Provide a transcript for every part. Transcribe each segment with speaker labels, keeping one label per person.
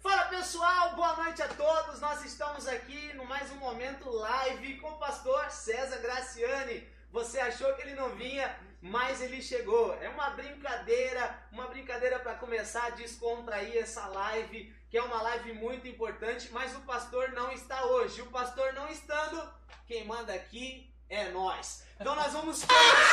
Speaker 1: Fala pessoal, boa noite a todos. Nós estamos aqui no mais um momento live com o pastor César Graciani. Você achou que ele não vinha, mas ele chegou. É uma brincadeira, uma brincadeira para começar a descontrair essa live, que é uma live muito importante, mas o pastor não está hoje. O pastor não estando, quem manda aqui é nós. Então nós vamos presença.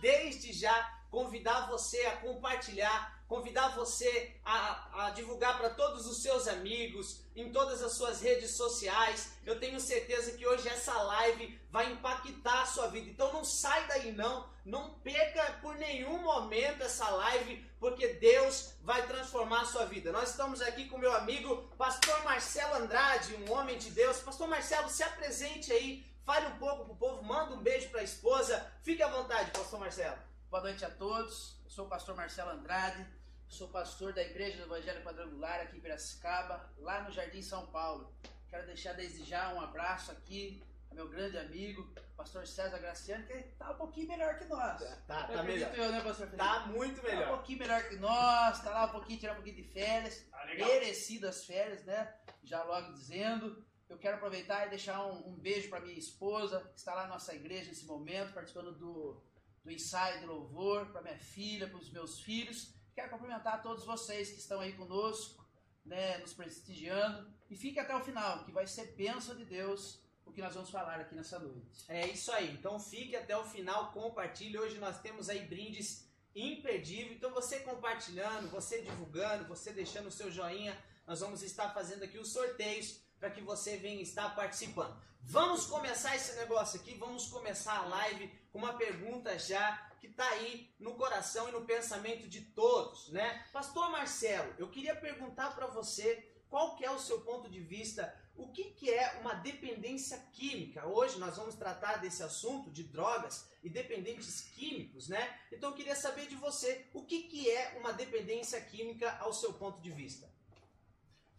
Speaker 1: Desde já convidar você a compartilhar convidar você a, a divulgar para todos os seus amigos, em todas as suas redes sociais. Eu tenho certeza que hoje essa live vai impactar a sua vida. Então não sai daí não, não perca por nenhum momento essa live, porque Deus vai transformar a sua vida. Nós estamos aqui com meu amigo Pastor Marcelo Andrade, um homem de Deus. Pastor Marcelo, se apresente aí, fale um pouco para o povo, manda um beijo para a esposa. Fique à vontade, Pastor Marcelo.
Speaker 2: Boa noite a todos. Eu sou o pastor Marcelo Andrade, sou pastor da Igreja do Evangelho Quadrangular aqui em Piracicaba, lá no Jardim São Paulo. Quero deixar desde já um abraço aqui ao meu grande amigo, pastor César Graciano, que está um pouquinho melhor que nós.
Speaker 1: Tá, tá melhor.
Speaker 2: Eu, né, pastor
Speaker 1: Felipe? Tá muito melhor.
Speaker 2: Tá um pouquinho melhor que nós, tá lá um pouquinho, tirar um pouquinho de férias. Ah, merecidas férias, né? Já logo dizendo. Eu quero aproveitar e deixar um, um beijo para minha esposa, que está lá na nossa igreja nesse momento, participando do do ensaio de louvor, para minha filha, para os meus filhos. Quero cumprimentar todos vocês que estão aí conosco, né, nos prestigiando. E fique até o final, que vai ser bênção de Deus o que nós vamos falar aqui nessa noite.
Speaker 1: É isso aí. Então fique até o final, compartilhe. Hoje nós temos aí brindes imperdíveis. Então você compartilhando, você divulgando, você deixando o seu joinha, nós vamos estar fazendo aqui os sorteios para que você venha estar participando. Vamos começar esse negócio aqui, vamos começar a live com uma pergunta já que está aí no coração e no pensamento de todos, né? Pastor Marcelo, eu queria perguntar para você qual que é o seu ponto de vista, o que, que é uma dependência química? Hoje nós vamos tratar desse assunto de drogas e dependentes químicos, né? Então eu queria saber de você, o que, que é uma dependência química ao seu ponto de vista?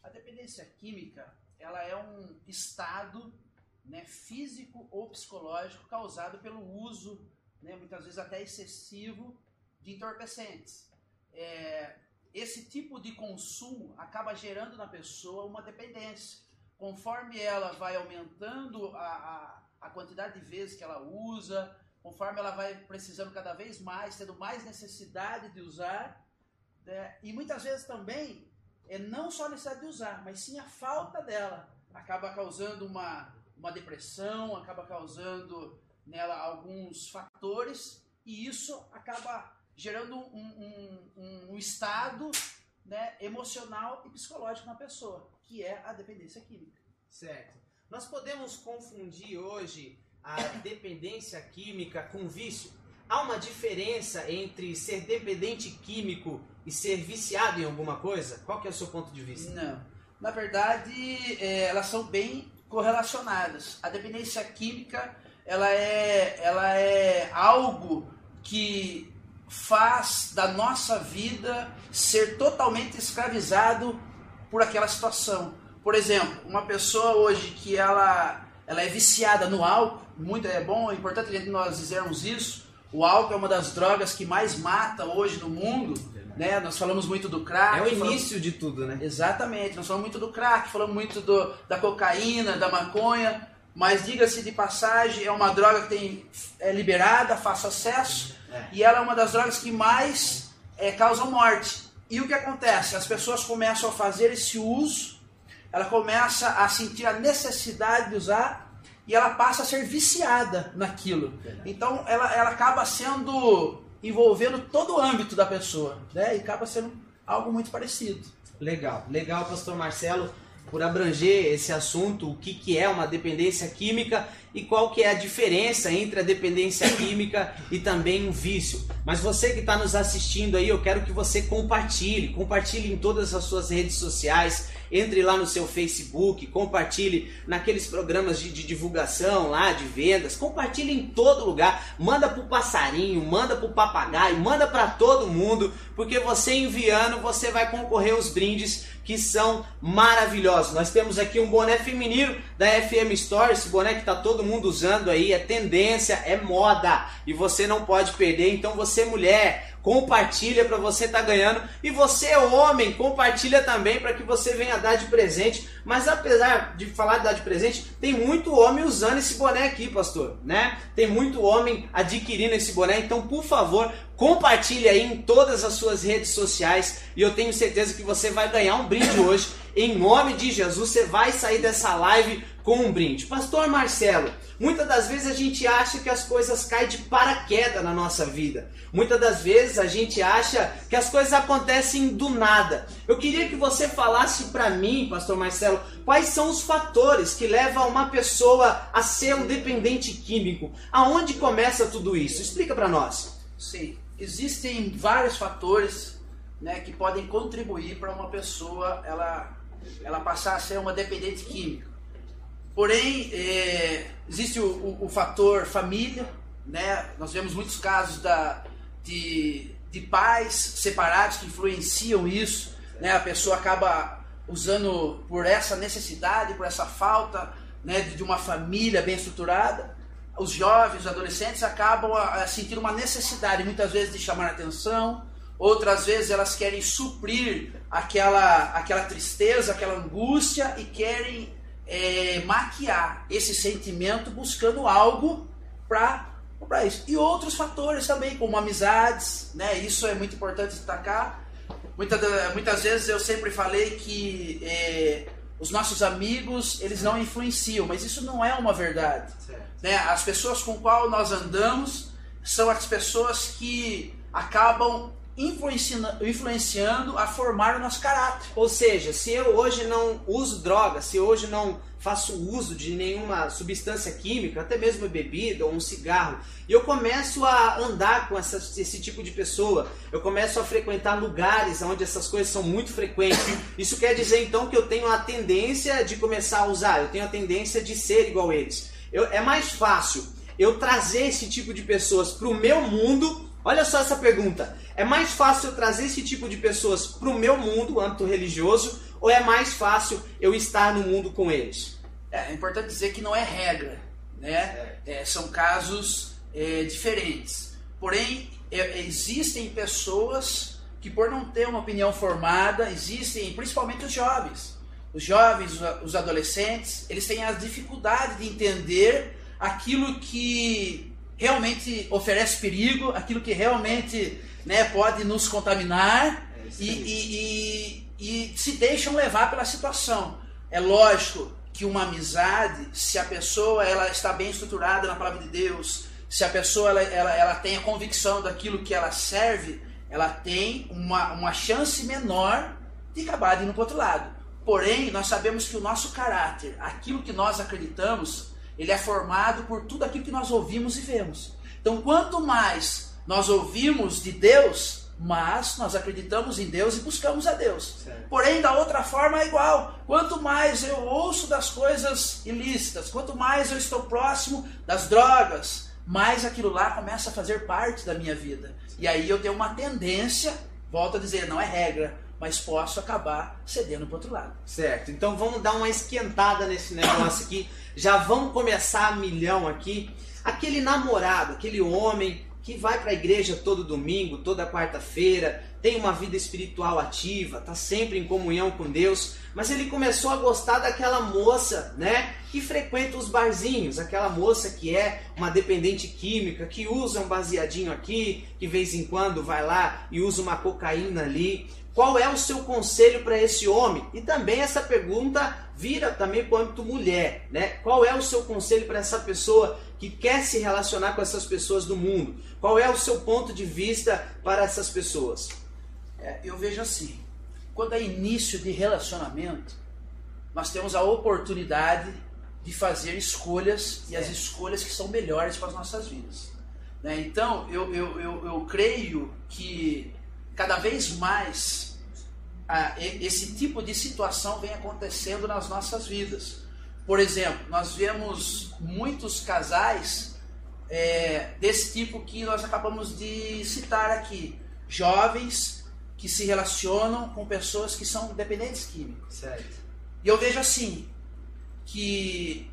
Speaker 2: A dependência química, ela é um estado né, físico ou psicológico causado pelo uso, né, muitas vezes até excessivo, de entorpecentes. É, esse tipo de consumo acaba gerando na pessoa uma dependência. Conforme ela vai aumentando a, a, a quantidade de vezes que ela usa, conforme ela vai precisando cada vez mais, tendo mais necessidade de usar, né, e muitas vezes também é não só a necessidade de usar, mas sim a falta dela acaba causando uma uma depressão, acaba causando nela alguns fatores e isso acaba gerando um, um, um estado né, emocional e psicológico na pessoa, que é a dependência química.
Speaker 1: Certo. Nós podemos confundir hoje a dependência química com vício? Há uma diferença entre ser dependente químico e ser viciado em alguma coisa? Qual que é o seu ponto de vista?
Speaker 2: Não. Na verdade, é, elas são bem correlacionadas. A dependência química ela é, ela é algo que faz da nossa vida ser totalmente escravizado por aquela situação. Por exemplo, uma pessoa hoje que ela, ela é viciada no álcool, muito é bom, é importante nós dizermos isso. O álcool é uma das drogas que mais mata hoje no mundo né? Nós falamos muito do crack.
Speaker 1: É o início
Speaker 2: falamos...
Speaker 1: de tudo, né?
Speaker 2: Exatamente. Nós falamos muito do crack, falamos muito do, da cocaína, da maconha. Mas diga-se de passagem, é uma droga que tem é liberada, fácil acesso, é. e ela é uma das drogas que mais é, causam morte. E o que acontece? As pessoas começam a fazer esse uso, ela começa a sentir a necessidade de usar e ela passa a ser viciada naquilo. Então ela, ela acaba sendo envolvendo todo o âmbito da pessoa, né? E acaba sendo algo muito parecido.
Speaker 1: Legal, legal, pastor Marcelo, por abranger esse assunto, o que, que é uma dependência química e qual que é a diferença entre a dependência química e também um vício. Mas você que está nos assistindo aí, eu quero que você compartilhe, compartilhe em todas as suas redes sociais, entre lá no seu Facebook, compartilhe naqueles programas de, de divulgação lá, de vendas, compartilhe em todo lugar, manda pro passarinho, manda pro papagaio, manda para todo mundo, porque você enviando, você vai concorrer aos brindes que são maravilhosos. Nós temos aqui um boné feminino da FM Store, esse boné que está todo mundo usando aí, é tendência, é moda e você não pode perder. Então você mulher, compartilha para você estar tá ganhando e você homem, compartilha também para que você venha dar de presente. Mas apesar de falar de dar de presente, tem muito homem usando esse boné aqui, pastor, né? Tem muito homem adquirindo esse boné, então por favor, Compartilhe aí em todas as suas redes sociais e eu tenho certeza que você vai ganhar um brinde hoje. Em nome de Jesus, você vai sair dessa live com um brinde. Pastor Marcelo, muitas das vezes a gente acha que as coisas caem de paraquedas na nossa vida. Muitas das vezes a gente acha que as coisas acontecem do nada. Eu queria que você falasse para mim, Pastor Marcelo, quais são os fatores que levam uma pessoa a ser um dependente químico. Aonde começa tudo isso? Explica para nós.
Speaker 2: Sim existem vários fatores né, que podem contribuir para uma pessoa ela, ela passar a ser uma dependente química. Porém, é, existe o, o, o, fator família, né? nós vemos muitos casos da, de, de pais separados que influenciam isso, né? a pessoa acaba usando por essa necessidade, por essa falta né, de uma família bem estruturada os jovens, os adolescentes acabam a, a sentir uma necessidade muitas vezes de chamar atenção, outras vezes elas querem suprir aquela, aquela tristeza, aquela angústia e querem é, maquiar esse sentimento buscando algo para isso. E outros fatores também, como amizades, né? isso é muito importante destacar. Muitas, muitas vezes eu sempre falei que é, os nossos amigos eles não influenciam, mas isso não é uma verdade. Né? As pessoas com qual nós andamos são as pessoas que acabam influenciando, a formar o nosso caráter.
Speaker 1: Ou seja, se eu hoje não uso droga, se hoje não faço uso de nenhuma substância química, até mesmo bebida ou um cigarro, e eu começo a andar com essa, esse tipo de pessoa, eu começo a frequentar lugares onde essas coisas são muito frequentes. Isso quer dizer então que eu tenho a tendência de começar a usar, eu tenho a tendência de ser igual a eles. Eu, é mais fácil eu trazer esse tipo de pessoas para o meu mundo. Olha só essa pergunta. É mais fácil eu trazer esse tipo de pessoas para o meu mundo, âmbito religioso, ou é mais fácil eu estar no mundo com eles?
Speaker 2: É, é importante dizer que não é regra, né? É, são casos é, diferentes. Porém, é, existem pessoas que, por não ter uma opinião formada, existem, principalmente os jovens, os jovens, os adolescentes, eles têm a dificuldade de entender aquilo que realmente oferece perigo, aquilo que realmente né, pode nos contaminar é e, e, e, e se deixam levar pela situação. É lógico que uma amizade, se a pessoa ela está bem estruturada na palavra de Deus, se a pessoa ela, ela, ela tem a convicção daquilo que ela serve, ela tem uma, uma chance menor de acabar indo para o outro lado. Porém, nós sabemos que o nosso caráter, aquilo que nós acreditamos, ele é formado por tudo aquilo que nós ouvimos e vemos. Então, quanto mais nós ouvimos de Deus, mais nós acreditamos em Deus e buscamos a Deus. Certo. Porém, da outra forma é igual. Quanto mais eu ouço das coisas ilícitas, quanto mais eu estou próximo das drogas, mais aquilo lá começa a fazer parte da minha vida. E aí eu tenho uma tendência, volto a dizer, não é regra, mas posso acabar cedendo para outro lado.
Speaker 1: Certo. Então vamos dar uma esquentada nesse negócio aqui. Já vamos começar a milhão aqui. Aquele namorado, aquele homem que vai para a igreja todo domingo, toda quarta-feira, tem uma vida espiritual ativa, tá sempre em comunhão com Deus, mas ele começou a gostar daquela moça, né, que frequenta os barzinhos, aquela moça que é uma dependente química, que usa um baseadinho aqui, que de vez em quando vai lá e usa uma cocaína ali. Qual é o seu conselho para esse homem? E também essa pergunta vira também para o âmbito mulher, né? Qual é o seu conselho para essa pessoa que quer se relacionar com essas pessoas do mundo? Qual é o seu ponto de vista para essas pessoas?
Speaker 2: É, eu vejo assim, quando é início de relacionamento, nós temos a oportunidade de fazer escolhas e as escolhas que são melhores para as nossas vidas. Né? Então, eu, eu, eu, eu creio que cada vez mais esse tipo de situação vem acontecendo nas nossas vidas. Por exemplo, nós vemos muitos casais é, desse tipo que nós acabamos de citar aqui. Jovens que se relacionam com pessoas que são dependentes químicos.
Speaker 1: Certo.
Speaker 2: E eu vejo assim, que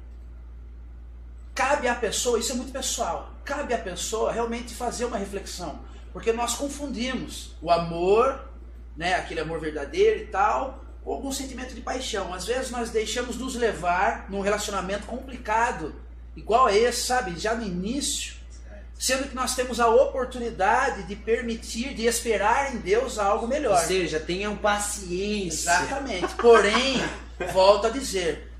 Speaker 2: cabe à pessoa, isso é muito pessoal, cabe à pessoa realmente fazer uma reflexão. Porque nós confundimos o amor, né, aquele amor verdadeiro e tal, com algum sentimento de paixão. Às vezes nós deixamos nos levar num relacionamento complicado, igual a esse, sabe, já no início, sendo que nós temos a oportunidade de permitir, de esperar em Deus algo melhor.
Speaker 1: Ou seja, tenham paciência.
Speaker 2: Exatamente. Porém, volto a dizer,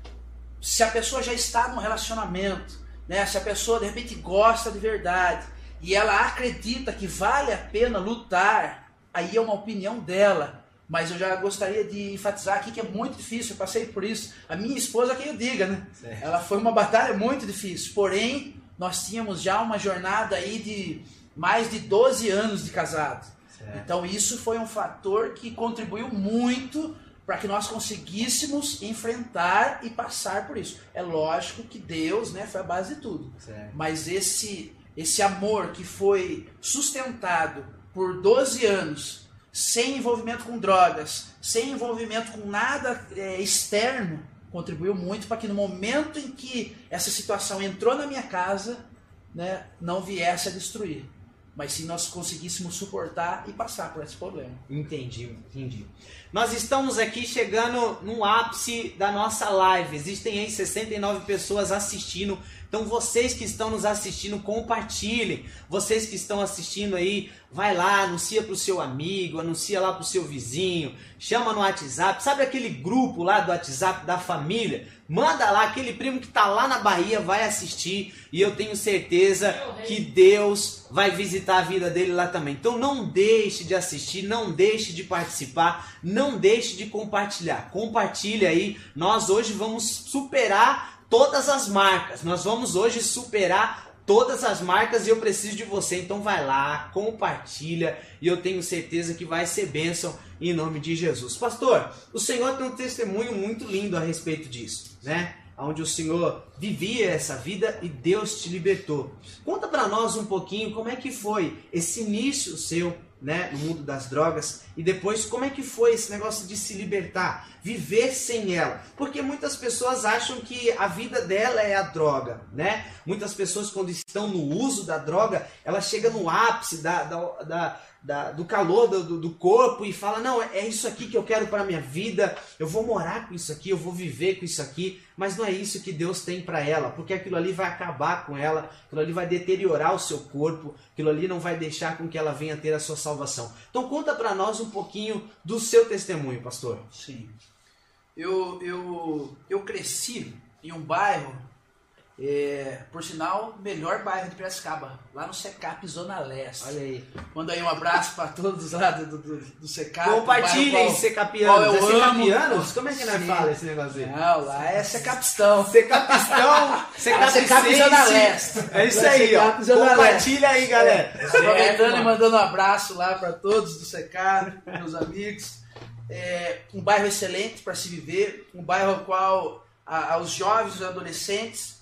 Speaker 2: se a pessoa já está num relacionamento, né, se a pessoa de repente gosta de verdade, e ela acredita que vale a pena lutar, aí é uma opinião dela. Mas eu já gostaria de enfatizar aqui que é muito difícil, eu passei por isso. A minha esposa, quem eu diga, né? Certo. Ela foi uma batalha muito difícil. Porém, nós tínhamos já uma jornada aí de mais de 12 anos de casado. Certo. Então, isso foi um fator que contribuiu muito para que nós conseguíssemos enfrentar e passar por isso. É lógico que Deus né, foi a base de tudo. Certo. Mas esse esse amor que foi sustentado por 12 anos, sem envolvimento com drogas, sem envolvimento com nada é, externo, contribuiu muito para que no momento em que essa situação entrou na minha casa, né, não viesse a destruir. Mas se nós conseguíssemos suportar e passar por esse problema.
Speaker 1: Entendi, entendi. Nós estamos aqui chegando no ápice da nossa live. Existem aí 69 pessoas assistindo então vocês que estão nos assistindo, compartilhem. Vocês que estão assistindo aí, vai lá, anuncia para o seu amigo, anuncia lá para o seu vizinho, chama no WhatsApp. Sabe aquele grupo lá do WhatsApp da família? Manda lá, aquele primo que está lá na Bahia vai assistir e eu tenho certeza que Deus vai visitar a vida dele lá também. Então não deixe de assistir, não deixe de participar, não deixe de compartilhar. Compartilhe aí. Nós hoje vamos superar todas as marcas. Nós vamos hoje superar todas as marcas e eu preciso de você. Então vai lá, compartilha e eu tenho certeza que vai ser bênção em nome de Jesus. Pastor, o Senhor tem um testemunho muito lindo a respeito disso, né? Onde o Senhor vivia essa vida e Deus te libertou. Conta para nós um pouquinho como é que foi esse início seu né, no mundo das drogas e depois como é que foi esse negócio de se libertar, viver sem ela, porque muitas pessoas acham que a vida dela é a droga, né? Muitas pessoas quando estão no uso da droga, ela chega no ápice da, da, da da, do calor do, do, corpo e fala: Não, é isso aqui que eu quero para minha vida, eu vou morar com isso aqui, eu vou viver com isso aqui, mas não é isso que Deus tem para ela, porque aquilo ali vai acabar com ela, aquilo ali vai deteriorar o seu corpo, aquilo ali não vai deixar com que ela venha ter a sua salvação. Então, conta para nós um pouquinho do seu testemunho, pastor.
Speaker 2: Sim. Eu, eu, eu cresci em um bairro é, por sinal, melhor bairro de Piracicaba, lá no Secap Zona Leste.
Speaker 1: Olha aí.
Speaker 2: Manda aí um abraço para todos lá do, do, do Secap.
Speaker 1: Compartilhem, Secapianos. É Secapianos? Como é que nós fala esse negócio aí?
Speaker 2: Não, lá é Secapistão.
Speaker 1: Secapistão,
Speaker 2: Secap Zona Leste.
Speaker 1: É isso aí, ó. Compartilha aí, galera.
Speaker 2: É, aproveitando e mandando um abraço lá para todos do Secap, meus amigos. É, um bairro excelente para se viver, um bairro ao qual a, aos jovens e adolescentes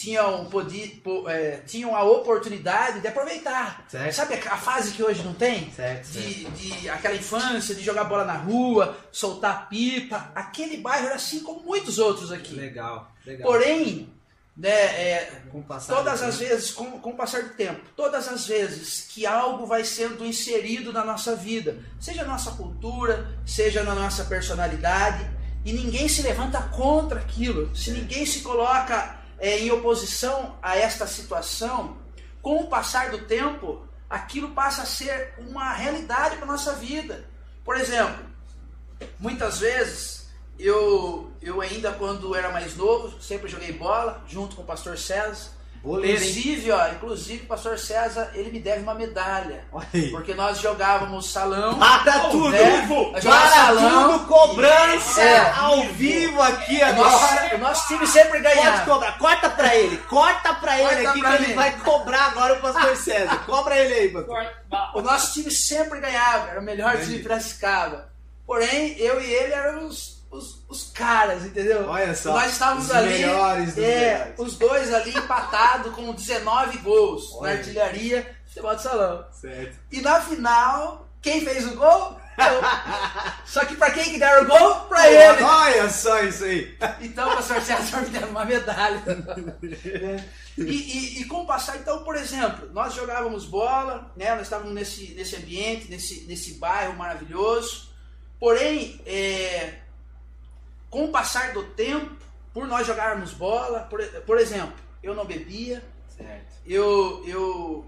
Speaker 2: tinham, podia, é, tinham a oportunidade de aproveitar. Certo. Sabe a fase que hoje não tem?
Speaker 1: Certo,
Speaker 2: de, de, aquela infância, de jogar bola na rua, soltar pipa. Aquele bairro era assim como muitos outros aqui.
Speaker 1: Legal, legal.
Speaker 2: Porém, né, é, todas as vezes, com, com o passar do tempo, todas as vezes que algo vai sendo inserido na nossa vida, seja na nossa cultura, seja na nossa personalidade, e ninguém se levanta contra aquilo, se ninguém se coloca é, em oposição a esta situação, com o passar do tempo, aquilo passa a ser uma realidade para a nossa vida. Por exemplo, muitas vezes eu, eu ainda quando era mais novo, sempre joguei bola junto com o pastor César. Boleiro, inclusive, ó, inclusive, o pastor César, ele me deve uma medalha. Porque nós jogávamos salão.
Speaker 1: Para tudo! Né? Para salão, tudo, cobrança é, ao vivo aqui agora.
Speaker 2: O nosso, time sempre ganhava.
Speaker 1: Pode cobrar, corta pra ele, corta pra corta ele aqui pra que ele vai cobrar agora o pastor César. Cobra ele aí, pastor.
Speaker 2: O nosso time sempre ganhava, era o melhor time de Piracicaba. Porém, eu e ele éramos os, os caras, entendeu?
Speaker 1: Olha só.
Speaker 2: Nós estávamos
Speaker 1: os
Speaker 2: ali.
Speaker 1: melhores dos
Speaker 2: É,
Speaker 1: melhores.
Speaker 2: os dois ali empatados com 19 gols
Speaker 1: Olha.
Speaker 2: na artilharia futebol de salão.
Speaker 1: Certo.
Speaker 2: E na final, quem fez o gol? Eu. Só que pra quem que deram o gol? Pra ele.
Speaker 1: Olha só isso aí.
Speaker 2: Então, pra sortear, só me deram uma medalha. E, e, e com o passar, então, por exemplo, nós jogávamos bola, né? Nós estávamos nesse, nesse ambiente, nesse, nesse bairro maravilhoso. Porém, é, com o passar do tempo, por nós jogarmos bola, por, por exemplo, eu não bebia,
Speaker 1: Certo.
Speaker 2: eu, eu,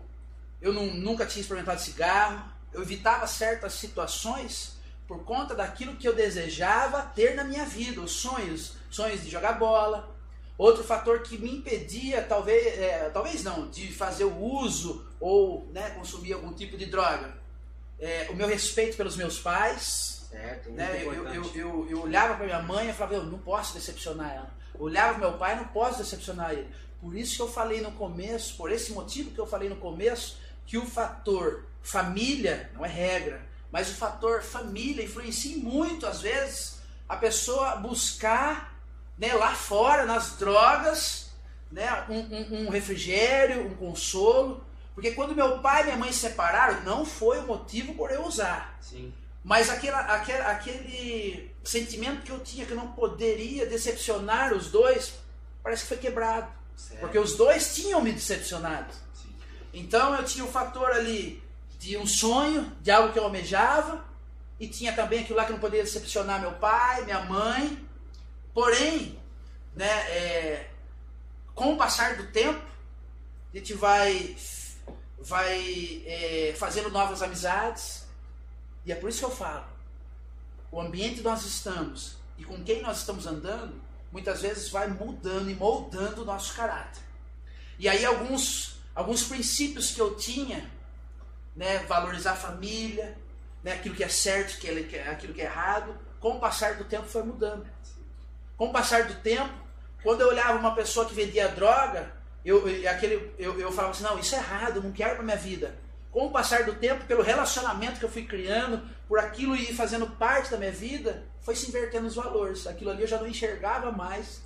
Speaker 2: eu não- nunca tinha experimentado cigarro, eu evitava certas situações por conta daquilo que eu desejava ter na minha vida, os sonhos, sonhos de jogar bola. Outro fator que me impedia, talvez, é, talvez não, de fazer o uso ou né, consumir algum tipo de droga, é, o meu respeito pelos meus pais,
Speaker 1: Certo.
Speaker 2: Né? Eu, eu, eu, eu olhava para minha mãe e falava, eu não posso decepcionar ela. Eu olhava para meu pai, não posso decepcionar ele. Por isso que eu falei no começo, por esse motivo que eu falei no começo, que o fator família não é regra, mas o fator família influencia muito, às vezes, a pessoa buscar né, lá fora, nas drogas, né, um, um- um refrigério, um consolo. Porque quando meu pai e minha mãe se separaram, não foi o motivo por eu usar.
Speaker 1: Sim.
Speaker 2: Mas aquela, aquele, aquele sentimento que eu tinha que eu não poderia decepcionar os dois, parece que foi quebrado.
Speaker 1: Certo.
Speaker 2: Porque os dois tinham me decepcionado.
Speaker 1: Sim.
Speaker 2: Então eu tinha o fator ali de um sonho, de algo que eu almejava, e tinha também aquilo lá que eu não poderia decepcionar meu pai, minha mãe. Porém, né, é, com o passar do tempo, a gente vai, vai é, fazendo novas amizades. E é por isso que eu falo: o ambiente que nós estamos e com quem nós estamos andando, muitas vezes vai mudando e moldando o nosso caráter. E aí alguns, alguns princípios que eu tinha, né, valorizar a família, né, aquilo que é certo, que é, aquilo que é errado, com o passar do tempo foi mudando. Com o passar do tempo, quando eu olhava uma pessoa que vendia droga, eu, eu- aquele, eu, eu falava assim, não, isso é errado, eu não quero para minha vida. Com o passar do tempo, pelo relacionamento que eu fui criando, por aquilo ir fazendo parte da minha vida, foi se invertendo os valores. Aquilo ali eu já não enxergava mais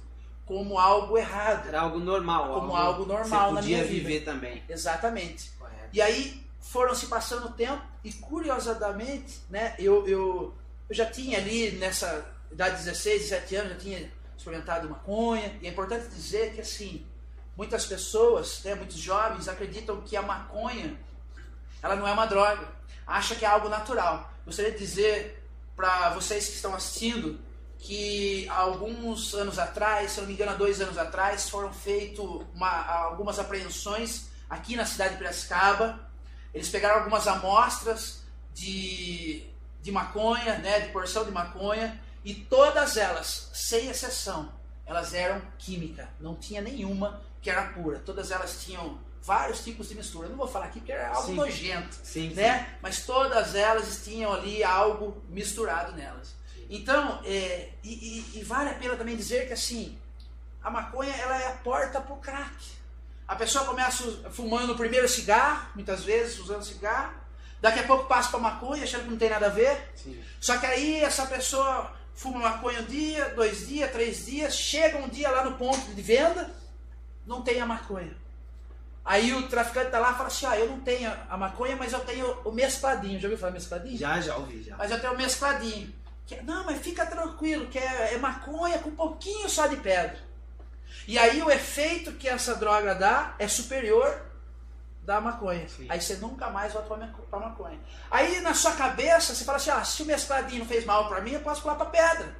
Speaker 2: como algo errado.
Speaker 3: Era algo normal.
Speaker 2: Como algo normal
Speaker 3: Você
Speaker 2: na
Speaker 3: podia
Speaker 2: minha vida.
Speaker 3: viver também.
Speaker 2: Exatamente.
Speaker 3: Correto.
Speaker 2: E aí foram se passando o tempo e curiosamente, né, eu, eu, eu já tinha ali nessa idade de 16, 17 anos, já tinha experimentado maconha. E é importante dizer que assim, muitas pessoas, né, muitos jovens acreditam que a maconha ela não é uma droga, acha que é algo natural. Gostaria de dizer para vocês que estão assistindo que alguns anos atrás, se não me engano, há dois anos atrás, foram feitas algumas apreensões aqui na cidade de Piracicaba. Eles pegaram algumas amostras de, de maconha, né, de porção de maconha, e todas elas, sem exceção, elas eram química. Não tinha nenhuma que era pura. Todas elas tinham vários tipos de mistura. Eu não vou falar aqui porque era algo
Speaker 3: Sim.
Speaker 2: nojento
Speaker 3: Sim, sim.
Speaker 2: né? Mas todas elas tinham ali algo misturado nelas. Então, é, e, e- e vale a pena também dizer que assim, a maconha ela é a porta para o crack. A pessoa começa fumando o primeiro cigarro, muitas vezes usando cigarro, daqui a pouco passa para maconha, achando que não tem nada a ver.
Speaker 1: Sim.
Speaker 2: Só que aí essa pessoa fuma maconha um dia, dois dias, três dias, chega um dia lá no ponto de venda, não tem a maconha. Aí o traficante tá lá e fala assim, ah, eu não tenho a maconha, mas eu tenho o mescladinho. Já ouviu falar mescladinho?
Speaker 3: Já, já ouvi, já.
Speaker 2: Mas eu tenho o mescladinho. Que- não, mas fica tranquilo, que é, é maconha com um pouquinho só de pedra. E aí o efeito que essa droga dá é superior da maconha.
Speaker 1: Sim.
Speaker 2: Aí você nunca mais maco- pra maconha. Aí na sua cabeça você fala assim, ah, se o mescladinho não fez mal pra mim, eu posso pular pra pedra.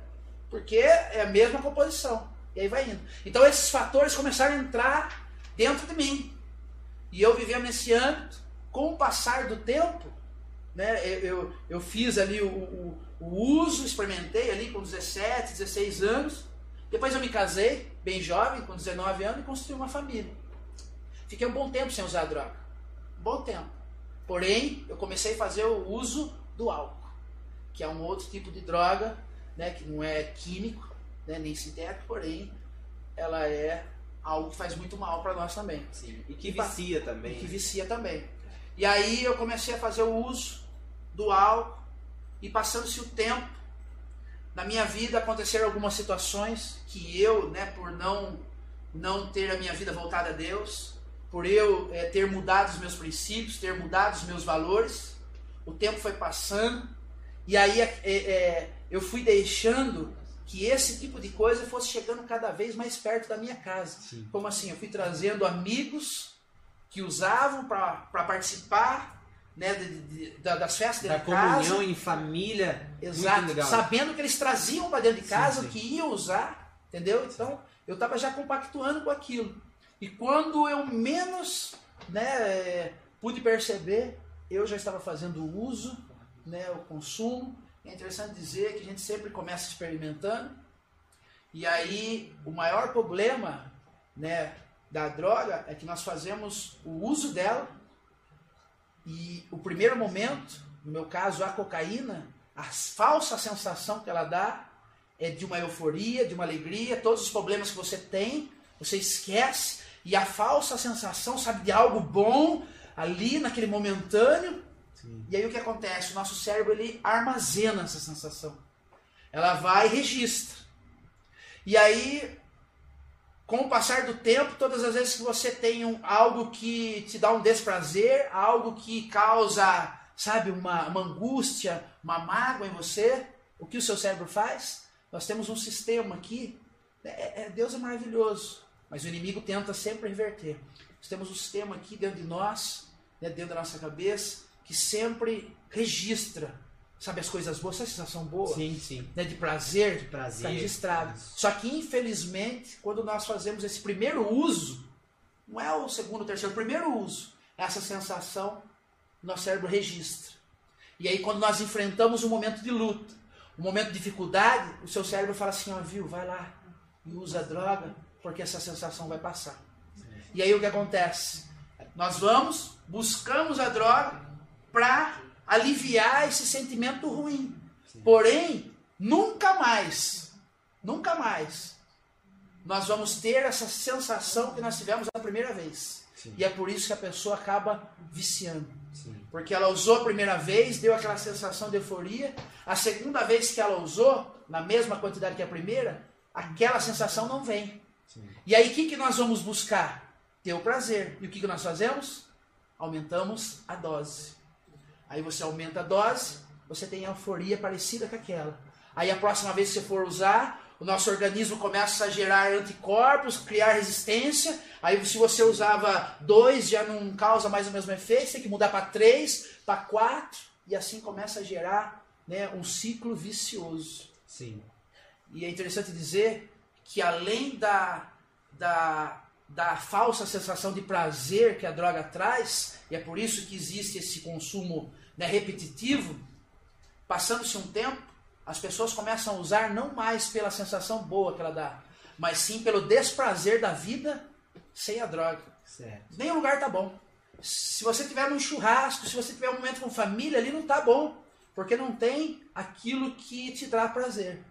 Speaker 2: Porque é a mesma composição. E aí vai indo. Então esses fatores começaram a entrar dentro de mim. E eu vivendo nesse âmbito, com o passar do tempo, né, eu, eu, eu fiz ali o, o, o uso, experimentei ali com 17, 16 anos. Depois eu me casei, bem jovem, com 19 anos, e construí uma família. Fiquei um bom tempo sem usar droga. Um bom tempo. Porém, eu comecei a fazer o uso do álcool, que é um outro tipo de droga, né, que não é químico, né, nem sintético, porém, ela é algo que faz muito mal para nós também.
Speaker 3: Sim. E que vicia também.
Speaker 2: E que vicia também. E aí eu comecei a fazer o uso do álcool e passando-se o tempo, na minha vida aconteceram algumas situações que eu, né, por não não ter a minha vida voltada a Deus, por eu é, ter mudado os meus princípios, ter mudado os meus valores, o tempo foi passando e aí é, é, eu fui deixando que esse tipo de coisa fosse chegando cada vez mais perto da minha casa.
Speaker 1: Sim.
Speaker 2: Como assim? Eu fui trazendo amigos que usavam para participar né, de, de, de, das festas
Speaker 1: da comunhão
Speaker 2: casa.
Speaker 1: em família.
Speaker 2: Exato. Sabendo que eles traziam para dentro de
Speaker 1: Sim,
Speaker 2: casa
Speaker 1: sim.
Speaker 2: o que iam usar, entendeu? Então eu estava já compactuando com aquilo. E quando eu menos né, eh, pude perceber, eu já estava fazendo o uso, né, o consumo. É interessante dizer que a gente sempre começa experimentando. E aí o maior problema né, da droga é que nós fazemos o uso dela e o primeiro momento, no meu caso a cocaína, a falsa sensação que ela dá é de uma euforia, de uma alegria, todos os problemas que você tem, você esquece, e a falsa sensação, sabe, de algo bom ali naquele momentâneo.
Speaker 1: Sim.
Speaker 2: E aí o que acontece? O nosso cérebro ele armazena essa sensação. Ela vai e registra. E aí, com o passar do tempo, todas as vezes que você tem um, algo que te dá um desprazer, algo que causa, sabe, uma, uma angústia, uma mágoa em você, o que o seu cérebro faz? Nós temos um sistema aqui. É, é- Deus é maravilhoso, mas o inimigo tenta sempre reverter. Nós temos um sistema aqui dentro de nós, né, dentro da nossa cabeça, que sempre registra, sabe, as coisas boas, sabe a sensação boa?
Speaker 1: Sim, sim.
Speaker 2: Né, de prazer,
Speaker 1: De prazer.
Speaker 2: Está registrado.
Speaker 1: Isso.
Speaker 2: Só que, infelizmente, quando nós fazemos esse primeiro uso, não é o segundo, o terceiro, o primeiro uso, essa sensação, nosso cérebro registra. E aí, quando nós enfrentamos um momento de luta, um momento de dificuldade, o seu cérebro fala assim: ó, viu, vai lá e usa a droga, porque essa sensação vai passar. E aí, o que acontece? Nós vamos, buscamos a droga para aliviar esse sentimento ruim. Porém, nunca mais, nunca mais, nós vamos ter essa sensação que nós tivemos a primeira vez.
Speaker 1: Sim.
Speaker 2: E é por isso que a pessoa acaba viciando.
Speaker 1: Sim.
Speaker 2: Porque ela usou a primeira vez, deu aquela sensação de euforia. A segunda vez que ela usou, na mesma quantidade que a primeira, aquela sensação não vem.
Speaker 1: Sim.
Speaker 2: E aí o que, que nós vamos buscar? Ter o prazer. E o que, que nós fazemos? Aumentamos a dose. Aí você aumenta a dose, você tem a euforia parecida com aquela. Aí a próxima vez que você for usar, o nosso organismo começa a gerar anticorpos, criar resistência. Aí se você usava dois, já não causa mais o mesmo efeito, você tem que mudar para três, para quatro, e assim começa a gerar né, um ciclo vicioso.
Speaker 1: Sim.
Speaker 2: E é interessante dizer que além da, da, da falsa sensação de prazer que a droga traz, e é por isso que existe esse consumo né, repetitivo, passando-se um tempo, as pessoas começam a usar não mais pela sensação boa que ela dá, mas sim pelo desprazer da vida sem a droga.
Speaker 1: Certo.
Speaker 2: Nem o lugar tá bom. Se você tiver num churrasco, se você tiver um momento com família, ali não tá bom. Porque não tem aquilo que te dá prazer.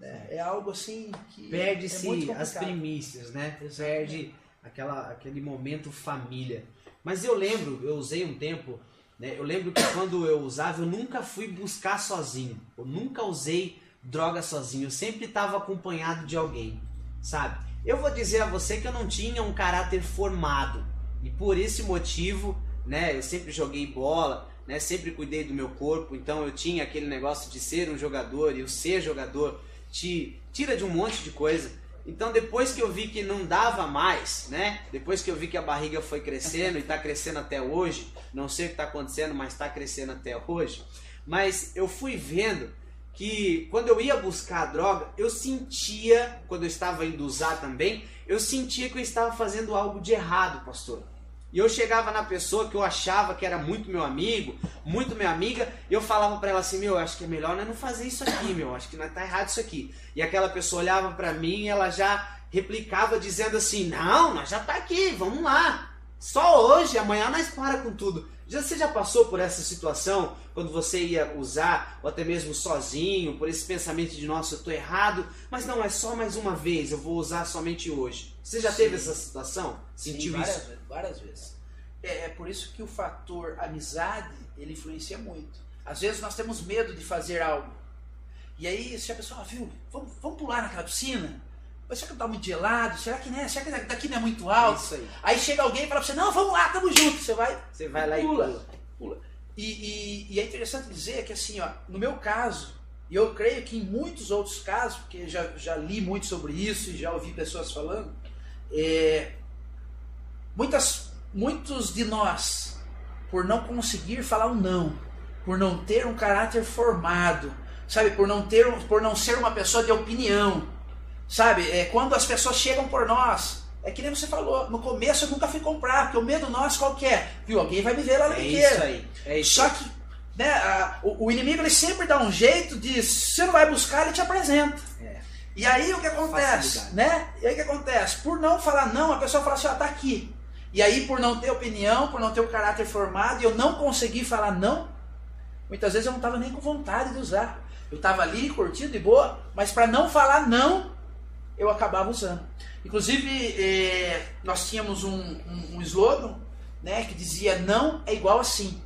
Speaker 2: É, é algo assim que. é
Speaker 1: Perde-se
Speaker 2: muito
Speaker 1: as primícias, né? Perde aquela, aquele momento família. Mas eu lembro, eu usei um tempo, né? Eu lembro que quando eu usava, eu nunca fui buscar sozinho. Eu nunca usei droga sozinho. Eu sempre estava acompanhado de alguém, sabe? Eu vou dizer a você que eu não tinha um caráter formado. E por esse motivo, né? Eu sempre joguei bola, né? Sempre cuidei do meu corpo. Então eu tinha aquele negócio de ser um jogador e o ser jogador te tira de um monte de coisa. Então depois que eu vi que não dava mais, né? Depois que eu vi que a barriga foi crescendo e tá crescendo até hoje, não sei o que tá acontecendo, mas tá crescendo até hoje. Mas eu fui vendo que quando eu ia buscar a droga, eu sentia, quando eu estava indo usar também, eu sentia que eu estava fazendo algo de errado, pastor. E eu chegava na pessoa que eu achava que era muito meu amigo, muito minha amiga, e eu falava pra ela assim: Meu, acho que é melhor não fazer isso aqui, meu, acho que nós tá errado isso aqui. E aquela pessoa olhava pra mim e ela já replicava dizendo assim: Não, nós já tá aqui, vamos lá. Só hoje, amanhã nós para com tudo. Já, você já passou por essa situação quando você ia usar, ou até mesmo sozinho, por esse pensamento de nossa, eu tô errado, mas não, é só mais uma vez, eu vou usar somente hoje. Você já teve
Speaker 2: Sim.
Speaker 1: essa situação?
Speaker 2: Sim,
Speaker 1: Sentiu
Speaker 2: várias
Speaker 1: isso?
Speaker 2: Vezes, várias vezes. É, é por isso que o fator amizade ele influencia muito. Às vezes nós temos medo de fazer algo. E aí, se a pessoa, ah, viu, vamos, vamos pular naquela piscina? Mas será que tá muito gelado? Será que, né? Será que daqui não é muito alto?
Speaker 1: Isso aí.
Speaker 2: Aí chega alguém e fala pra você, não, vamos lá, tamo junto. Você vai,
Speaker 1: Você vai lá e
Speaker 2: Pula.
Speaker 1: pula.
Speaker 2: pula. E, e- e é interessante dizer que assim, ó, no meu caso, e eu creio que em muitos outros casos, porque já, já li muito sobre isso e já ouvi pessoas falando, é, muitas, muitos de nós, por não conseguir falar um não, por não ter um caráter formado, sabe, por não ter, por não ser uma pessoa de opinião, sabe, é, quando as pessoas chegam por nós, é que nem você falou, no começo eu nunca fui comprar, porque o medo nosso qual que é? Viu, alguém vai me ver lá na
Speaker 1: É isso aí. É isso
Speaker 2: Só que né, a- o, o inimigo ele sempre dá um jeito de, se você não vai buscar, ele te apresenta.
Speaker 1: É.
Speaker 2: E aí o que acontece?
Speaker 1: Facilidade.
Speaker 2: Né? E aí o que acontece? Por não falar não, a pessoa fala assim, ó, tá aqui. E aí por não ter opinião, por não ter o caráter formado, e eu não conseguir falar não, muitas vezes eu não estava nem com vontade de usar. Eu estava ali curtindo de boa, mas para não falar não, eu acabava usando. Inclusive, eh, nós tínhamos um, um, um slogan né, que dizia não é igual a sim.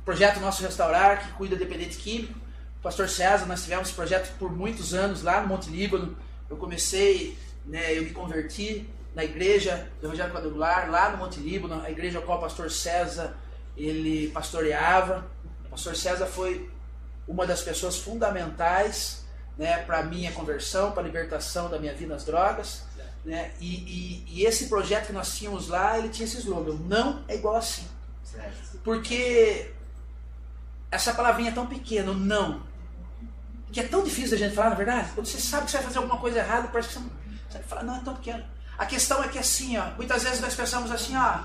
Speaker 2: O projeto Nosso Restaurar, que cuida de dependente químico. O pastor César, nós tivemos esse projeto por muitos anos lá no Monte Líbano. Eu comecei, né, eu me converti na igreja do Evangelho Quadrangular, lá no Monte Líbano, a igreja ao qual o pastor César ele pastoreava. O pastor César foi uma das pessoas fundamentais né, para a minha conversão, para a libertação da minha vida nas drogas. Né? E, e- e esse projeto que nós tínhamos lá, ele tinha esse slogan, não é igual assim.
Speaker 1: Certo.
Speaker 2: Porque essa palavrinha é tão pequena, o não, que é tão difícil da gente falar, na verdade. Quando você sabe que você vai fazer alguma coisa errada, parece que você não você vai falar, não, é tão pequeno. A questão é que assim, ó, muitas vezes nós pensamos assim, ó,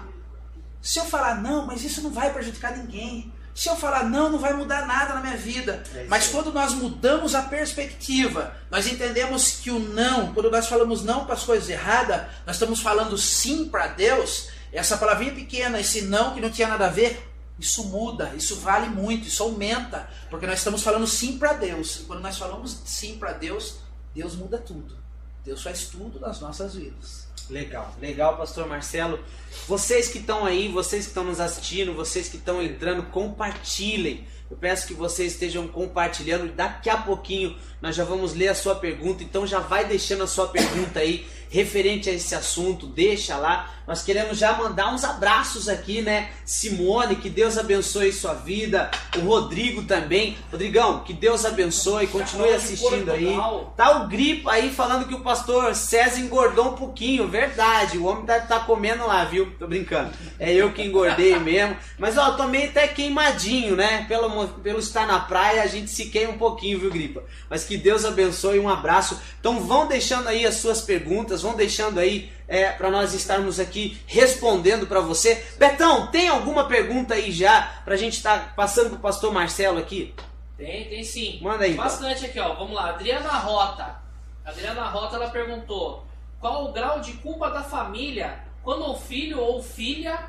Speaker 2: se eu falar não, mas isso não vai prejudicar ninguém. Se eu falar não, não vai mudar nada na minha vida.
Speaker 1: É
Speaker 2: Mas quando nós mudamos a perspectiva, nós entendemos que o não, quando nós falamos não para as coisas erradas, nós estamos falando sim para Deus. Essa palavrinha pequena, esse não que não tinha nada a ver, isso muda, isso vale muito, isso aumenta, porque nós estamos falando sim para Deus. E quando nós falamos sim para Deus, Deus muda tudo. Deus faz tudo nas nossas vidas.
Speaker 1: Legal, legal, pastor Marcelo. Vocês que estão aí, vocês que estão nos assistindo, vocês que estão entrando, compartilhem. Eu peço que vocês estejam compartilhando. Daqui a pouquinho nós já vamos ler a sua pergunta. Então já vai deixando a sua pergunta aí referente a esse assunto. Deixa lá. Nós queremos já mandar uns abraços aqui, né? Simone, que Deus abençoe sua vida. O Rodrigo também. Rodrigão, que Deus abençoe. Continue assistindo aí. Tá o Gripa aí falando que o pastor César engordou um pouquinho, verdade. O homem tá, tá comendo lá, viu? Tô brincando. É eu que engordei mesmo. Mas ó, tomei até queimadinho, né? Pelo, pelo estar na praia, a gente se queima um pouquinho, viu, Gripa? Mas que Deus abençoe, um abraço. Então vão deixando aí as suas perguntas, vão deixando aí é, para nós estarmos aqui respondendo para você. Betão, tem alguma pergunta aí já pra gente estar passando pro pastor Marcelo aqui?
Speaker 4: Tem, tem sim.
Speaker 1: Manda aí. então.
Speaker 4: Bastante aqui, ó. Vamos lá. Adriana Rota. Adriana Rota, ela perguntou: qual o grau de culpa da família quando o filho ou filha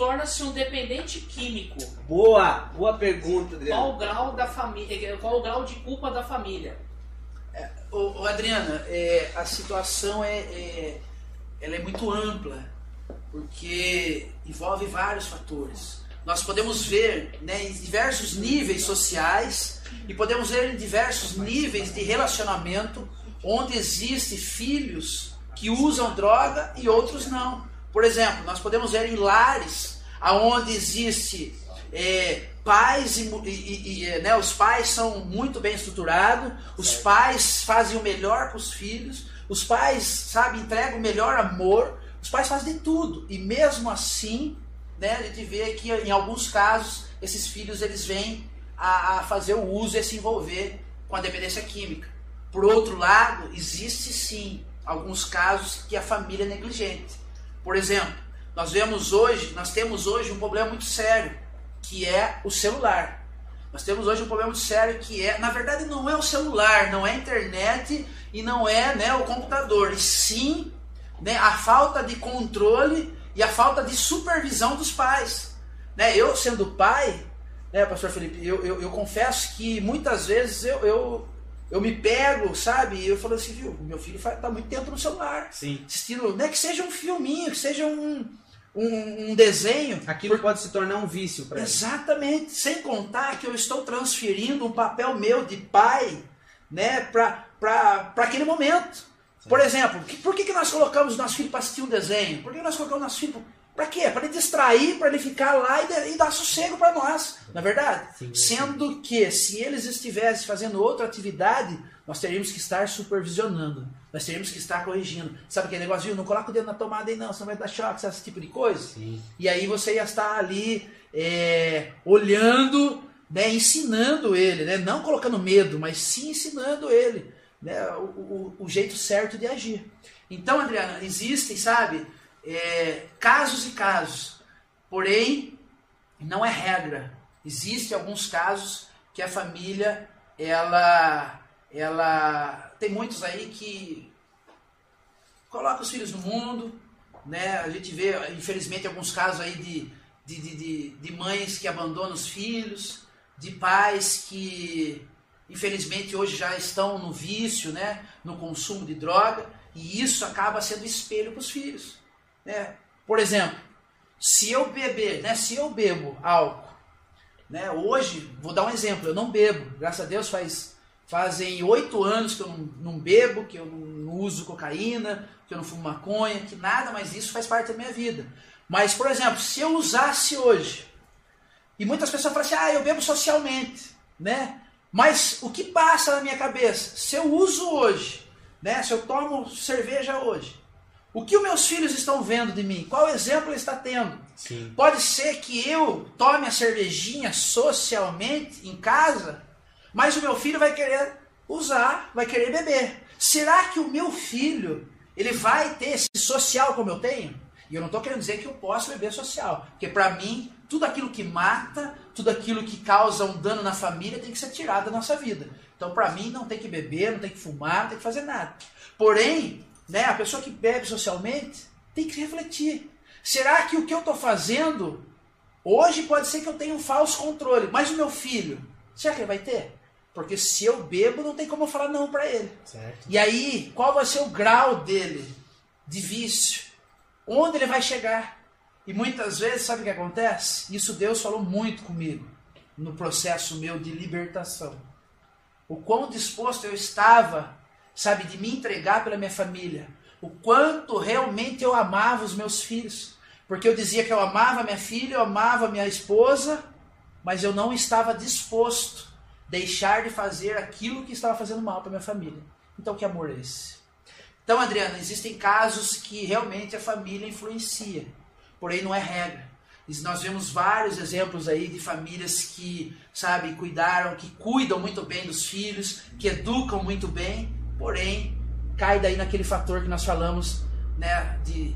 Speaker 4: torna-se um dependente químico?
Speaker 1: Boa, boa pergunta, Adriano.
Speaker 4: Qual o grau da família? Qual o grau de culpa da família?
Speaker 2: Ô, ô, Adriana, é, a situação é, é- ela é muito ampla, porque envolve vários fatores. Nós podemos ver né, em diversos níveis sociais e podemos ver em diversos níveis de relacionamento onde existe filhos que usam droga e outros não. Por exemplo, nós podemos ver em lares aonde existe é, pais e, e- e- e, né, os pais são muito bem estruturados, os pais fazem o melhor para os filhos, os pais, sabe, entregam o melhor amor, os pais fazem de tudo e mesmo assim, né, a gente vê que em alguns casos esses filhos eles vêm a, a fazer o uso e a se envolver com a dependência química. Por outro lado, existe sim alguns casos que a família é negligente. Por exemplo, nós vemos hoje, nós temos hoje um problema muito sério, que é o celular. Nós temos hoje um problema muito sério que é, na verdade, não é o celular, não é a internet e não é né, o computador, e sim né, a falta de controle e a falta de supervisão dos pais. Né, eu, sendo pai, né, pastor Felipe, eu, eu, eu confesso que muitas vezes eu, eu, eu me pego, sabe? E eu falo assim, viu, meu filho está muito tempo no celular
Speaker 1: Sim.
Speaker 2: assistindo, né, que seja um filminho, que seja um, um, um desenho.
Speaker 1: Aquilo pode se tornar um vício para ele.
Speaker 2: Exatamente. Sem contar que eu estou transferindo um papel meu de pai né, para aquele momento. Por exemplo, que- por que, que nós colocamos nosso filho para assistir um desenho? Por que nós colocamos nosso filho para quê? Para ele distrair, para ele ficar lá e, e dar sossego para nós, na é verdade? Sendo que se eles estivessem fazendo outra atividade, nós teríamos que estar supervisionando. Nós teríamos que estar corrigindo. Sabe aquele negócio? Não coloca o dedo na tomada aí não, senão vai dar choque, esse tipo de coisa? E aí você ia estar ali é, olhando, né, ensinando ele, né, não colocando medo, mas sim ensinando ele né, o, o- o jeito certo de agir. Então, Adriana, existem, sabe, é, casos e casos, porém, não é regra. Existem alguns casos que a família, ela, ela tem muitos aí que coloca os filhos no mundo, né? A gente vê, infelizmente, alguns casos aí de, de, de, de, de mães que abandonam os filhos, de pais que, infelizmente, hoje já estão no vício, né? No consumo de droga, e isso acaba sendo espelho para os filhos, né? Por exemplo, se eu beber, né? Se eu bebo álcool, né? Hoje, vou dar um exemplo, eu não bebo, graças a Deus faz fazem oito anos que eu não, não bebo, que eu não, uso cocaína, que eu não fumo maconha, que nada mais disso faz parte da minha vida. Mas, por exemplo, se eu usasse hoje, e muitas pessoas falam assim, ah, eu bebo socialmente, né? Mas o que passa na minha cabeça? Se eu uso hoje, né? Se eu tomo cerveja hoje, o que os meus filhos estão vendo de mim? Qual exemplo está tendo?
Speaker 5: Sim.
Speaker 2: Pode ser que eu tome a cervejinha socialmente em casa, mas o meu filho vai querer usar, vai querer beber. Será que o meu filho ele vai ter esse social como eu tenho? E eu não estou querendo dizer que eu posso beber social, porque para mim tudo aquilo que mata, tudo aquilo que causa um dano na família tem que ser tirado da nossa vida. Então para mim não tem que beber, não tem que fumar, não tem que fazer nada. Porém, né, a pessoa que bebe socialmente tem que refletir. Será que o que eu estou fazendo hoje pode ser que eu tenha um falso controle, mas o meu filho, será que ele vai ter? Porque se eu bebo, não tem como eu falar não para ele.
Speaker 5: Certo.
Speaker 2: E aí, qual vai ser o grau dele de vício? Onde ele vai chegar? E muitas vezes, sabe o que acontece? Isso Deus falou muito comigo no processo meu de libertação. O quão disposto eu estava, sabe, de me entregar pela minha família. O quanto realmente eu amava os meus filhos. Porque eu dizia que eu amava minha filha, eu amava minha esposa, mas eu não estava disposto a deixar de fazer aquilo que estava fazendo mal para minha família. Então, que amor é esse? Então, Adriana, existem casos que realmente a família influencia, porém não é regra. Nós vemos vários exemplos aí de famílias que, sabe, cuidaram, que cuidam muito bem dos filhos, que educam muito bem, porém cai daí naquele fator que nós falamos, né, de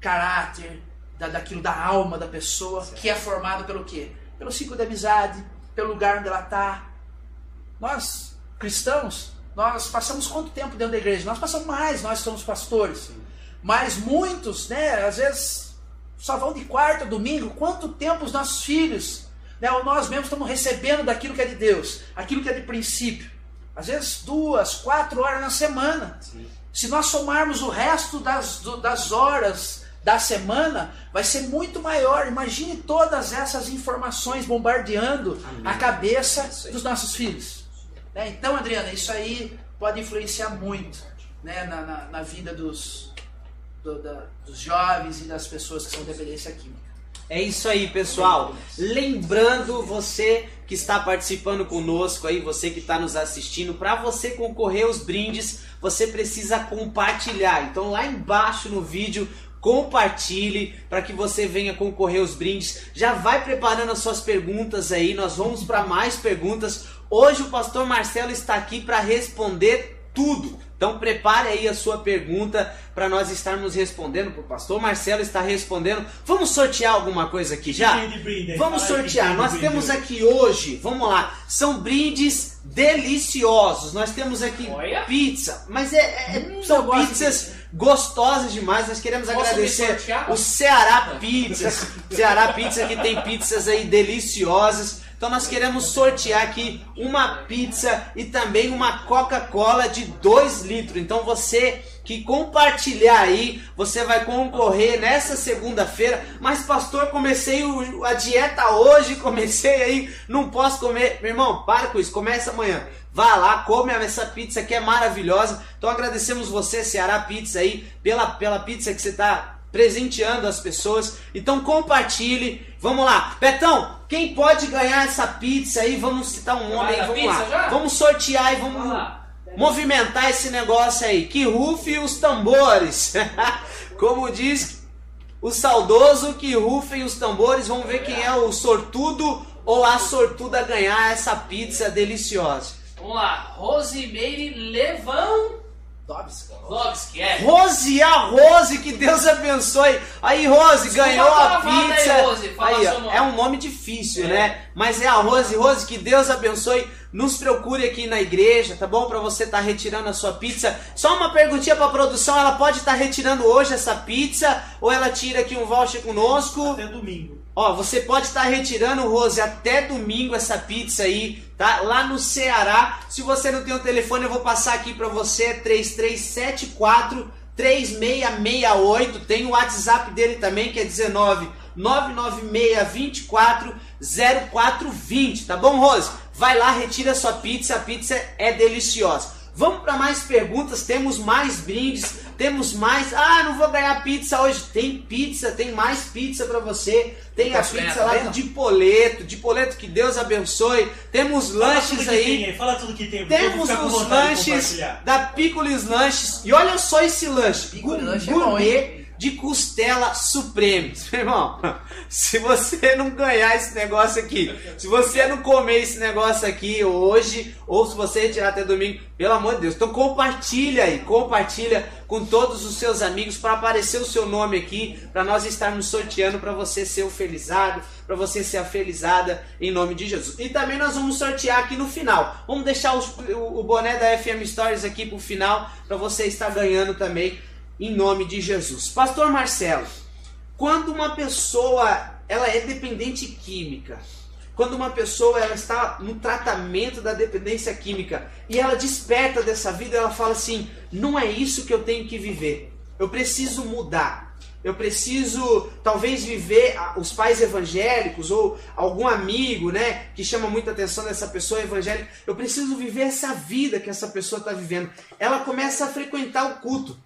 Speaker 2: caráter, da, daquilo da alma da pessoa, que é formado pelo quê? Pelo ciclo de amizade, pelo lugar onde ela está. Nós, cristãos, nós passamos quanto tempo dentro da igreja? Nós passamos mais, nós somos pastores. Mas muitos, né, às vezes só vão de quarta a domingo. Quanto tempo os nossos filhos, né, ou nós mesmos estamos recebendo daquilo que é de Deus, aquilo que é de princípio? Às vezes duas, quatro horas na semana. Se nós somarmos o resto das, do- das horas da semana, vai ser muito maior. Imagine todas essas informações bombardeando a cabeça dos nossos filhos. Né? Então, Adriana, isso aí pode influenciar muito né, na, na, na vida dos, do- da- dos jovens e das pessoas que são dependência química.
Speaker 1: É isso aí, pessoal. Lembrando você que está participando conosco aí, você que está nos assistindo, para você concorrer aos brindes, você precisa compartilhar. Então lá embaixo no vídeo, compartilhe para que você venha concorrer aos brindes. Já vai preparando as suas perguntas aí, nós vamos para mais perguntas. Hoje o pastor Marcelo está aqui para responder tudo. Então prepare aí a sua pergunta para nós estarmos respondendo. O pastor Marcelo está respondendo. Vamos sortear alguma coisa aqui já? Vamos sortear. Nós temos aqui hoje, vamos lá, são brindes deliciosos. Nós temos aqui
Speaker 4: Olha.
Speaker 1: pizza, mas é, é-
Speaker 2: Hum,
Speaker 1: são pizzas gostosas demais. Nós queremos
Speaker 4: Posso
Speaker 1: agradecer
Speaker 4: sortear?
Speaker 1: o Ceará Pizzas. Ceará Pizza que tem pizzas aí deliciosas. Então nós queremos sortear aqui uma pizza e também uma Coca-Cola de 2 litros. Então você que compartilhar aí, você vai concorrer nessa segunda-feira. Mas, pastor, comecei a dieta hoje, comecei aí, não posso comer. Meu irmão, para com isso, começa amanhã. Vá lá, come essa pizza que é maravilhosa. Então agradecemos você, Ceará Pizza aí, pela, pela pizza que você está presenteando as pessoas. Então compartilhe. Vamos lá. Betão, quem pode ganhar essa pizza aí? Vamos citar um nome aí, vamos lá.
Speaker 4: já?
Speaker 1: Vamos sortear e vamos
Speaker 4: Vamos lá.
Speaker 1: movimentar esse negócio aí. Que rufe os tambores. Como diz o saudoso, que rufem os tambores. Vamos ver quem é o sortudo ou a sortuda a ganhar essa pizza deliciosa.
Speaker 4: Vamos lá. Rosimeire Levandowski.
Speaker 2: Dobson.
Speaker 4: É.
Speaker 1: Rose, a Rose, que Deus abençoe. Aí, Rose,
Speaker 4: Desculpa
Speaker 1: ganhou a pizza.
Speaker 4: aí, Rose,
Speaker 1: Aí, ó, é um nome difícil,
Speaker 4: É.
Speaker 1: né? Mas é a Rose. Rose, que Deus abençoe. Nos procure aqui na igreja, tá bom? Pra você estar retirando a sua pizza. Só uma perguntinha pra produção: ela pode estar retirando hoje essa pizza? Ou ela tira aqui um voucher conosco?
Speaker 3: Até domingo.
Speaker 1: Ó, você pode estar retirando, Rose, até domingo essa pizza aí, tá? Lá no Ceará. Se você não tem o telefone, eu vou passar aqui pra você, 3374 3668. Tem o WhatsApp dele também, que é 19 996 24 0420, tá bom, Rose? Vai lá, retira sua pizza, a pizza é deliciosa. Vamos para mais perguntas, temos mais brindes, temos mais. Ah, não vou ganhar pizza hoje. Tem pizza, tem mais pizza para você. Tem a
Speaker 2: Posso ganhar
Speaker 1: pizza lá
Speaker 2: não?
Speaker 1: de Poleto, de Poleto que Deus abençoe. Temos
Speaker 3: Fala
Speaker 1: lanches aí.
Speaker 3: tem Fala tudo que tem.
Speaker 1: Temos os lanches da Picolis Lanches. E olha só esse lanche.
Speaker 2: Lanche é bom,
Speaker 1: gourmet
Speaker 2: hein?
Speaker 1: De costela Supremes. Meu irmão, se você não ganhar esse negócio aqui, se você não comer esse negócio aqui hoje, ou se você retirar até domingo, pelo amor de Deus, então compartilha aí, compartilha com todos os seus amigos para aparecer o seu nome aqui, para nós estarmos sorteando para você ser o felizado, para você ser a felizada em nome de Jesus. E também nós vamos sortear aqui no final. Vamos deixar os- o, o boné da FM Stories aqui pro final para você estar ganhando também em nome de Jesus. Pastor Marcelo, quando uma pessoa ela é dependente química, quando uma pessoa ela está no tratamento da dependência química e ela desperta dessa vida, ela fala assim: não é isso que eu tenho que viver. Eu preciso mudar. Eu preciso talvez viver os pais evangélicos ou algum amigo, né, que chama muita atenção dessa pessoa evangélica. Eu preciso viver essa vida que essa pessoa está vivendo. Ela começa a frequentar o culto.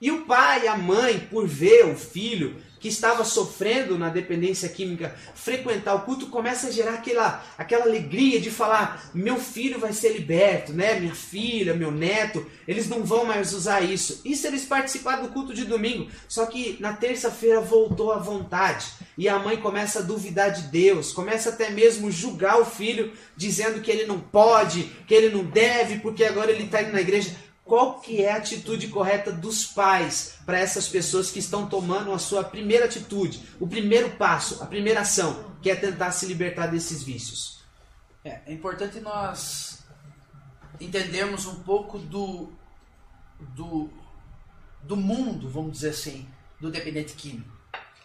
Speaker 1: E o pai a mãe, por ver o filho que estava sofrendo na dependência química frequentar o culto, começa a gerar aquela, aquela alegria de falar: meu filho vai ser liberto, né? Minha filha, meu neto, eles não vão mais usar isso. Isso eles participaram do culto de domingo, só que na terça-feira voltou à vontade. E a mãe começa a duvidar de Deus, começa até mesmo julgar o filho, dizendo que ele não pode, que ele não deve, porque agora ele está indo na igreja. Qual que é a atitude correta dos pais para essas pessoas que estão tomando a sua primeira atitude, o primeiro passo, a primeira ação, que é tentar se libertar desses vícios?
Speaker 2: É, é importante nós entendermos um pouco do, do, do mundo, vamos dizer assim, do dependente químico.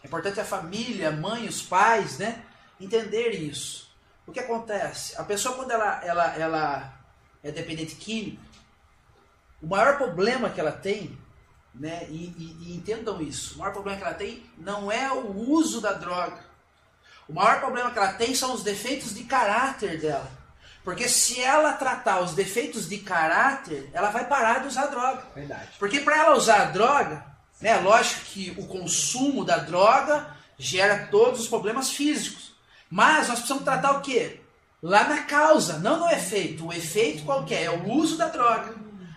Speaker 2: É importante a família, a mãe, os pais, né, entenderem isso. O que acontece? A pessoa quando ela, ela, ela é dependente químico, o maior problema que ela tem, né, e, e- e entendam isso, o maior problema que ela tem não é o uso da droga. O maior problema que ela tem são os defeitos de caráter dela. Porque se ela tratar os defeitos de caráter, ela vai parar de usar droga.
Speaker 1: Verdade.
Speaker 2: Porque para ela usar a droga, né, lógico que o consumo da droga gera todos os problemas físicos. Mas nós precisamos tratar o quê? Lá na causa, não no efeito. O efeito qual que é? É o uso da droga.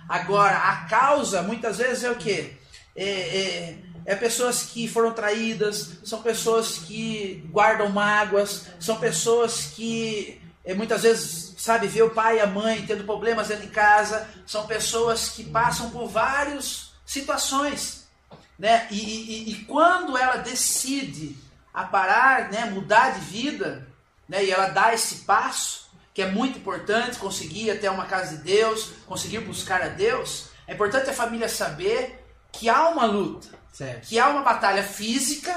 Speaker 2: Agora, a causa muitas vezes é o quê? É, é, é pessoas que foram traídas, são pessoas que guardam mágoas, são pessoas que é, muitas vezes, sabe, vê o pai e a mãe tendo problemas dentro de casa, são pessoas que passam por várias situações, né? E, e- e quando ela decide a parar, né, mudar de vida, né, e ela dá esse passo, que é muito importante, conseguir ir até uma casa de Deus, conseguir buscar a Deus, é importante a família saber que há uma luta,
Speaker 1: Certo.
Speaker 2: que há uma batalha física,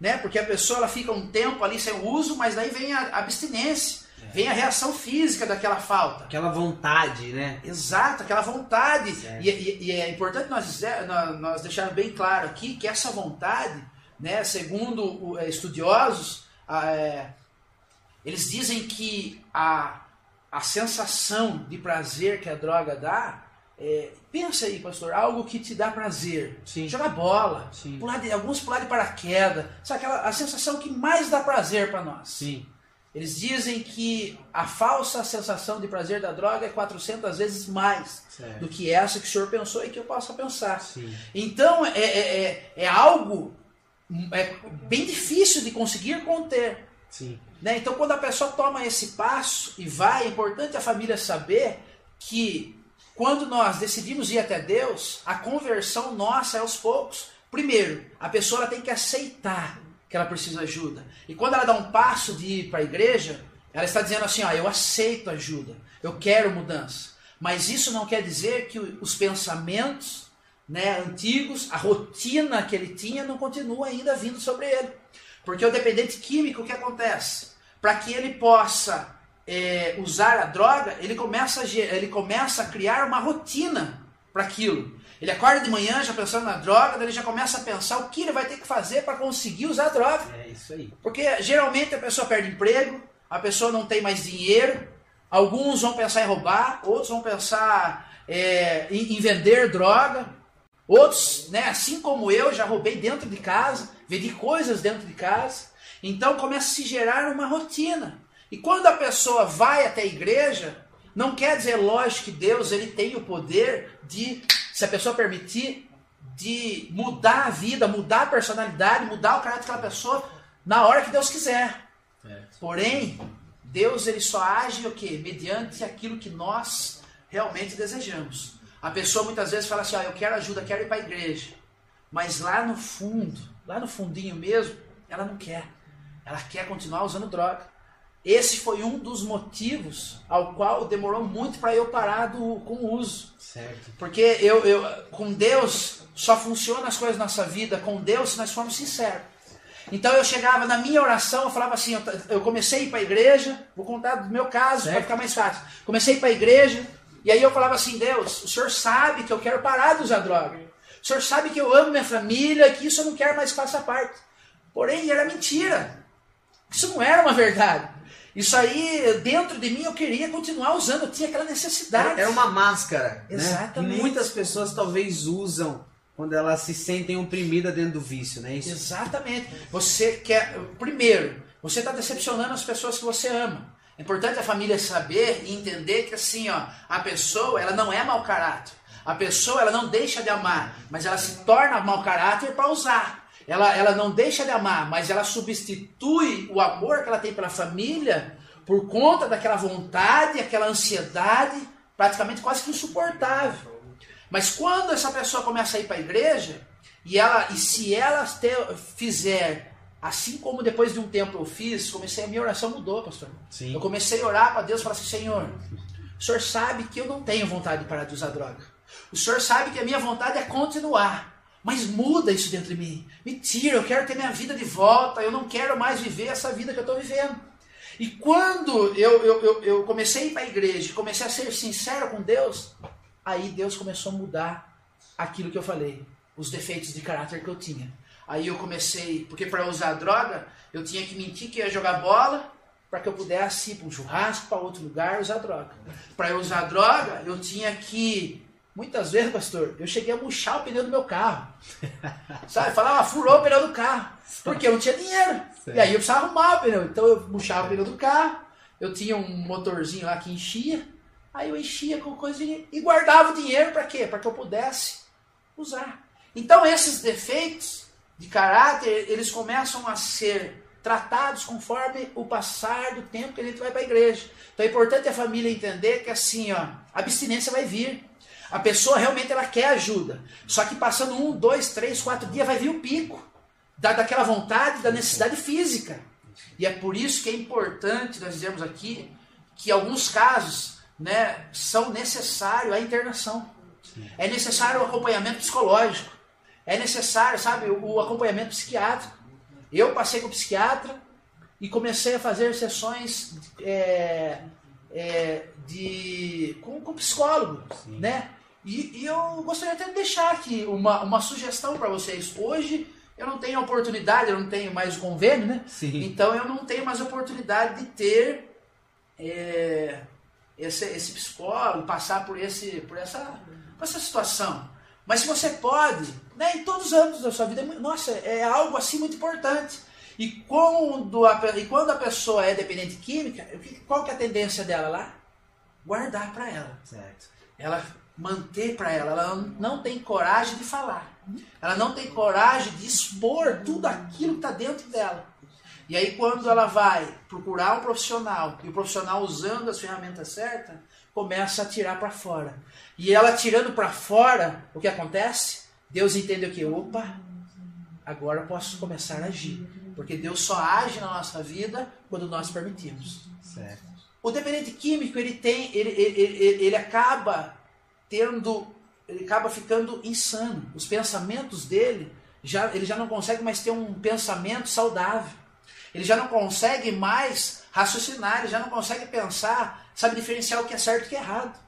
Speaker 2: né? Porque a pessoa ela fica um tempo ali sem uso, mas daí vem a abstinência. Vem a reação física daquela falta.
Speaker 3: Aquela vontade, né?
Speaker 2: Exato, aquela vontade. E, e- e é importante nós, nós, deixarmos bem claro aqui que essa vontade, né, segundo eh, estudiosos, é, eles dizem que a, a sensação de prazer que a droga dá, é, pensa aí, pastor, algo que te dá prazer.
Speaker 3: Sim.
Speaker 2: Jogar bola,
Speaker 3: Sim.
Speaker 2: pular de, alguns pular de paraquedas, sabe aquela, a sensação que mais dá prazer para nós.
Speaker 3: Sim.
Speaker 2: Eles dizem que a falsa sensação de prazer da droga é 400 vezes mais
Speaker 3: Certo.
Speaker 2: do que essa que o senhor pensou e que eu possa pensar.
Speaker 3: Sim.
Speaker 2: Então é, é, é, é algo é bem difícil de conseguir conter.
Speaker 3: Sim.
Speaker 2: Né? Então, quando a pessoa toma esse passo e vai, é importante a família saber que quando nós decidimos ir até Deus, a conversão nossa é aos poucos. Primeiro, a pessoa tem que aceitar que ela precisa de ajuda. E quando ela dá um passo de ir para a igreja, ela está dizendo assim: ó, eu aceito ajuda, eu quero mudança. Mas isso não quer dizer que os pensamentos né, antigos, a rotina que ele tinha, não continua ainda vindo sobre ele. Porque o dependente químico, o que acontece? Para que ele possa é, usar a droga, ele começa, a, ele começa a criar uma rotina para aquilo. Ele acorda de manhã já pensando na droga, daí ele já começa a pensar o que ele vai ter que fazer para conseguir usar a droga.
Speaker 3: É isso aí.
Speaker 2: Porque geralmente a pessoa perde emprego, a pessoa não tem mais dinheiro, alguns vão pensar em roubar, outros vão pensar é, em, em vender droga, outros, né, assim como eu, já roubei dentro de casa, vendi coisas dentro de casa. Então começa a se gerar uma rotina. E quando a pessoa vai até a igreja, não quer dizer, lógico, que Deus ele tem o poder de, se a pessoa permitir, de mudar a vida, mudar a personalidade, mudar o caráter daquela pessoa na hora que Deus quiser.
Speaker 3: Certo.
Speaker 2: Porém, Deus ele só age o quê? Mediante aquilo que nós realmente desejamos. A pessoa muitas vezes fala assim: ah, eu quero ajuda, quero ir para a igreja. Mas lá no fundo, lá no fundinho mesmo, ela não quer. Ela quer continuar usando droga. Esse foi um dos motivos ao qual demorou muito para eu parar do, com o uso.
Speaker 3: Certo.
Speaker 2: Porque eu, eu, com Deus só funciona as coisas na nossa vida com Deus se nós formos sinceros. Então eu chegava na minha oração, eu falava assim, eu, eu comecei a ir para a igreja, vou contar do meu caso para ficar mais fácil. Comecei a ir para a igreja e aí eu falava assim, Deus, o Senhor sabe que eu quero parar de usar droga. O Senhor sabe que eu amo minha família, que isso eu não quero mais que faça parte. Porém, era mentira. Isso não era uma verdade. Isso aí, dentro de mim, eu queria continuar usando, eu tinha aquela necessidade.
Speaker 3: Era, uma máscara.
Speaker 2: Exatamente.
Speaker 3: Né? Que muitas pessoas talvez usam quando elas se sentem oprimidas dentro do vício, não é isso?
Speaker 2: Exatamente. Você quer. Primeiro, você está decepcionando as pessoas que você ama. É importante a família saber e entender que assim, ó, a pessoa ela não é mau caráter. A pessoa ela não deixa de amar, mas ela se torna mau caráter para usar. Ela, ela não deixa de amar, mas ela substitui o amor que ela tem pela família por conta daquela vontade, aquela ansiedade, praticamente quase que insuportável. Mas quando essa pessoa começa a ir para a igreja, e, ela, e se ela fizer assim como depois de um tempo eu fiz, comecei a minha oração mudou, pastor.
Speaker 3: Sim.
Speaker 2: Eu comecei a orar para Deus e falar assim, Senhor, o Senhor sabe que eu não tenho vontade de parar de usar droga. O Senhor sabe que a minha vontade é continuar. Mas muda isso dentro de mim. Me tira, eu quero ter minha vida de volta. Eu não quero mais viver essa vida que eu estou vivendo. E quando eu, eu, eu, eu comecei a ir para a igreja, comecei a ser sincero com Deus, aí Deus começou a mudar aquilo que eu falei, os defeitos de caráter que eu tinha. Aí eu comecei, porque para usar droga, eu tinha que mentir que ia jogar bola para que eu pudesse ir para um churrasco, para outro lugar usar droga. Para eu usar droga, eu tinha que Muitas vezes, pastor, eu cheguei a murchar o pneu do meu carro. Sabe? Falava, furou o pneu do carro. Porque eu não tinha dinheiro.
Speaker 3: Certo.
Speaker 2: E aí eu precisava arrumar o pneu. Então eu murchava o pneu do carro. Eu tinha um motorzinho lá que enchia. Aí eu enchia com coisinha e guardava o dinheiro para quê? Para que eu pudesse usar. Então esses defeitos de caráter, eles começam a ser tratados conforme o passar do tempo que a gente vai para a igreja. Então é importante a família entender que assim, ó, a abstinência vai vir. A pessoa realmente ela quer ajuda. Só que passando um, dois, três, quatro dias vai vir o pico da, daquela vontade, da necessidade física. E é por isso que é importante nós dizermos aqui que alguns casos né, são necessários a internação. É necessário o acompanhamento psicológico. É necessário, sabe, o acompanhamento psiquiátrico. Eu passei com o psiquiatra e comecei a fazer sessões é, é, de, com, com psicólogo, né? E, e eu gostaria até de deixar aqui uma, uma sugestão para vocês. Hoje eu não tenho oportunidade, eu não tenho mais o convênio, né?
Speaker 6: Sim.
Speaker 2: Então eu não tenho mais oportunidade de ter é, esse, esse psicólogo, passar por, esse, por, essa, por essa situação. Mas se você pode, né, em todos os âmbitos da sua vida, é nossa, é algo assim muito importante. E quando a, e quando a pessoa é dependente química, qual que é a tendência dela lá? Guardar para ela
Speaker 6: Certo.
Speaker 2: ela manter para ela, ela não- tem coragem de falar. Ela não tem coragem de expor tudo aquilo que está dentro dela. E aí quando ela vai procurar um profissional, e o profissional usando as ferramentas certas, começa a tirar para fora. E ela tirando para fora, o que acontece? Deus entende o que? Opa, agora eu posso começar a agir. Porque Deus só age na nossa vida quando nós permitimos.
Speaker 6: Certo.
Speaker 2: O dependente químico, ele tem, ele, ele, ele, ele acaba tendo, ele acaba ficando insano. Os pensamentos dele, já, ele já não consegue mais ter um pensamento saudável. Ele já não consegue mais raciocinar, ele já não consegue pensar, sabe diferenciar o que é certo e o que é errado.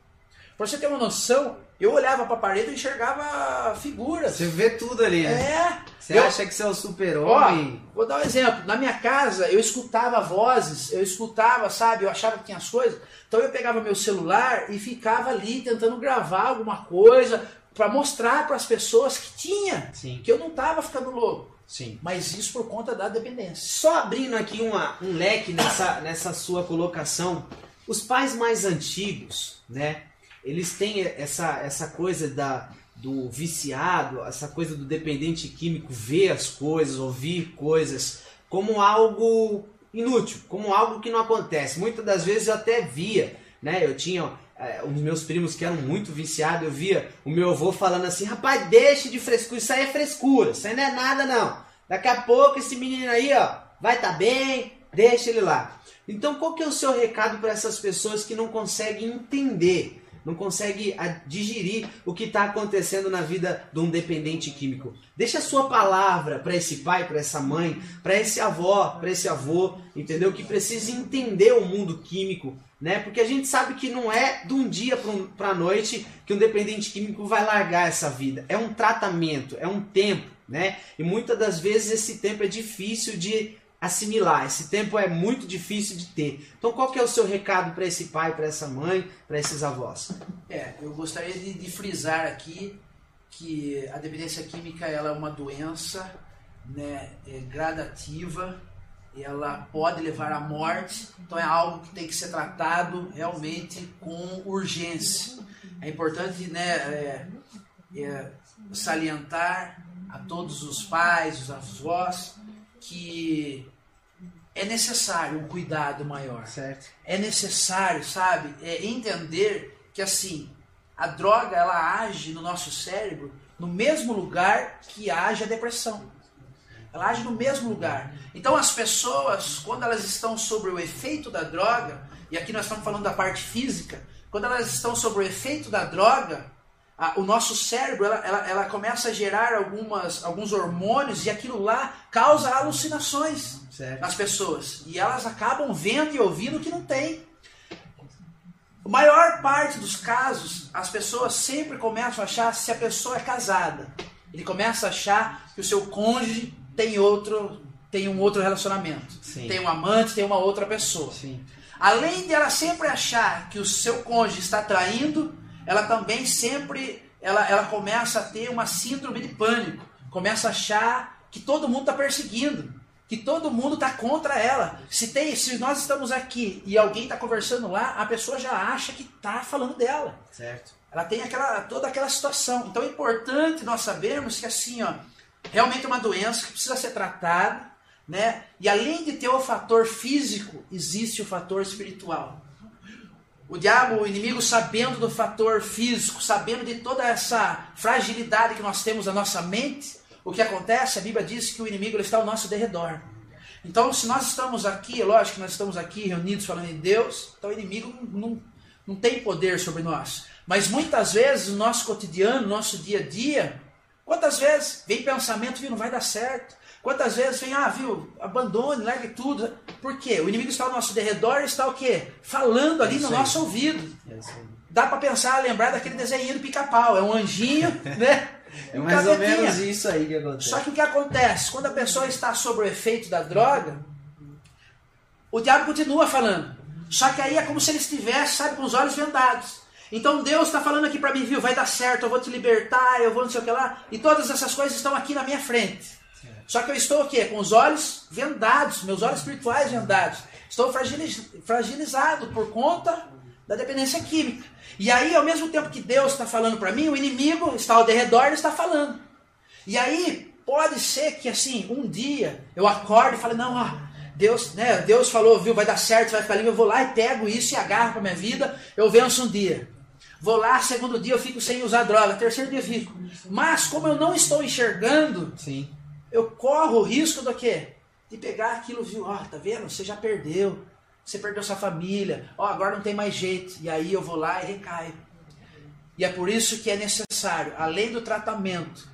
Speaker 2: Pra você ter uma noção, eu olhava para a parede e enxergava figuras.
Speaker 6: Você vê tudo ali, né?
Speaker 2: É,
Speaker 6: Você
Speaker 2: eu-
Speaker 6: acha que você é o super-homem?
Speaker 2: Vou dar um exemplo. Na minha casa, eu escutava vozes, eu escutava, sabe? Eu achava que tinha as coisas. Então eu pegava meu celular e ficava ali tentando gravar alguma coisa para mostrar para as pessoas que tinha,
Speaker 1: Sim,
Speaker 2: que eu não tava ficando louco.
Speaker 1: sim.
Speaker 2: Mas isso por conta da dependência.
Speaker 1: Só abrindo aqui uma, um leque nessa, nessa sua colocação, os pais mais antigos, né? Eles têm essa, essa coisa da, do viciado, essa coisa do dependente químico ver as coisas, ouvir coisas como algo inútil, como algo que não acontece. Muitas das vezes eu até via, né? Eu tinha é, uns meus primos que eram muito viciados, eu via o meu avô falando assim, rapaz, deixe de frescura, isso aí é frescura, isso aí não é nada não. Daqui a pouco esse menino aí, ó, vai estar bem, deixa ele lá. Então, qual que é o seu recado para essas pessoas que não conseguem entender, não conseguem a- digerir o que está acontecendo na vida de um dependente químico? Deixa a sua palavra para esse pai, para essa mãe, para esse avó, para esse avô, entendeu? Que precisa entender o mundo químico, né? Porque a gente sabe que não é de um dia para a noite que um dependente químico vai largar essa vida. É um tratamento, é um tempo, né? E muitas das vezes esse tempo é difícil de assimilar. Esse tempo é muito difícil de ter. Então, qual que é o seu recado para esse pai, para essa mãe, para esses avós?
Speaker 2: É, eu gostaria de, de frisar aqui que a dependência química ela é uma doença né, é gradativa, ela pode levar à morte, então é algo que tem que ser tratado realmente com urgência. É importante né, é, é, salientar a todos os pais, os avós, que é necessário um cuidado maior
Speaker 1: Certo.
Speaker 2: é necessário, sabe, é entender que assim a droga ela age no nosso cérebro no mesmo lugar que age a depressão. Ela age no mesmo lugar. Então as pessoas, quando elas estão sobre o efeito da droga, e aqui nós estamos falando da parte física, quando elas estão sobre o efeito da droga, a- o nosso cérebro ela, ela, ela começa a gerar algumas, alguns hormônios e aquilo lá causa alucinações
Speaker 1: Certo.
Speaker 2: as pessoas. E elas acabam vendo e ouvindo o que não tem. A maior parte dos casos, as pessoas sempre começam a achar se a pessoa é casada. Ele começa a achar que o seu cônjuge tem outro, tem um outro relacionamento.
Speaker 1: Sim.
Speaker 2: Tem um amante, tem uma outra pessoa.
Speaker 1: Sim.
Speaker 2: Além de ela sempre achar que o seu cônjuge está traindo, ela também sempre ela, ela começa a ter uma síndrome de pânico. Começa a achar que todo mundo está perseguindo, que todo mundo está contra ela. Se tem, se nós estamos aqui e alguém está conversando lá, a pessoa já acha que está falando dela.
Speaker 1: Certo.
Speaker 2: Ela tem aquela, toda aquela situação. Então é importante nós sabermos que assim, ó, realmente é uma doença que precisa ser tratada, né? E além de ter o fator físico, existe o fator espiritual. O diabo, o inimigo, sabendo do fator físico, sabendo de toda essa fragilidade que nós temos na nossa mente, o que acontece? A Bíblia diz que o inimigo está ao nosso derredor. Então, se nós estamos aqui, é lógico que nós estamos aqui reunidos falando em Deus, então o inimigo não, não, não tem poder sobre nós. Mas muitas vezes, no nosso cotidiano, no nosso dia a dia, quantas vezes vem pensamento que não vai dar certo? Quantas vezes vem, ah, viu, abandone, largue tudo. Por quê? O inimigo está ao nosso derredor e está o quê? Falando ali
Speaker 7: Isso
Speaker 2: no nosso ouvido.
Speaker 7: É.
Speaker 2: Dá pra pensar, lembrar daquele desenho do pica-pau. É um anjinho, né?
Speaker 7: É
Speaker 2: Um
Speaker 7: mais ou menos isso aí que acontece.
Speaker 2: Só que o que acontece? Quando a pessoa está sob o efeito da droga, o diabo continua falando. Só que aí é como se ele estivesse, sabe, com os olhos vendados. Então Deus está falando aqui para mim, viu? Vai dar certo, eu vou te libertar, eu vou não sei o que lá. E todas essas coisas estão aqui na minha frente. Só que eu estou o quê? Com os olhos vendados, meus olhos espirituais vendados. Estou fragiliz- fragilizado por conta da dependência química. E aí, ao mesmo tempo que Deus está falando para mim, o inimigo está ao derredor e está falando. E aí, pode ser que assim, um dia eu acorde e fale, não, ó, Deus, né, Deus falou, viu, vai dar certo, vai ficar livre, eu vou lá e pego isso e agarro para minha vida, eu venço um dia. Vou lá, segundo dia eu fico sem usar droga, terceiro dia eu fico. Mas como eu não estou enxergando,
Speaker 7: Sim.
Speaker 2: Eu corro o risco do quê? De pegar aquilo, viu? Ó, tá vendo? Você já perdeu. Você perdeu sua família. Ó, agora não tem mais jeito. E aí eu vou lá e recaio. E é por isso que é necessário, além do tratamento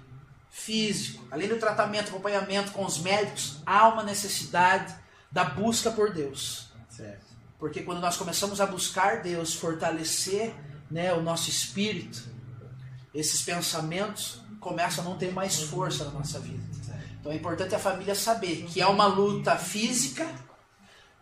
Speaker 2: físico, além do tratamento, acompanhamento com os médicos, há uma necessidade da busca por Deus.
Speaker 7: Certo.
Speaker 2: Porque quando nós começamos a buscar Deus, fortalecer né, o nosso espírito, esses pensamentos começam a não ter mais força na nossa vida. Então é importante a família saber que é uma luta física,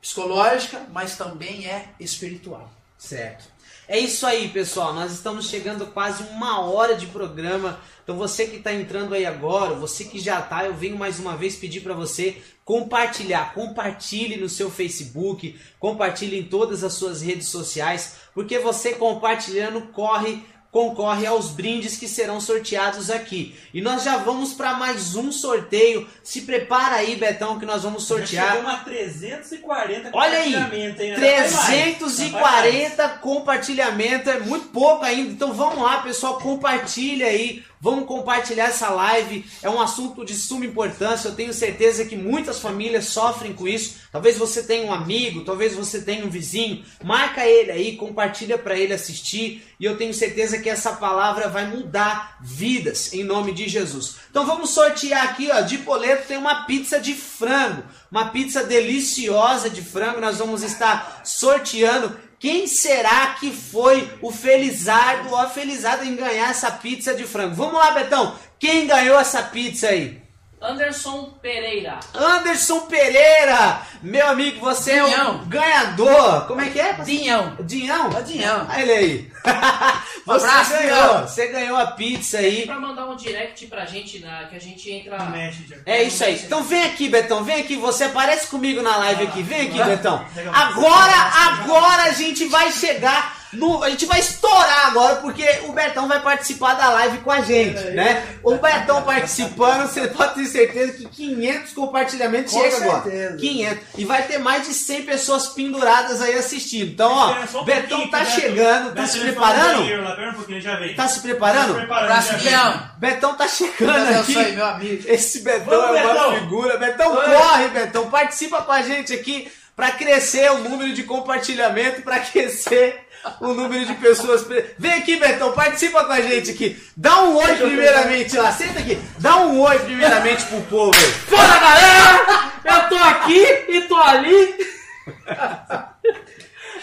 Speaker 2: psicológica, mas também é espiritual.
Speaker 1: Certo. É isso aí, pessoal. Nós estamos chegando quase uma hora de programa. Então você que está entrando aí agora, você que já tá, eu venho mais uma vez pedir para você compartilhar, compartilhe no seu Facebook, compartilhe em todas as suas redes sociais, porque você compartilhando corre concorre aos brindes que serão sorteados aqui. E nós já vamos para mais um sorteio. Se prepara aí, Betão, que nós vamos sortear.
Speaker 3: Chegamos a 340
Speaker 1: Olha aí,
Speaker 3: hein? Ainda vai mais. Ainda vai mais.
Speaker 1: 340 compartilhamento, é muito pouco ainda. Então vamos lá, pessoal, compartilha aí. Vamos compartilhar essa live. É um assunto de suma importância. Eu tenho certeza que muitas famílias sofrem com isso. Talvez você tenha um amigo, talvez você tenha um vizinho. Marca ele aí, compartilha para ele assistir. E eu tenho certeza que essa palavra vai mudar vidas em nome de Jesus. Então vamos sortear aqui, ó, de poleto tem uma pizza de frango, uma pizza deliciosa de frango. Nós vamos estar sorteando. Quem será que foi o felizardo ou a felizada em ganhar essa pizza de frango? Vamos lá, Betão. Quem ganhou essa pizza aí?
Speaker 4: Anderson Pereira.
Speaker 1: Anderson Pereira! Meu amigo, você é
Speaker 2: Dinhão.
Speaker 1: o ganhador. Como é que é?
Speaker 2: Dinhão.
Speaker 1: Dinhão?
Speaker 2: Ó, Dinhão.
Speaker 1: Olha ele aí. Você
Speaker 2: abraço,
Speaker 1: ganhou.
Speaker 2: Dinhão.
Speaker 1: Você ganhou a pizza aí.
Speaker 4: Pra mandar um direct pra gente, na, que a gente entra.
Speaker 3: Messenger.
Speaker 1: É isso aí. Então vem aqui, Betão. Vem aqui. Você aparece comigo na live aqui. Vem aqui, Betão. Agora, agora a gente vai chegar no. A gente vai estourar agora, porque o Betão vai participar da live com a gente, né? O Betão participando, você pode ter certeza que 500 compartilhamentos
Speaker 2: Com
Speaker 1: chega agora.
Speaker 2: certeza.
Speaker 1: 500. E vai ter mais de 100 pessoas penduradas aí assistindo. Então, ó,
Speaker 3: só um
Speaker 1: Betão
Speaker 3: pouquinho,
Speaker 1: tá
Speaker 3: Beto-
Speaker 1: chegando. Tá
Speaker 3: Beto
Speaker 1: se preparando?
Speaker 3: lá, um.
Speaker 1: Tá se preparando?
Speaker 3: Tá preparando, já vem.
Speaker 2: Dinhão.
Speaker 1: Betão tá chegando aqui.
Speaker 2: meu amigo.
Speaker 1: Esse Betão
Speaker 3: Vamos,
Speaker 1: é uma
Speaker 3: Betão.
Speaker 1: figura. Betão,
Speaker 2: Oi.
Speaker 1: corre, Betão. Participa com a gente aqui para crescer o número de compartilhamento, para crescer o número de pessoas. Vem aqui, Betão, participa com a gente aqui. Dá um oi primeiramente lá. Senta aqui. Dá um oi primeiramente pro povo.
Speaker 4: Fala galera! Eu tô aqui e tô ali.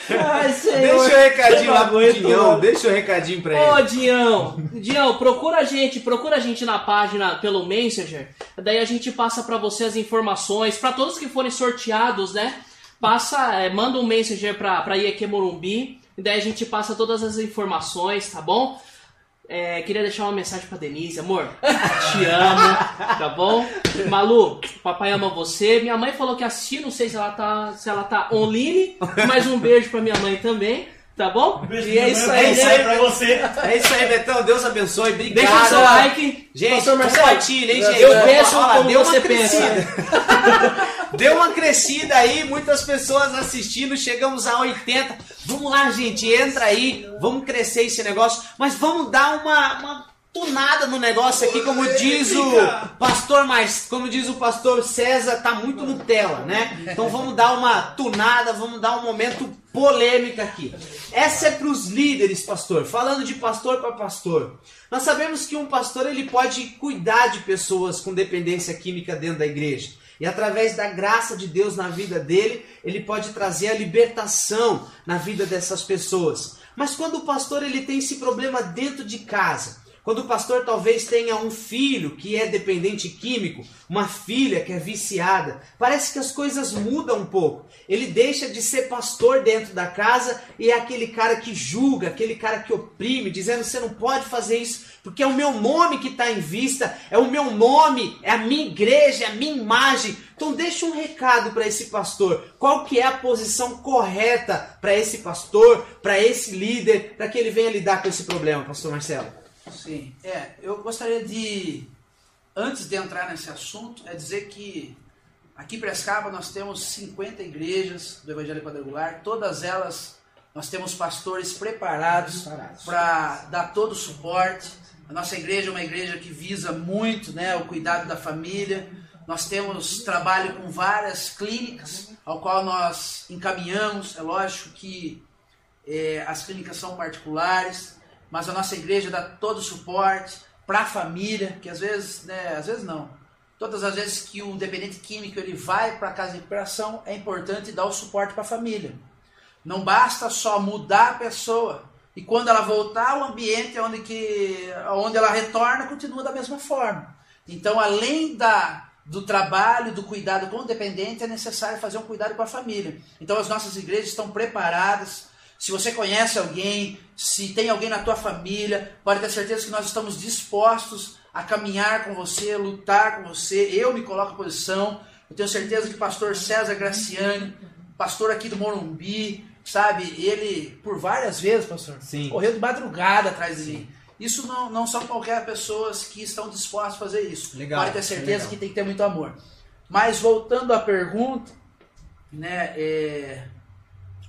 Speaker 2: Ai,
Speaker 1: Deixa o recadinho lá pro
Speaker 3: não.
Speaker 1: Deixa o recadinho pra
Speaker 4: Ô,
Speaker 1: ele.
Speaker 4: Dião, Dião, procura a gente, procura a gente na página pelo Messenger. Daí a gente passa pra você as informações, pra todos que forem sorteados, né? Passa, é, manda um Messenger pra, pra IEQ Morumbi, e daí a gente passa todas as informações, tá bom? É, queria deixar uma mensagem pra Denise, amor. Te amo, tá bom? Malu, papai ama você. Minha mãe falou que assistiu, não sei se ela tá, se ela tá online, mas um beijo pra minha mãe também, tá bom?
Speaker 1: E é isso aí,
Speaker 3: é
Speaker 1: isso aí.
Speaker 3: pra você.
Speaker 1: É isso aí, Betão. Deus abençoe. Obrigado.
Speaker 4: Deixa o seu like.
Speaker 1: Gente, compartilha, hein, gente?
Speaker 4: Eu
Speaker 1: Olha
Speaker 4: penso
Speaker 1: lá,
Speaker 4: como
Speaker 1: deu uma
Speaker 4: você
Speaker 1: crescida.
Speaker 4: pensa.
Speaker 1: Deu uma crescida aí, muitas pessoas assistindo, chegamos a 80. Vamos lá, gente, entra aí, vamos crescer esse negócio, mas vamos dar uma, uma tunada no negócio aqui, como diz o pastor mais, como diz o pastor César, tá muito Nutella, né? Então vamos dar uma tunada, vamos dar um momento polêmica aqui. Essa é para os líderes, pastor. Falando de pastor para pastor. Nós sabemos que um pastor ele pode cuidar de pessoas com dependência química dentro da igreja. E através da graça de Deus na vida dele, ele pode trazer a libertação na vida dessas pessoas. Mas quando o pastor ele tem esse problema dentro de casa, quando o pastor talvez tenha um filho que é dependente químico, uma filha que é viciada, parece que as coisas mudam um pouco. Ele deixa de ser pastor dentro da casa e é aquele cara que julga, aquele cara que oprime, dizendo você não pode fazer isso porque é o meu nome que está em vista, é o meu nome, é a minha igreja, é a minha imagem. Então deixa um recado para esse pastor. Qual que é a posição correta para esse pastor, para esse líder, para que ele venha lidar com esse problema, pastor Marcelo?
Speaker 2: Sim, é, eu gostaria de, antes de entrar nesse assunto, é dizer que aqui em Prescaba nós temos 50 igrejas do Evangelho Quadrangular, todas elas nós temos pastores preparados para dar todo o suporte. A nossa igreja é uma igreja que visa muito né, o cuidado da família. Nós temos trabalho com várias clínicas, ao qual nós encaminhamos. É lógico que é, as clínicas são particulares, mas a nossa igreja dá todo o suporte para a família, que às vezes, né, às vezes não. Todas as vezes que o dependente químico ele vai para a casa de recuperação, é importante dar o suporte para a família. Não basta só mudar a pessoa e quando ela voltar, o ambiente onde, que, onde ela retorna continua da mesma forma. Então, além da, do trabalho, do cuidado com o dependente, é necessário fazer um cuidado com a família. Então, as nossas igrejas estão preparadas se você conhece alguém, se tem alguém na tua família, pode ter certeza que nós estamos dispostos a caminhar com você, lutar com você. Eu me coloco à posição. Eu tenho certeza que o pastor César Graciani, pastor aqui do Morumbi, sabe, ele por várias vezes, pastor,
Speaker 1: Sim.
Speaker 2: correu de madrugada atrás de mim. Isso não, não são qualquer pessoas que estão dispostas a fazer isso.
Speaker 1: Legal,
Speaker 2: Pode ter certeza
Speaker 1: legal.
Speaker 2: que tem que ter muito amor. Mas voltando à pergunta, né, é,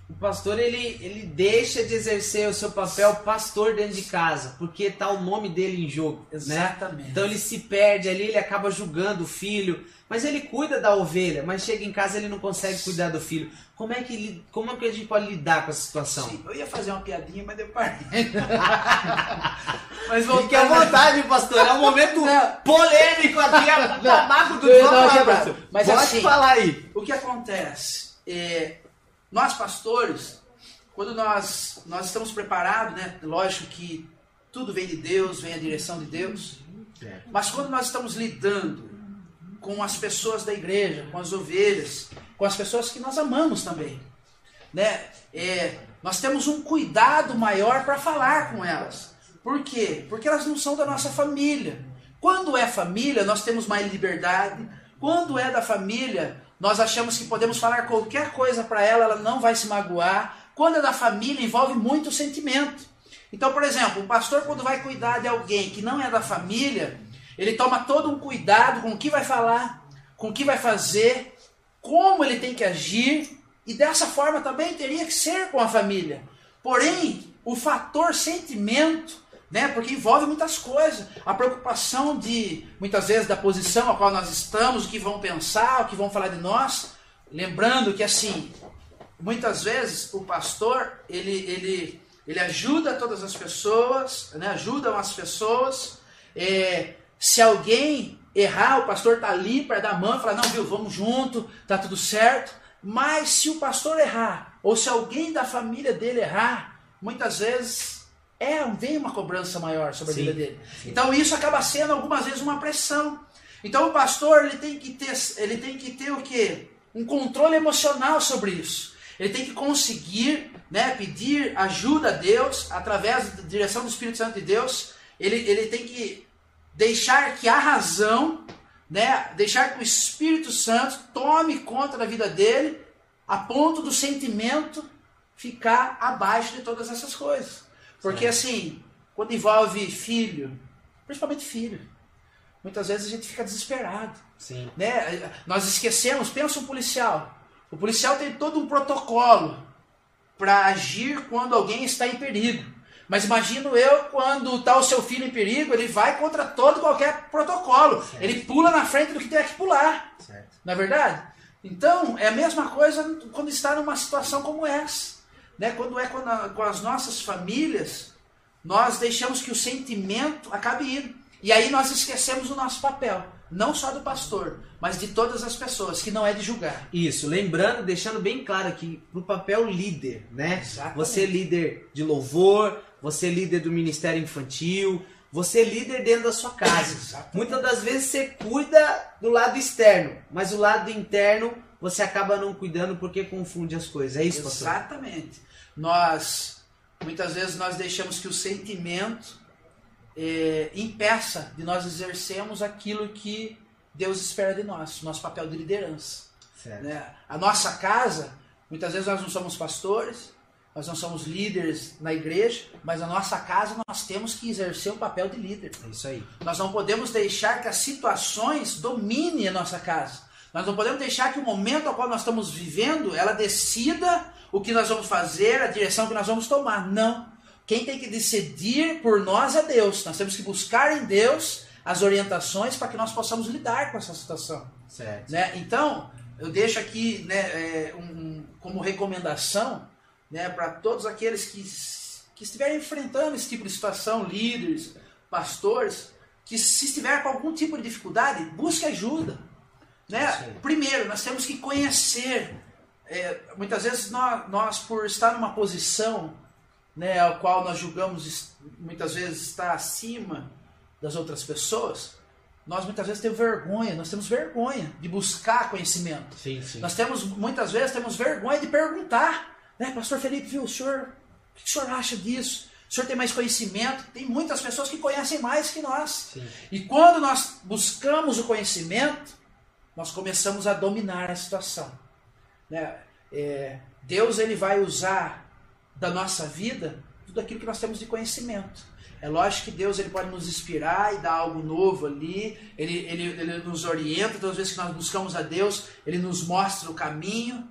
Speaker 1: O pastor ele, ele deixa de exercer o seu papel pastor dentro de casa, porque tá o nome dele em jogo, né?
Speaker 2: Exatamente.
Speaker 1: Então ele se perde ali, ele acaba julgando o filho, mas ele cuida da ovelha, mas chega em casa ele não consegue cuidar do filho. Como é que ele- como é que a gente pode lidar com essa situação?
Speaker 2: Sim, eu ia fazer uma piadinha, mas deu parei. mas
Speaker 1: Fique à vontade, pastor, é um momento
Speaker 2: Não.
Speaker 1: polêmico aqui, é o tabaco do
Speaker 2: Eu
Speaker 1: lá,
Speaker 2: quebrada.
Speaker 1: pastor.
Speaker 2: Mas
Speaker 1: Pode
Speaker 2: assim-
Speaker 1: falar aí.
Speaker 2: O que acontece? É, nós pastores, quando nós, nós estamos preparados, né? Lógico que tudo vem de Deus, vem a direção de Deus. Mas quando nós estamos lidando com as pessoas da igreja, com as ovelhas, com as pessoas que nós amamos também, né? É, nós temos um cuidado maior para falar com elas. Por quê? Porque elas não são da nossa família. Quando é família, nós temos mais liberdade. Quando é da família, nós achamos que podemos falar qualquer coisa para ela, ela não vai se magoar. Quando é da família, envolve muito sentimento. Então, por exemplo, o pastor, quando vai cuidar de alguém que não é da família, ele toma todo um cuidado com o que vai falar, com o que vai fazer, como ele tem que agir, e dessa forma também teria que ser com a família. Porém, o fator sentimento, né, porque envolve muitas coisas, a preocupação de muitas vezes da posição a qual nós estamos, o que vão pensar, o que vão falar de nós, lembrando que assim, muitas vezes o pastor, ele ele ele ajuda todas as pessoas, né, ajudam as pessoas, é, se alguém errar, o pastor tá ali para dar a mão e falar, não, viu, vamos junto, tá tudo certo. Mas se o pastor errar, ou se alguém da família dele errar, muitas vezes é, vem uma cobrança maior sobre
Speaker 1: Sim,
Speaker 2: a vida dele. Então isso acaba sendo algumas vezes uma pressão. Então o pastor ele tem que ter, ele tem que ter o quê? Um controle emocional sobre isso. Ele tem que conseguir, né, pedir ajuda a Deus através da direção do Espírito Santo de Deus. Ele, ele tem que deixar que a razão, né, deixar que o Espírito Santo tome conta da vida dele, a ponto do sentimento ficar abaixo de todas essas coisas. Porque assim, quando envolve filho, principalmente filho, muitas vezes a gente fica desesperado.
Speaker 1: Sim.
Speaker 2: Né? Nós esquecemos, pensa um policial. O policial tem todo um protocolo para agir quando alguém está em perigo. Mas imagino eu quando está o seu filho em perigo, ele vai contra todo qualquer protocolo.
Speaker 1: Certo.
Speaker 2: Ele pula na frente do que tiver que pular.
Speaker 1: Certo.
Speaker 2: Não é verdade? Então, é a mesma coisa quando está numa situação como essa. Né? Quando é com, a- com as nossas famílias, nós deixamos que o sentimento acabe indo. E aí nós esquecemos o nosso papel. Não só do pastor, mas de todas as pessoas, que não é de julgar.
Speaker 1: Isso, lembrando, deixando bem claro aqui, pro papel líder, né?
Speaker 2: Exatamente.
Speaker 1: Você é líder de louvor, você é líder do ministério infantil, você é líder dentro da sua casa.
Speaker 2: Exatamente.
Speaker 1: Muitas das vezes você cuida do lado externo, mas o lado interno você acaba não cuidando porque confunde as coisas. É isso, pastor?
Speaker 2: Exatamente. Nós, muitas vezes, nós deixamos que o sentimento eh, impeça de nós exercermos aquilo que Deus espera de nós, nosso papel de liderança.
Speaker 1: Certo.
Speaker 2: né? A nossa casa, muitas vezes nós não somos pastores, nós não somos líderes na igreja, mas a nossa casa nós temos que exercer o papel de líder.
Speaker 1: É isso aí.
Speaker 2: Nós não podemos deixar que as situações dominem a nossa casa. Nós não podemos deixar que o momento ao qual nós estamos vivendo, ela decida o que nós vamos fazer, a direção que nós vamos tomar. Não. Quem tem que decidir por nós é Deus. Nós temos que buscar em Deus as orientações para que nós possamos lidar com essa situação.
Speaker 1: Certo.
Speaker 2: Né? Então, eu deixo aqui né, é, um- como recomendação né, para todos aqueles que, que estiverem enfrentando esse tipo de situação, líderes, pastores, que se estiver com algum tipo de dificuldade, busque ajuda. Né? Primeiro, nós temos que conhecer. é, muitas vezes nós, nós, por estar numa posição né, ao qual nós julgamos muitas vezes estar acima das outras pessoas, nós muitas vezes temos vergonha, nós temos vergonha de buscar conhecimento.
Speaker 1: Sim, sim.
Speaker 2: Nós temos, muitas vezes, temos vergonha de perguntar, né, Pastor Felipe, viu, o senhor, o que o senhor acha disso? O senhor tem mais conhecimento? Tem muitas pessoas que conhecem mais que nós.
Speaker 1: Sim.
Speaker 2: E quando nós buscamos o conhecimento, nós começamos a dominar a situação. Né? É, Deus ele vai usar da nossa vida tudo aquilo que nós temos de conhecimento. É lógico que Deus ele pode nos inspirar e dar algo novo ali, ele, ele, ele nos orienta, todas as vezes que nós buscamos a Deus, ele nos mostra o caminho,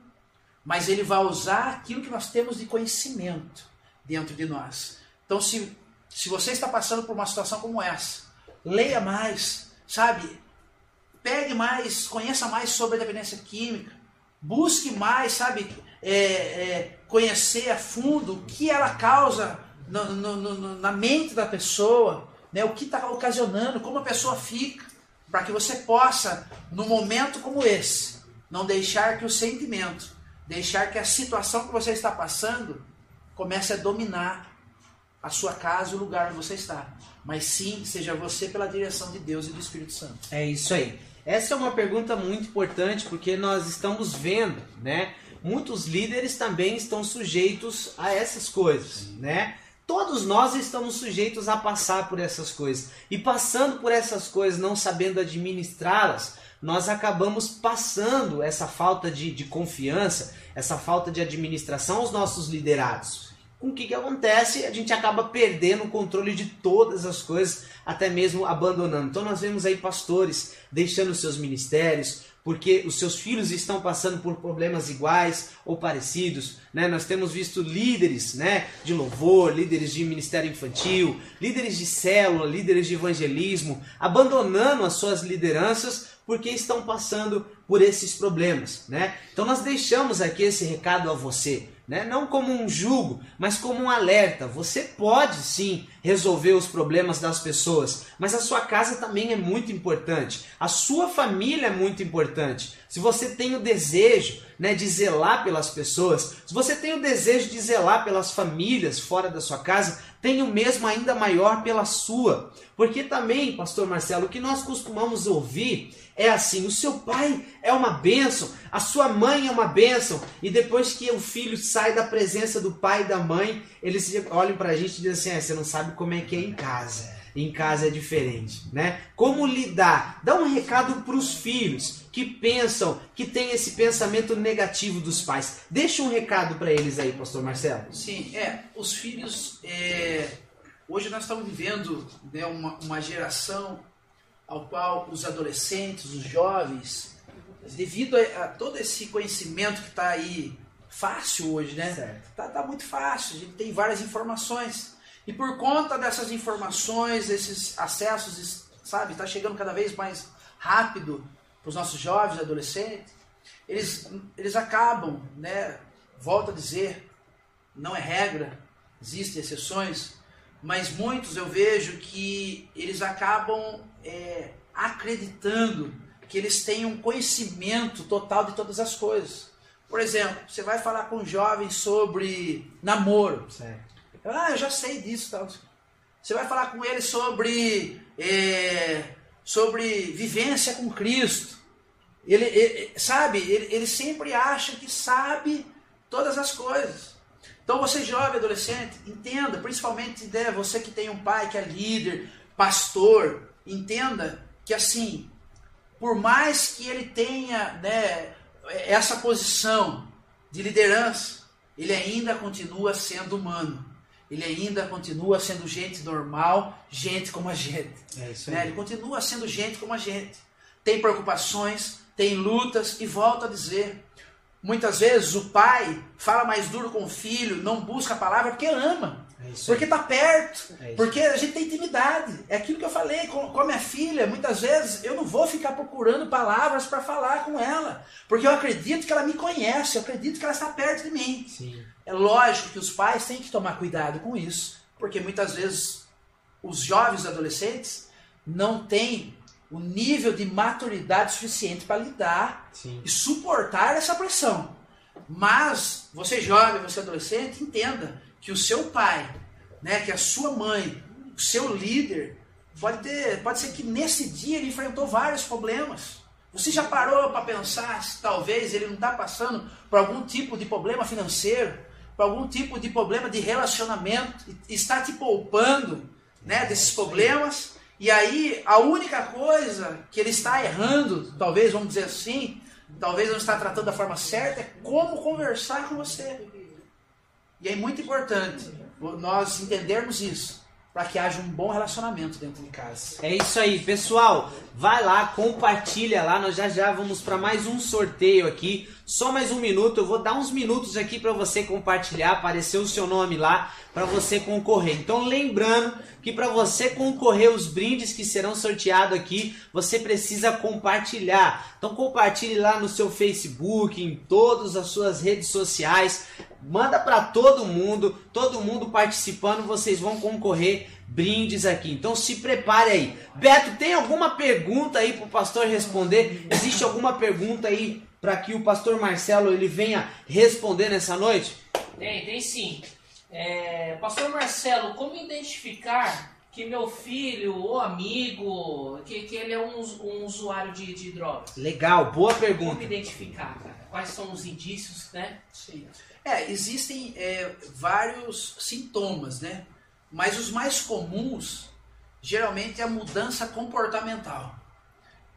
Speaker 2: mas ele vai usar aquilo que nós temos de conhecimento dentro de nós. Então, se, se você está passando por uma situação como essa, leia mais, sabe? Pegue mais, conheça mais sobre a dependência química, busque mais, sabe? É, é, conhecer a fundo o que ela causa no- no- no- na mente da pessoa, né? o que está ocasionando, como a pessoa fica, para que você possa, num momento como esse, não deixar que o sentimento, deixar que a situação que você está passando comece a dominar a sua casa e o lugar onde você está. Mas sim, seja você pela direção de Deus e do Espírito Santo.
Speaker 1: É isso aí. Essa é uma pergunta muito importante porque nós estamos vendo, né? Muitos líderes também estão sujeitos a essas coisas, né? Todos nós estamos sujeitos a passar por essas coisas. E passando por essas coisas, não sabendo administrá-las, nós acabamos passando essa falta de, de confiança, essa falta de administração aos nossos liderados. Com o que, que acontece? A gente acaba perdendo o controle de todas as coisas, até mesmo abandonando. Então nós vemos aí pastores deixando seus ministérios, porque os seus filhos estão passando por problemas iguais ou parecidos. Né? Nós temos visto líderes né, de louvor, líderes de ministério infantil, líderes de célula, líderes de evangelismo, abandonando as suas lideranças porque estão passando por esses problemas. Né? Então nós deixamos aqui esse recado a você. Né? Não como um julgo, mas como um alerta. Você pode sim resolver os problemas das pessoas, mas a sua casa também é muito importante. A sua família é muito importante. Se você tem o desejo né, de zelar pelas pessoas, se você tem o desejo de zelar pelas famílias fora da sua casa, tenha o mesmo ainda maior pela sua. Porque também, pastor Marcelo, o que nós costumamos ouvir é assim: o seu pai é uma bênção, a sua mãe é uma bênção, e depois que o filho sai da presença do pai e da mãe, eles olham pra gente e dizem assim: ah, você não sabe como é que é em casa. Em casa é diferente, né? Como lidar? Dá um recado para os filhos que pensam, que tem esse pensamento negativo dos pais. Deixa um recado para eles aí, pastor Marcelo.
Speaker 2: Sim, é, os filhos. é, hoje nós estamos vivendo né, uma, uma geração ao qual os adolescentes, os jovens, devido a, a todo esse conhecimento que está aí fácil hoje, né?
Speaker 1: Certo.
Speaker 2: Tá, tá muito fácil, a gente tem várias informações. E por conta dessas informações, desses acessos, sabe, está chegando cada vez mais rápido para os nossos jovens adolescentes, eles, eles acabam, né, volto a dizer, não é regra, existem exceções, mas muitos eu vejo que eles acabam é, acreditando que eles têm um conhecimento total de todas as coisas. Por exemplo, você vai falar com um jovem sobre namoro.
Speaker 1: Certo.
Speaker 2: Ah, eu já sei disso. Tal. Você vai falar com ele sobre, é, sobre vivência com Cristo. Ele, ele sabe, ele, ele sempre acha que sabe todas as coisas. Então você jovem, adolescente, entenda, principalmente né, você que tem um pai que é líder, pastor, entenda que assim, por mais que ele tenha né, essa posição de liderança, ele ainda continua sendo humano. Ele ainda continua sendo gente normal, gente como a gente.
Speaker 1: É isso
Speaker 2: né? Ele continua sendo gente como a gente. Tem preocupações, tem lutas e volto a dizer, muitas vezes o pai fala mais duro com o filho, não busca a palavra porque ama.
Speaker 1: É
Speaker 2: Porque está perto,
Speaker 1: É
Speaker 2: porque a gente tem intimidade. É aquilo que eu falei com, com a minha filha. Muitas vezes eu não vou ficar procurando palavras para falar com ela, porque eu acredito que ela me conhece, eu acredito que ela está perto de mim.
Speaker 1: Sim.
Speaker 2: É lógico que os pais têm que tomar cuidado com isso, porque muitas vezes os jovens adolescentes não têm o nível de maturidade suficiente para lidar
Speaker 1: Sim.
Speaker 2: e suportar essa pressão. Mas você jovem, você adolescente, entenda que o seu pai, né, que a sua mãe, o seu líder, pode ter, pode ser que nesse dia ele enfrentou vários problemas. Você já parou para pensar se talvez ele não está passando por algum tipo de problema financeiro, por algum tipo de problema de relacionamento, está te poupando né, desses problemas? E aí a única coisa que ele está errando, talvez vamos dizer assim, talvez não está tratando da forma certa, é como conversar com você. E é muito importante nós entendermos isso, para que haja um bom relacionamento dentro de casa.
Speaker 1: É isso aí, pessoal. Vai lá, compartilha lá. Nós já já vamos para mais um sorteio aqui. Só mais um minuto. Eu vou dar uns minutos aqui para você compartilhar, aparecer o seu nome lá para você concorrer. Então, lembrando que para você concorrer os brindes que serão sorteados aqui, você precisa compartilhar. Então, compartilhe lá no seu Facebook, em todas as suas redes sociais. Manda para todo mundo, todo mundo participando, vocês vão concorrer brindes aqui. Então se prepare aí. Beto, tem alguma pergunta aí pro pastor responder? Existe alguma pergunta aí para que o pastor Marcelo ele venha responder nessa noite?
Speaker 4: Tem, tem sim. É, Pastor Marcelo, como identificar que meu filho ou amigo, que, que ele é um, um usuário de, de drogas?
Speaker 1: Legal, boa
Speaker 4: Como
Speaker 1: pergunta.
Speaker 4: identificar, cara? Quais são os indícios, né?
Speaker 2: Sim. É, existem é, vários sintomas, né? Mas os mais comuns, geralmente, é a mudança comportamental.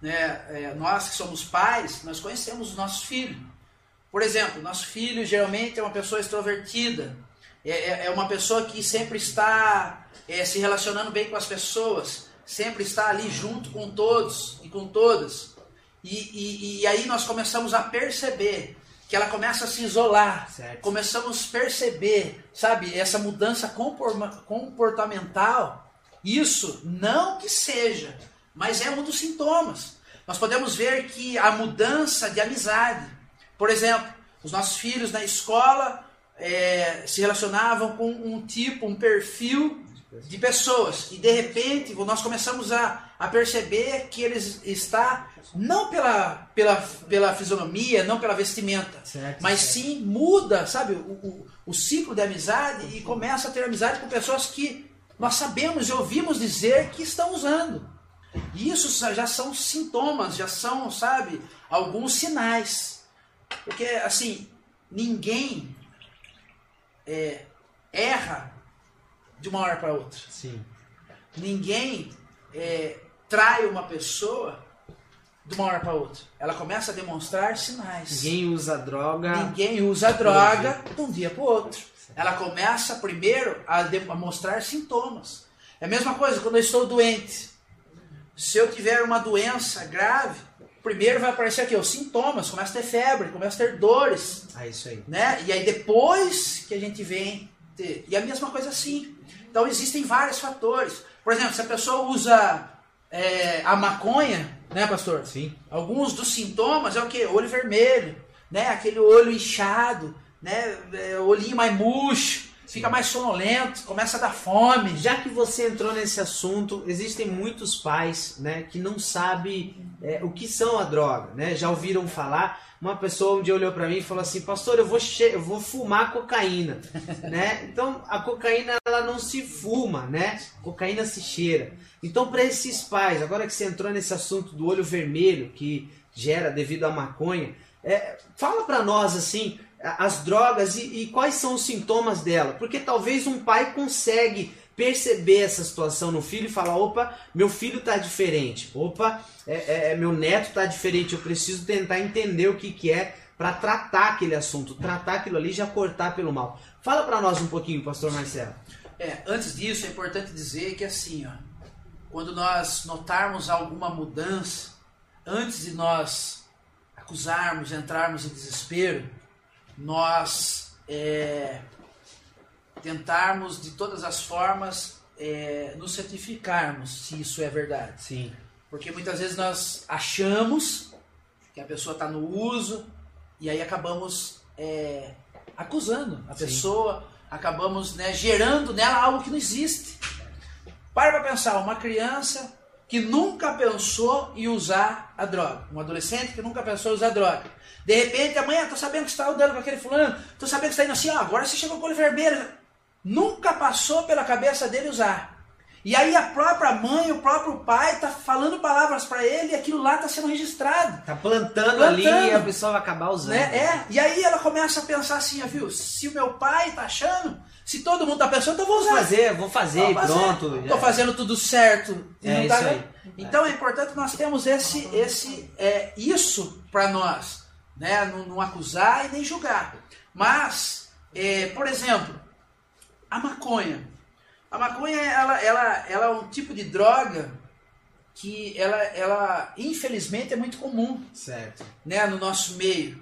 Speaker 2: Né? É, nós que somos pais, nós conhecemos os nossos filhos. Por exemplo, nosso filho geralmente é uma pessoa extrovertida, é, é- é uma pessoa que sempre está é, se relacionando bem com as pessoas, sempre está ali junto com todos e com todas. E, e- e aí nós começamos a perceber que ela começa a se isolar,
Speaker 1: Certo.
Speaker 2: começamos a perceber, sabe, essa mudança comportamental. Isso não que seja, mas é um dos sintomas. Nós podemos ver que a mudança de amizade, por exemplo, os nossos filhos na escola eh, se relacionavam com um tipo, um perfil de pessoas e de repente nós começamos a, a perceber que eles está não pela, pela, pela fisionomia, não pela vestimenta,
Speaker 1: Certo,
Speaker 2: mas
Speaker 1: certo.
Speaker 2: sim muda, sabe, o, o, o ciclo de amizade e começa a ter amizade com pessoas que nós sabemos e ouvimos dizer que estão usando. E isso já são sintomas, já são, sabe, alguns sinais. Porque, assim, ninguém é, erra de uma hora para outra.
Speaker 1: Sim.
Speaker 2: Ninguém é, trai uma pessoa de uma hora para outra. Ela começa a demonstrar sinais.
Speaker 1: Ninguém usa droga.
Speaker 2: Ninguém usa droga de um dia para o outro. Ela começa primeiro a, a mostrar sintomas. É a mesma coisa quando eu estou doente. Se eu tiver uma doença grave, primeiro vai aparecer aqui os sintomas. Começa a ter febre, começa a ter dores
Speaker 1: É isso aí.
Speaker 2: né? E aí depois que a gente vem ter. E a mesma coisa assim. Então existem vários fatores. Por exemplo, se a pessoa usa é, a maconha, né, pastor?
Speaker 1: Sim.
Speaker 2: Alguns dos sintomas é o quê? Olho vermelho, né? Aquele olho inchado, né? É, olhinho mais murcho, fica mais sonolento, começa a dar fome.
Speaker 1: Já que você entrou nesse assunto, existem muitos pais, né, que não sabem é, o que são a droga, né? Já ouviram falar? Uma pessoa um dia olhou para mim e falou assim, pastor, eu vou, eu vou fumar cocaína, né? Então a cocaína ela não se fuma, né? Cocaína se cheira. Então para esses pais, agora que você entrou nesse assunto do olho vermelho que gera devido à maconha, é, fala para nós assim as drogas e, e quais são os sintomas dela, porque talvez um pai consegue perceber essa situação no filho e falar, opa, meu filho tá diferente, opa, é, é, meu neto tá diferente, eu preciso tentar entender o que, que é para tratar aquele assunto, tratar aquilo ali e já cortar pelo mal. Fala para nós um pouquinho, pastor Marcelo.
Speaker 2: É, antes disso, é importante dizer que assim, ó, quando nós notarmos alguma mudança, antes de nós acusarmos, entrarmos em desespero, nós é, tentarmos de todas as formas é, nos certificarmos se isso é verdade.
Speaker 1: Sim.
Speaker 2: Porque muitas vezes nós achamos que a pessoa está no uso e aí acabamos é, acusando a
Speaker 1: Sim.
Speaker 2: pessoa, acabamos né, gerando nela algo que não existe. Para para pensar, uma criança que nunca pensou em usar a droga, um adolescente que nunca pensou em usar droga. De repente, amanhã, tô sabendo que você está andando com aquele fulano, tô sabendo que você está indo assim, ó, agora você chegou com o olho vermelho. Nunca passou pela cabeça dele usar. E aí a própria mãe, o próprio pai tá falando palavras para ele e aquilo lá tá sendo registrado.
Speaker 1: Tá plantando,
Speaker 2: Plantando.
Speaker 1: ali e a pessoa vai acabar usando.
Speaker 2: Né? É, e aí ela começa a pensar assim, ó, viu? Se o meu pai tá achando, se todo mundo tá pensando, então eu vou
Speaker 1: Vou
Speaker 2: usar.
Speaker 1: fazer, vou fazer,
Speaker 2: Vou
Speaker 1: e
Speaker 2: fazer.
Speaker 1: pronto.
Speaker 2: Tô fazendo tudo certo.
Speaker 1: É
Speaker 2: não tá
Speaker 1: isso
Speaker 2: vendo? Então é importante nós temos esse, esse, é, isso para nós, né? Não, não acusar e nem julgar. Mas, é, por exemplo, a maconha. A maconha ela, ela, ela é um tipo de droga que ela, ela infelizmente é muito comum,
Speaker 1: Certo.
Speaker 2: né, no nosso meio,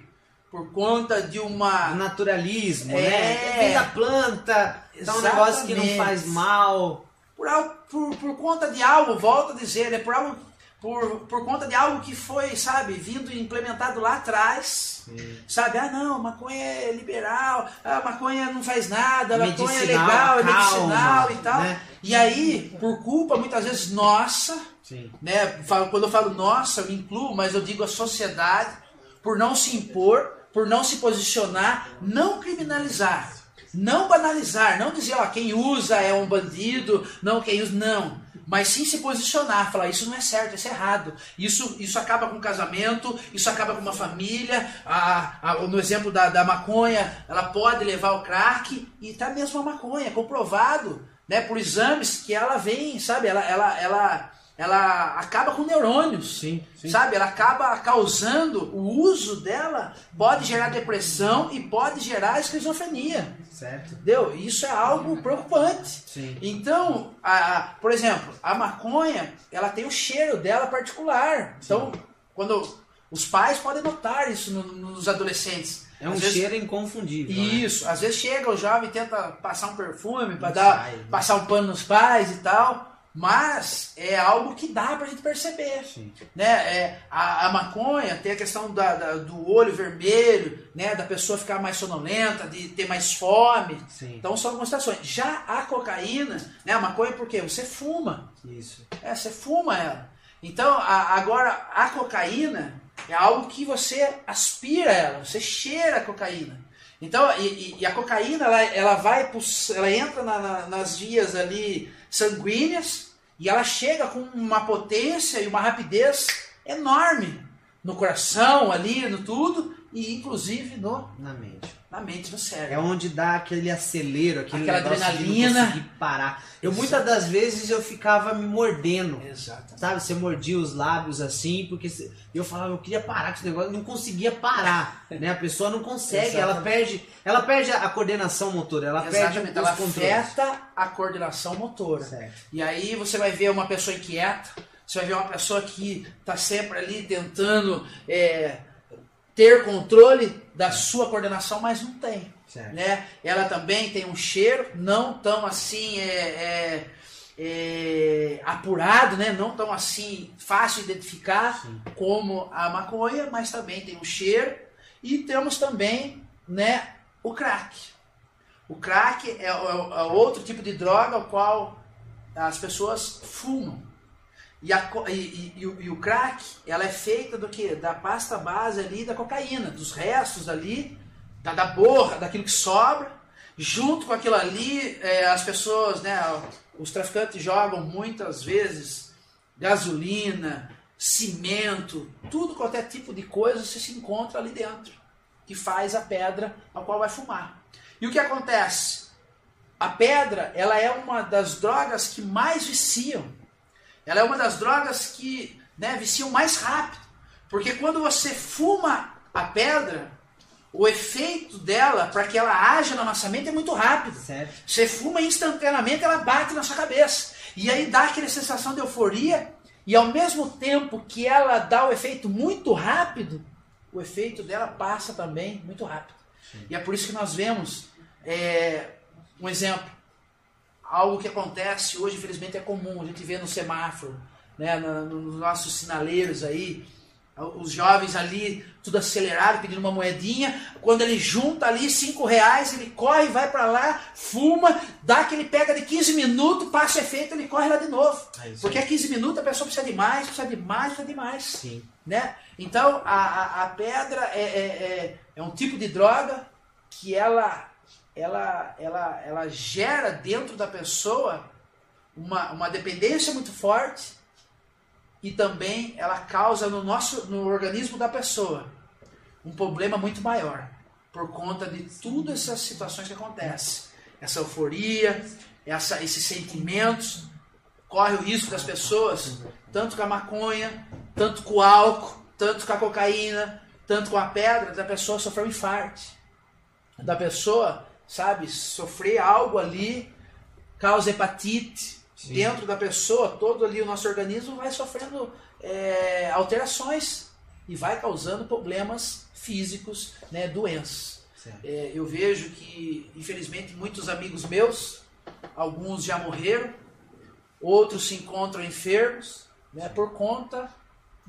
Speaker 2: por conta de uma
Speaker 1: Naturalismo,
Speaker 2: É.
Speaker 1: né? Vem da planta, tá um negócio que não faz mal.
Speaker 2: por, algo- por, por conta de algo, volto a dizer, é por algo por, por conta de algo que foi, sabe, vindo e implementado lá atrás. Sabe, ah não, maconha é liberal, ah, maconha não faz nada, maconha é legal, é
Speaker 1: calma,
Speaker 2: medicinal e tal.
Speaker 1: né?
Speaker 2: E aí, por culpa muitas vezes nossa,
Speaker 1: Sim.
Speaker 2: né? Quando eu falo nossa, eu incluo, mas eu digo a sociedade, por não se impor, por não se posicionar, não criminalizar, não banalizar, não dizer, ó, quem usa é um bandido, não quem usa, não. Mas sim se posicionar, falar isso não é certo, isso é errado. Isso, isso acaba com o casamento, isso acaba com uma família. A, a- no exemplo da, da maconha, ela pode levar o crack, e tá mesmo a maconha, comprovado né, por exames que ela vem, sabe? Ela, ela, ela, ela acaba com neurônios.
Speaker 1: Sim, sim.
Speaker 2: Sabe, ela acaba causando, o uso dela pode gerar depressão e pode gerar esquizofrenia.
Speaker 1: Certo.
Speaker 2: Entendeu? Isso é algo preocupante.
Speaker 1: Sim.
Speaker 2: Então, a, por exemplo, a maconha, ela tem o cheiro dela particular. Então, quando os pais podem notar isso no- nos adolescentes.
Speaker 1: É um
Speaker 2: Às vezes-
Speaker 1: cheiro inconfundível. né?
Speaker 2: Isso, às vezes chega o jovem e tenta passar um perfume para dar,
Speaker 1: sai, né?
Speaker 2: passar um pano nos pais e tal, mas é algo que dá pra gente perceber.
Speaker 1: Sim.
Speaker 2: Né? É, a, a maconha tem a questão da- da- do olho vermelho, né? da pessoa ficar mais sonolenta, de ter mais fome.
Speaker 1: Sim.
Speaker 2: Então são algumas situações. Já a cocaína, né? a maconha por quê? Você fuma.
Speaker 1: Isso.
Speaker 2: É, você fuma ela. Então, a- agora, a cocaína é algo que você aspira ela, você cheira a cocaína. Então, e, e- a cocaína, ela, ela vai, ela entra na- na- nas vias ali sanguíneas e ela chega com uma potência e uma rapidez enorme no coração ali, no tudo, e inclusive no,
Speaker 1: Na mente.
Speaker 2: Na mente, no
Speaker 1: É onde dá aquele acelero, aquele
Speaker 2: Aquela
Speaker 1: de
Speaker 2: adrenalina.
Speaker 1: conseguir parar. Eu muitas das vezes eu ficava me mordendo.
Speaker 2: Exato.
Speaker 1: Sabe, você mordia os lábios assim, porque eu falava, eu queria parar com esse negócio, não conseguia parar, né? A pessoa não consegue, ela perde, ela perde a coordenação motora, ela perde
Speaker 2: Exatamente,
Speaker 1: os
Speaker 2: ela
Speaker 1: controles.
Speaker 2: afeta a coordenação motora.
Speaker 1: Certo.
Speaker 2: E aí você vai ver uma pessoa inquieta, você vai ver uma pessoa que está sempre ali tentando é, ter controle da sua coordenação, mas não tem.
Speaker 1: Certo.
Speaker 2: né? Ela também tem um cheiro, não tão assim é, é, é, apurado, né? Não tão assim fácil de identificar
Speaker 1: Sim.
Speaker 2: como a maconha, mas também tem um cheiro. E temos também, né, o crack. O crack é, é- é outro tipo de droga ao qual as pessoas fumam. E, a e- e- e o, crack, ela é feita do que? Da pasta base ali da cocaína, dos restos ali, da, da borra, daquilo que sobra. Junto com aquilo ali, é, as pessoas, né, os traficantes jogam muitas vezes gasolina, cimento, tudo qualquer tipo de coisa se se encontra ali dentro, que faz a pedra a qual vai fumar. E o que acontece? A pedra, ela é uma das drogas que mais viciam. Ela é uma das drogas que né, viciam mais rápido. Porque quando você fuma a pedra, o efeito dela, para que ela haja na nossa mente, é muito rápido.
Speaker 1: Certo.
Speaker 2: Você fuma instantaneamente, ela bate na sua cabeça. E aí dá aquela sensação de euforia, e ao mesmo tempo que ela dá o efeito muito rápido, o efeito dela passa também muito rápido. E é por isso que nós vemos é, um exemplo. Algo que acontece hoje, infelizmente, é comum. A gente vê no semáforo, né, nos nossos sinaleiros aí, os jovens ali, tudo acelerado, pedindo uma moedinha. Quando ele junta ali cinco reais, ele corre, vai para lá, fuma, dá aquele pega de 15 minutos, passa efeito, ele corre lá de novo.
Speaker 1: É
Speaker 2: Porque a 15 minutos a pessoa precisa de mais, precisa de mais, precisa de mais
Speaker 1: Sim.
Speaker 2: né? Então a, a, a pedra é, é, é, é um tipo de droga que ela, ela, ela, ela gera dentro da pessoa uma, uma dependência muito forte e também ela causa no nosso no organismo da pessoa um problema muito maior por conta de todas essas situações que acontecem. Essa euforia essa, esses sentimentos. Corre o risco das pessoas tanto com a maconha tanto com o álcool tanto com a cocaína tanto com a pedra da pessoa sofrer um infarto da pessoa sabe sofrer algo ali causa hepatite
Speaker 1: Sim.
Speaker 2: dentro da pessoa, todo ali o nosso organismo vai sofrendo é, alterações e vai causando problemas físicos, né, doenças. É, eu vejo que, infelizmente, muitos amigos meus, alguns já morreram, outros se encontram enfermos, né, por conta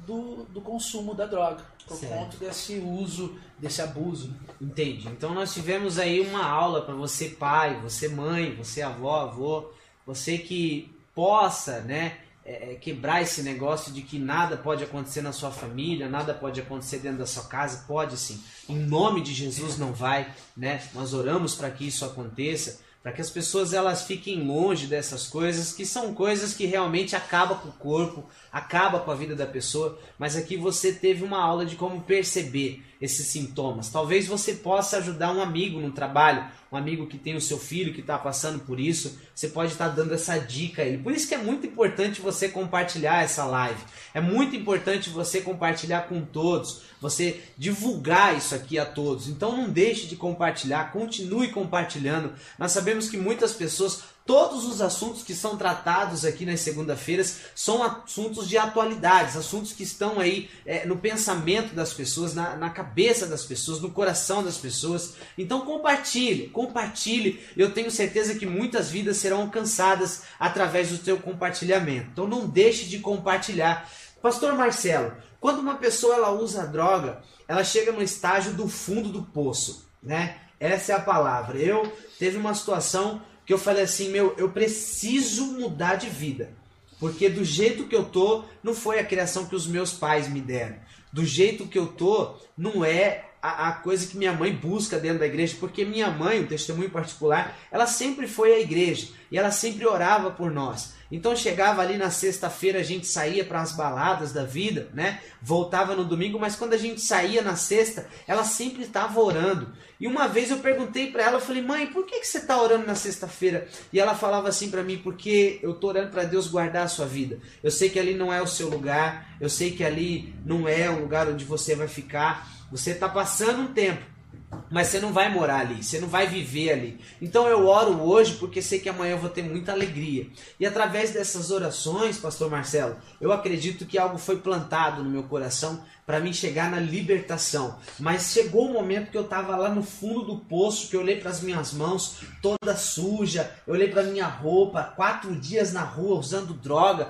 Speaker 2: do, do consumo da droga, por
Speaker 1: Certo.
Speaker 2: conta desse uso, desse abuso. né?
Speaker 1: Entendi. Então nós tivemos aí uma aula para você pai, você mãe, você avó, avô, você que possa, né, é, é, quebrar esse negócio de que nada pode acontecer na sua família, nada pode acontecer dentro da sua casa, pode sim. Em nome de Jesus não vai, né? Nós oramos para que isso aconteça, para que as pessoas elas fiquem longe dessas coisas que são coisas que realmente acabam com o corpo, acaba com a vida da pessoa, mas aqui você teve uma aula de como perceber esses sintomas. Talvez você possa ajudar um amigo no trabalho, um amigo que tem o seu filho que está passando por isso, você pode estar dando essa dica a ele. Por isso que é muito importante você compartilhar essa live. É muito importante você compartilhar com todos, você divulgar isso aqui a todos. Então não deixe de compartilhar, continue compartilhando. Nós sabemos que muitas pessoas Todos os assuntos que são tratados aqui nas segunda-feiras são assuntos de atualidades, assuntos que estão aí é, no pensamento das pessoas, na, na cabeça das pessoas, no coração das pessoas. Então compartilhe, compartilhe. Eu tenho certeza que muitas vidas serão alcançadas através do seu compartilhamento. Então não deixe de compartilhar. Pastor Marcelo, quando uma pessoa ela usa droga, ela chega no estágio do fundo do poço, né? Essa é a palavra. Eu teve uma situação que eu falei assim, meu, eu preciso mudar de vida. Porque do jeito que eu tô, não foi a criação que os meus pais me deram. Do jeito que eu tô, não é a, a coisa que minha mãe busca dentro da igreja. Porque minha mãe, um testemunho particular, ela sempre foi à igreja. E ela sempre orava por nós. Então chegava ali na sexta-feira, a gente saía para as baladas da vida, né? Voltava no domingo, mas quando a gente saía na sexta, ela sempre estava orando. E uma vez eu perguntei para ela, eu falei: "Mãe, por que que você está orando na sexta-feira?" E ela falava assim para mim: "Porque eu tô orando para Deus guardar a sua vida. Eu sei que ali não é o seu lugar, eu sei que ali não é um lugar onde você vai ficar. Você está passando um tempo Mas você não vai morar ali, você não vai viver ali. Então eu oro hoje porque sei que amanhã eu vou ter muita alegria. E através dessas orações, Pastor Marcelo, eu acredito que algo foi plantado no meu coração para mim chegar na libertação. Mas chegou o um momento que eu estava lá no fundo do poço, que eu olhei para as minhas mãos toda suja, eu olhei para minha roupa, quatro dias na rua usando droga,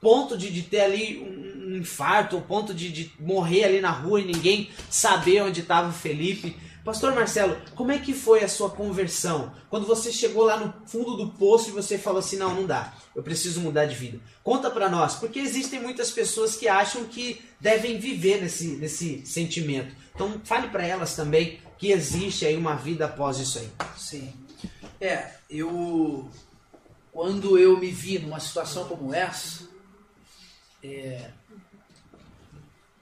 Speaker 1: ponto de, de ter ali um, infarto, o ponto de, de morrer ali na rua e ninguém saber onde estava o Felipe. Pastor Marcelo, como é que foi a sua conversão? Quando você chegou lá no fundo do poço e você falou assim: não, não dá, eu preciso mudar de vida. Conta para nós, porque existem muitas pessoas que acham que devem viver nesse, nesse sentimento. Então, fale para elas também que existe aí uma vida após isso aí.
Speaker 2: Sim. É, eu. Quando eu me vi numa situação como essa, é,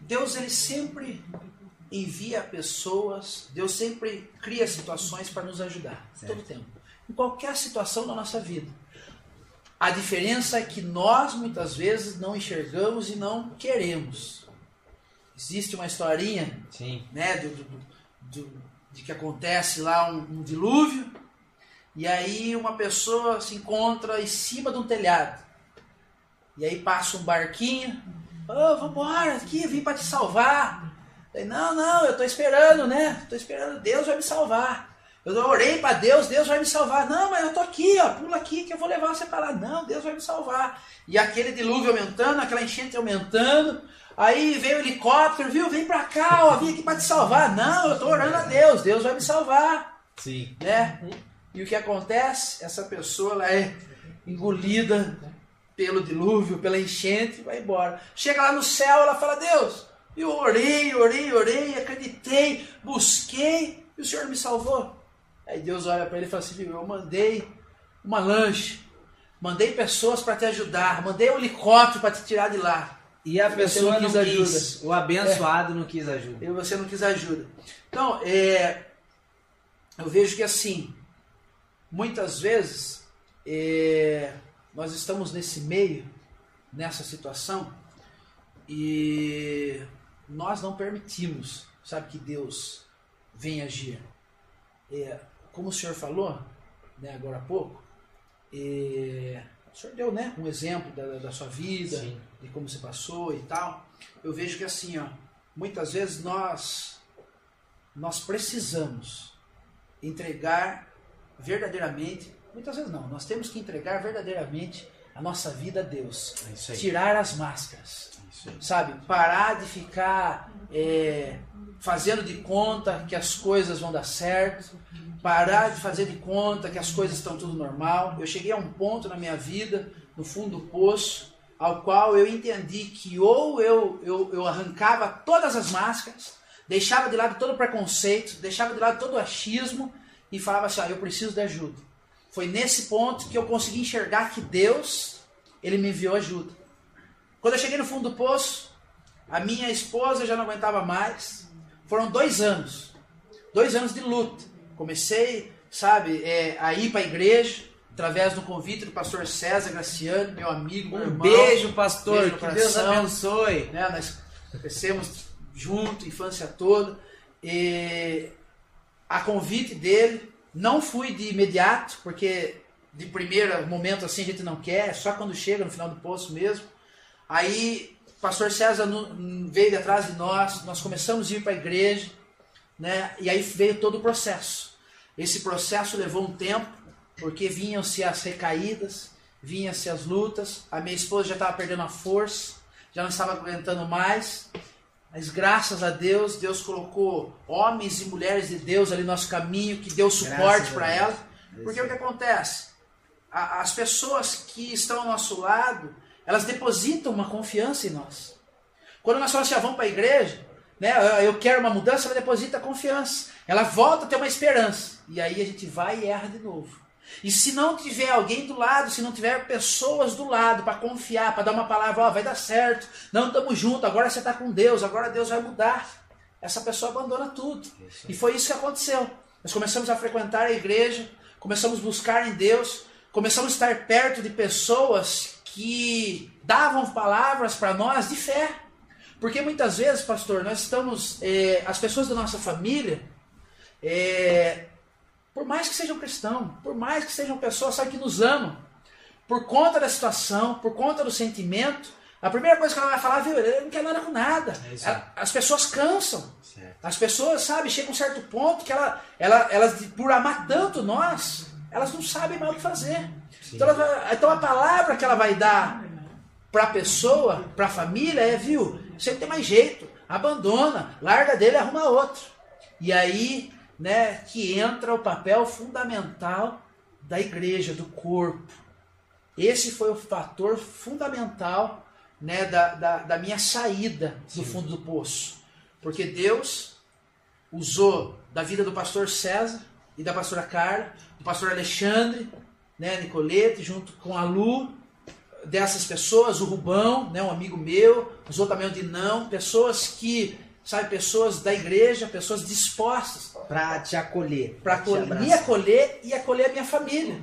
Speaker 2: Deus ele sempre envia pessoas, Deus sempre cria situações para nos ajudar, certo. todo tempo. Em qualquer situação da nossa vida. A diferença é que nós muitas vezes não enxergamos e não queremos. Existe uma historinha,
Speaker 1: Sim.
Speaker 2: né, do, do, do, de que acontece lá um, um dilúvio e aí uma pessoa se encontra em cima de um telhado. E aí passa um barquinho, oh, vambora aqui, vim para te salvar. Falei, não, não, eu estou esperando, né? Estou esperando, Deus vai me salvar. Eu orei para Deus, Deus vai me salvar. Não, mas eu estou aqui, ó, pula aqui que eu vou levar você para lá. Não, Deus vai me salvar. E aquele dilúvio aumentando, aquela enchente aumentando. Aí veio o helicóptero, viu? Vem para cá, ó, vim aqui para te salvar. Não, eu estou orando a Deus, Deus vai me salvar.
Speaker 1: Sim.
Speaker 2: Né? E o que acontece? Essa pessoa ela é engolida pelo dilúvio, pela enchente, vai embora. Chega lá no céu, ela fala: Deus, eu orei, orei, orei, acreditei, busquei e o Senhor me salvou. Aí Deus olha para ele e fala assim: Eu mandei uma lanche, mandei pessoas para te ajudar, mandei um helicóptero para te tirar de lá.
Speaker 1: E a pessoa não quis, não quis ajuda. O abençoado é. não quis ajuda.
Speaker 2: E você não quis ajuda. Então, é, eu vejo que assim, muitas vezes é, nós estamos nesse meio, nessa situação, e nós não permitimos, sabe, que Deus venha agir. É, como o senhor falou, né, agora há pouco, é, o senhor deu né, um exemplo da, da sua vida, Sim. de como você passou e tal. Eu vejo que assim, ó, muitas vezes nós, nós precisamos entregar verdadeiramente, muitas vezes não, nós temos que entregar verdadeiramente a nossa vida a Deus.
Speaker 1: É
Speaker 2: Tirar as máscaras. Sabe? Parar de ficar é, fazendo de conta que as coisas vão dar certo. Parar de fazer de conta que as coisas estão tudo normal. Eu cheguei a um ponto na minha vida, no fundo do poço, ao qual eu entendi que ou eu, eu, eu arrancava todas as máscaras, deixava de lado todo o preconceito, deixava de lado todo o achismo e falava assim: ah, eu preciso de ajuda. Foi nesse ponto que eu consegui enxergar que Deus, ele me enviou ajuda. Quando eu cheguei no fundo do poço, a minha esposa já não aguentava mais. Foram dois anos, dois anos de luta. Comecei, sabe, é, a ir para a igreja, através do convite do pastor César Graciano, meu amigo, meu
Speaker 1: um
Speaker 2: irmão.
Speaker 1: beijo, pastor, beijo
Speaker 2: que Deus abençoe. Né, nós crescemos junto, infância toda. E a convite dele, não fui de imediato, porque de primeiro momento assim a gente não quer, só quando chega no final do poço mesmo. Aí o pastor César veio de atrás de nós, nós começamos a ir para a igreja, né? E aí veio todo o processo. Esse processo levou um tempo, porque vinham-se as recaídas, vinham-se as lutas, a minha esposa já estava perdendo a força, já não estava aguentando mais. Mas graças a Deus, Deus colocou homens e mulheres de Deus ali no nosso caminho, que deu suporte para ela. Porque o que acontece? As pessoas que estão ao nosso lado, elas depositam uma confiança em nós. Quando nós falamos assim, ah, vamos para a igreja, né, eu quero uma mudança, ela deposita confiança. Ela volta a ter uma esperança. E aí a gente vai e erra de novo. E se não tiver alguém do lado, se não tiver pessoas do lado para confiar, para dar uma palavra, ó, vai dar certo, não estamos juntos, agora você está com Deus, agora Deus vai mudar. Essa pessoa abandona tudo. E foi isso que aconteceu. Nós começamos a frequentar a igreja, começamos a buscar em Deus, começamos a estar perto de pessoas que davam palavras para nós de fé. Porque muitas vezes, pastor, nós estamos, eh, as pessoas da nossa família, é, por mais que sejam cristãos, por mais que sejam pessoas sabe, que nos amam, por conta da situação, por conta do sentimento, a primeira coisa que ela vai falar, viu, ele não quer nada com nada.
Speaker 1: É.
Speaker 2: Ela- As pessoas cansam.
Speaker 1: Certo.
Speaker 2: As pessoas, sabe, chega um certo ponto que ela, ela, elas, por amar tanto nós, elas não sabem mais o que fazer. Então, ela então a palavra que ela vai dar para a pessoa, para a família, é, viu, você não tem mais jeito, abandona, larga dele e arruma outro. E aí, né, que entra o papel fundamental da igreja, do corpo. Esse foi o fator fundamental né, da, da, da minha saída do fundo do poço. Porque Deus usou da vida do pastor César e da pastora Carla, do pastor Alexandre, né, Nicolete, junto com a Lu, dessas pessoas, o Rubão, né, um amigo meu, usou também o Dinão, pessoas que, sabe, pessoas da igreja, pessoas dispostas
Speaker 1: Pra te acolher.
Speaker 2: para me acolher e acolher a minha família.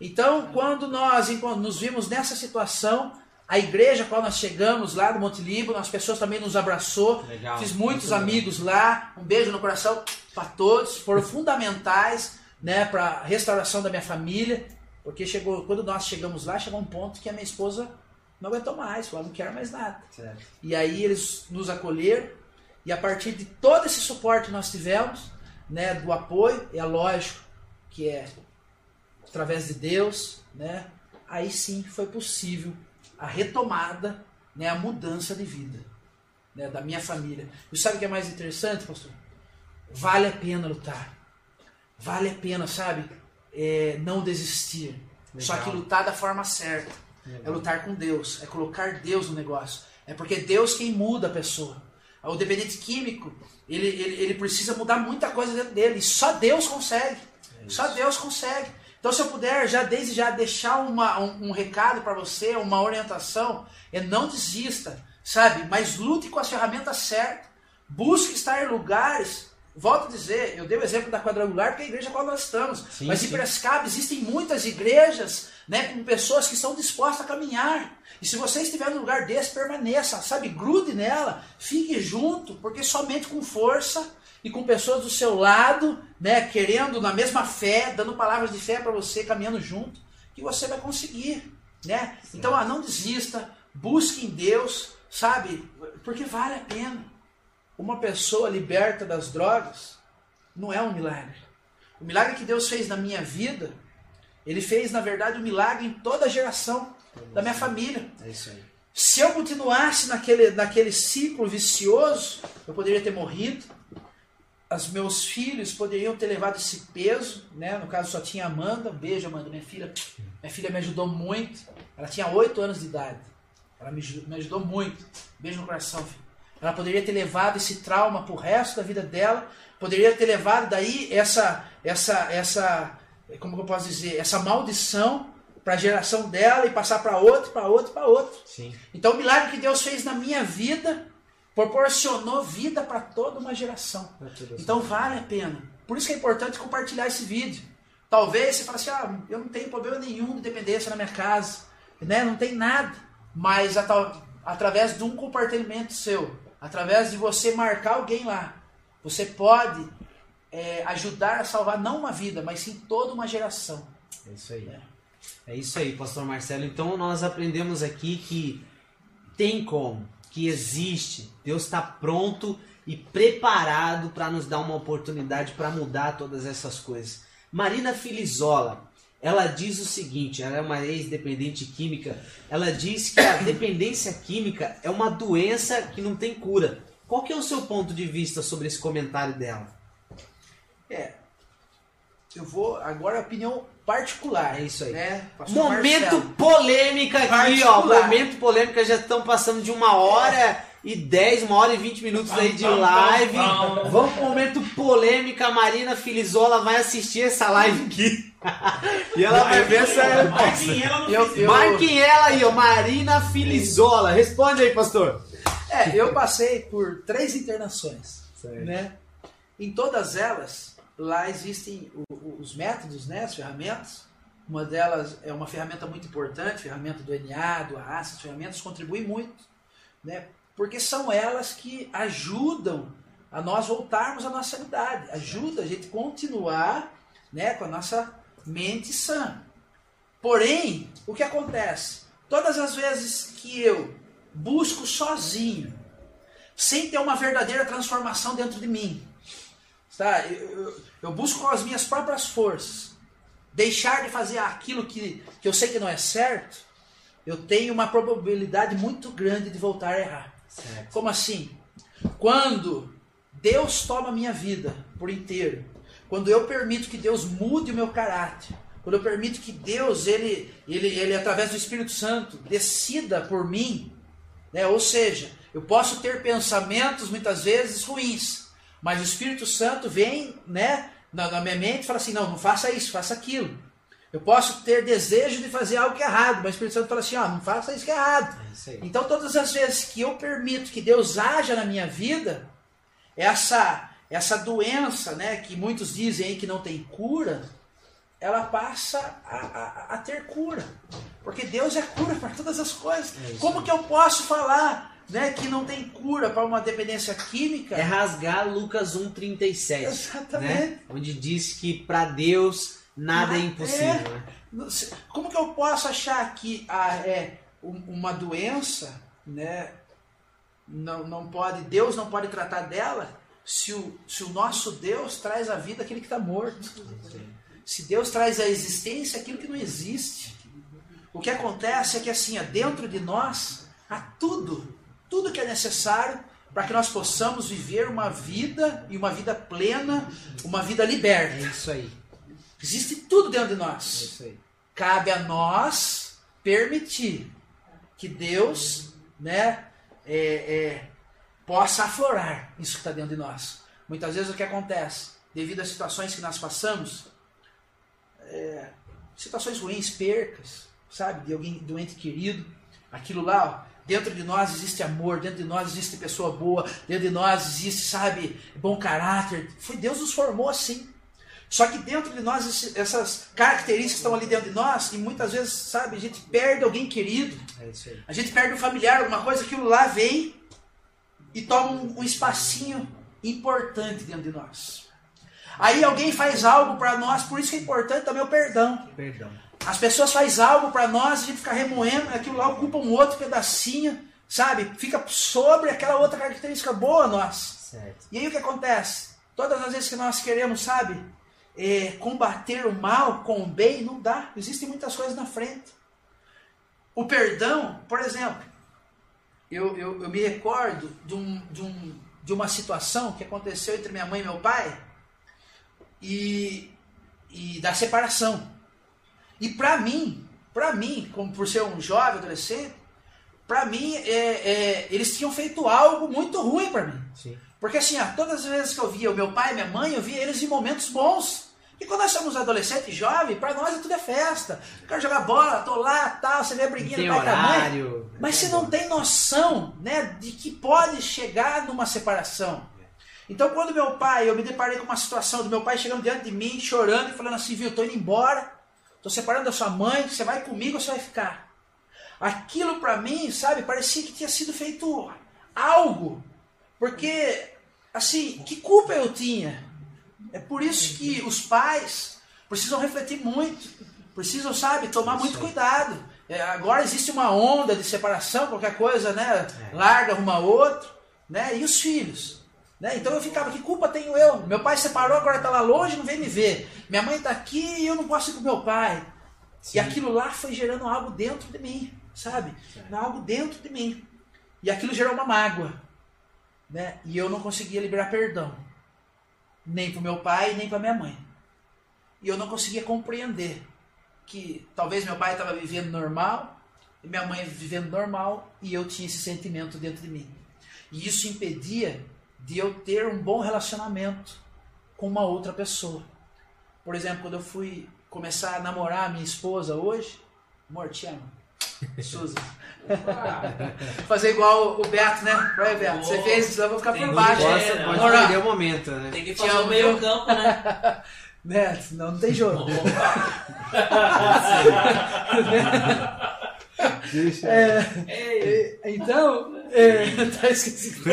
Speaker 2: Então, quando nós nos vimos nessa situação, a igreja a qual nós chegamos lá no Monte Líbano, as pessoas também nos abraçou.
Speaker 1: Legal.
Speaker 2: Fiz muitos
Speaker 1: legal.
Speaker 2: amigos lá. Um beijo no coração para todos. Foram fundamentais, né, para a restauração da minha família, porque chegou quando nós chegamos lá, chegou um ponto que a minha esposa não aguentou mais, falou, não quero mais nada.
Speaker 1: Certo.
Speaker 2: E aí eles nos acolheram e a partir de todo esse suporte que nós tivemos, né, do apoio, é lógico que é através de Deus, né, aí sim foi possível a retomada, né, a mudança de vida, né, da minha família. E sabe o que é mais interessante, pastor? Vale a pena lutar. Vale a pena, sabe, é, não desistir. Só
Speaker 1: Legal.
Speaker 2: que lutar da forma certa. É lutar com Deus, é colocar Deus no negócio. É porque é Deus quem muda a pessoa. O dependente químico, ele, ele, ele precisa mudar muita coisa dentro dele. Só Deus consegue. Só Deus consegue. Então, se eu puder já desde já deixar uma, um, um recado para você, uma orientação, é não desista, sabe? Mas lute com as ferramentas certas. Busque estar em lugares. Volto a dizer, eu dei o exemplo da quadrangular porque é a igreja a qual nós estamos.
Speaker 1: Sim,
Speaker 2: Mas em
Speaker 1: sim.
Speaker 2: Piracicaba existem muitas igrejas né, com pessoas que estão dispostas a caminhar. E se você estiver num lugar desse, permaneça, sabe? Grude nela, fique junto, porque somente com força e com pessoas do seu lado, né, querendo na mesma fé, dando palavras de fé para você, caminhando junto, que você vai conseguir, né? Então, ah, não desista, busque em Deus, sabe? Porque vale a pena. Uma pessoa liberta das drogas não é um milagre. O milagre que Deus fez na minha vida, ele fez, na verdade, um milagre em toda a geração da minha família.
Speaker 1: É isso aí.
Speaker 2: Se eu continuasse naquele, naquele ciclo vicioso, eu poderia ter morrido. Os meus filhos poderiam ter levado esse peso, né? No caso só tinha Amanda. Um beijo, Amanda, minha filha. Minha filha me ajudou muito. Ela tinha 8 anos de idade. Ela me, me ajudou muito. Beijo no coração, filho. Ela poderia ter levado esse trauma pro resto da vida dela. Poderia ter levado daí essa, essa, essa, como eu posso dizer, essa maldição para a geração dela e passar para outro, para outro, para outro.
Speaker 1: Sim.
Speaker 2: Então o milagre que Deus fez na minha vida proporcionou vida para toda uma geração. Então vale a pena. Por isso que é importante compartilhar esse vídeo. Talvez você fale assim, ah, eu não tenho problema nenhum de dependência na minha casa, né? não tem nada. Mas através de um compartilhamento seu, através de você marcar alguém lá, você pode é, ajudar a salvar não uma vida, mas sim toda uma geração.
Speaker 1: É isso aí. É isso aí, pastor Marcelo. Então nós aprendemos aqui que tem como, que existe. Deus está pronto e preparado para nos dar uma oportunidade para mudar todas essas coisas. Marina Filizola, ela diz o seguinte, ela é uma ex-dependente química, ela diz que a dependência química é uma doença que não tem cura. Qual que é o seu ponto de vista sobre esse comentário dela?
Speaker 2: É, eu vou agora a opinião particular.
Speaker 1: É isso aí.
Speaker 2: Né?
Speaker 1: Momento
Speaker 2: Marcelo.
Speaker 1: polêmica aqui, ó.
Speaker 2: Particular.
Speaker 1: Momento polêmica, já estão passando de uma hora e 10, uma hora e 20 minutos aí de live. Vamos pro momento polêmica. A Marina Filizola vai assistir essa live aqui. e ela vai ver essa.
Speaker 8: Marquem ela
Speaker 2: Eu- eu-
Speaker 1: Marquem ela aí, ó. Marina Filizola. Responde aí, pastor.
Speaker 2: É, eu passei por três internações, né? Em todas elas, lá existem os métodos, né, as ferramentas. Uma delas é uma ferramenta muito importante, ferramenta do NA, do AA, essas ferramentas contribuem muito, né? Porque são elas que ajudam a nós voltarmos à nossa sanidade. Ajuda a gente continuar né, com a nossa mente sã. Porém, o que acontece? Todas as vezes que eu busco sozinho, sem ter uma verdadeira transformação dentro de mim, tá? eu, eu, eu busco com as minhas próprias forças, deixar de fazer aquilo que, que eu sei que não é certo, eu tenho uma probabilidade muito grande de voltar a errar.
Speaker 1: Certo.
Speaker 2: Como assim? Quando Deus toma a minha vida por inteiro, quando eu permito que Deus mude o meu caráter, quando eu permito que Deus, ele, ele, ele através do Espírito Santo, decida por mim, né? ou seja, eu posso ter pensamentos muitas vezes ruins, mas o Espírito Santo vem né, na, na minha mente e fala assim: não, não faça isso, faça aquilo. Eu posso ter desejo de fazer algo que é errado, mas o Espírito Santo fala assim: ó, não faça isso que é errado.
Speaker 1: É.
Speaker 2: Então, todas as vezes que eu permito que Deus haja na minha vida, essa essa doença, né, que muitos dizem que não tem cura, ela passa a, a, a ter cura. Porque Deus é cura para todas as coisas.
Speaker 1: É
Speaker 2: Como que eu posso falar né, que não tem cura para uma dependência química?
Speaker 1: É rasgar Lucas 1,37.
Speaker 2: Exatamente.
Speaker 1: Né? Onde diz que para Deus nada é
Speaker 2: Mas
Speaker 1: impossível. né?
Speaker 2: Como que eu posso achar que a, é, um- uma doença, né, não, não pode, Deus não pode tratar dela, se o, se o nosso Deus traz à vida aquele que está morto? Se Deus traz à existência aquilo que não existe. O que acontece é que assim, ó, dentro de nós há tudo, tudo que é necessário para que nós possamos viver uma vida e uma vida plena, uma vida
Speaker 1: É
Speaker 2: liberta.
Speaker 1: isso aí.
Speaker 2: Existe tudo dentro de
Speaker 1: É
Speaker 2: nós.
Speaker 1: isso aí.
Speaker 2: Cabe a nós permitir que Deus, né, é, é, possa aflorar isso que está dentro de nós. Muitas vezes o que acontece, devido às situações que nós passamos, é, situações ruins, percas, sabe, de alguém doente querido, aquilo lá, ó, dentro de nós existe amor, dentro de nós existe pessoa boa, dentro de nós existe, sabe, bom caráter. Foi Deus nos formou assim. Só que dentro de nós, essas características estão ali dentro de nós, e muitas vezes, sabe, a gente perde alguém querido,
Speaker 1: É
Speaker 2: a gente perde um familiar, alguma coisa, aquilo lá vem e toma um, um espacinho importante dentro de nós. Aí alguém faz algo para nós, por isso que é importante também o perdão.
Speaker 1: Perdão.
Speaker 2: As pessoas fazem algo para nós, a gente fica remoendo, aquilo lá ocupa um outro pedacinho, sabe? Fica sobre aquela outra característica boa nossa.
Speaker 1: Certo.
Speaker 2: E aí o que acontece? Todas as vezes que nós queremos, sabe, é, combater o mal com o bem, não dá. Existem muitas coisas na frente. O perdão, por exemplo, eu, eu, eu me recordo de, um, de, um, de uma situação que aconteceu entre minha mãe e meu pai e, e da separação. E para mim, para mim, como por ser um jovem adolescente, para mim é, é, eles tinham feito algo muito ruim para mim.
Speaker 1: Sim.
Speaker 2: Porque assim, ó, todas as vezes que eu via o meu pai e minha mãe, eu via eles em momentos bons. E quando nós somos adolescentes jovens, para nós é tudo é festa. Eu quero jogar bola, tô lá, tal, você vê a briguinha do pai a mãe.
Speaker 1: horário.
Speaker 2: Mas você não tem noção, né, de que pode chegar numa separação. Então, quando meu pai, eu me deparei com uma situação do meu pai chegando diante de mim, chorando e falando assim, viu, eu tô indo embora, tô separando da sua mãe, você vai comigo ou você vai ficar? Aquilo para mim, sabe, parecia que tinha sido feito algo. Porque, assim, que culpa eu tinha? É por isso que os pais precisam refletir muito, precisam, sabe, tomar muito cuidado. É, agora existe uma onda de separação, qualquer coisa, né? Larga, arruma outro, né? E os filhos. Né? Então eu ficava, que culpa tenho eu? Meu pai separou, agora está lá longe, não vem me ver. Minha mãe está aqui e eu não posso ir com meu pai. E aquilo lá foi gerando algo dentro de mim, sabe? Algo dentro de mim. E aquilo gerou uma mágoa. Né? E eu não conseguia liberar perdão. Nem para meu pai, nem para minha mãe. E eu não conseguia compreender que talvez meu pai estava vivendo normal, e minha mãe vivendo normal, e eu tinha esse sentimento dentro de mim. E isso impedia de eu ter um bom relacionamento com uma outra pessoa. Por exemplo, quando eu fui começar a namorar a minha esposa hoje, amor, te amo. Suzy. Fazer igual o Beto, né? Vai, Beto. Você fez, eu vou ficar
Speaker 8: Tem
Speaker 2: por baixo.
Speaker 8: gostar,
Speaker 1: Pode,
Speaker 8: né?
Speaker 1: pode
Speaker 2: Morar.
Speaker 1: perder o momento, né?
Speaker 8: Tem que
Speaker 2: Te
Speaker 8: fazer o meio campo, né?
Speaker 2: Né? Senão não tem jogo. É,
Speaker 8: Ei,
Speaker 2: então, É, tá esquecido.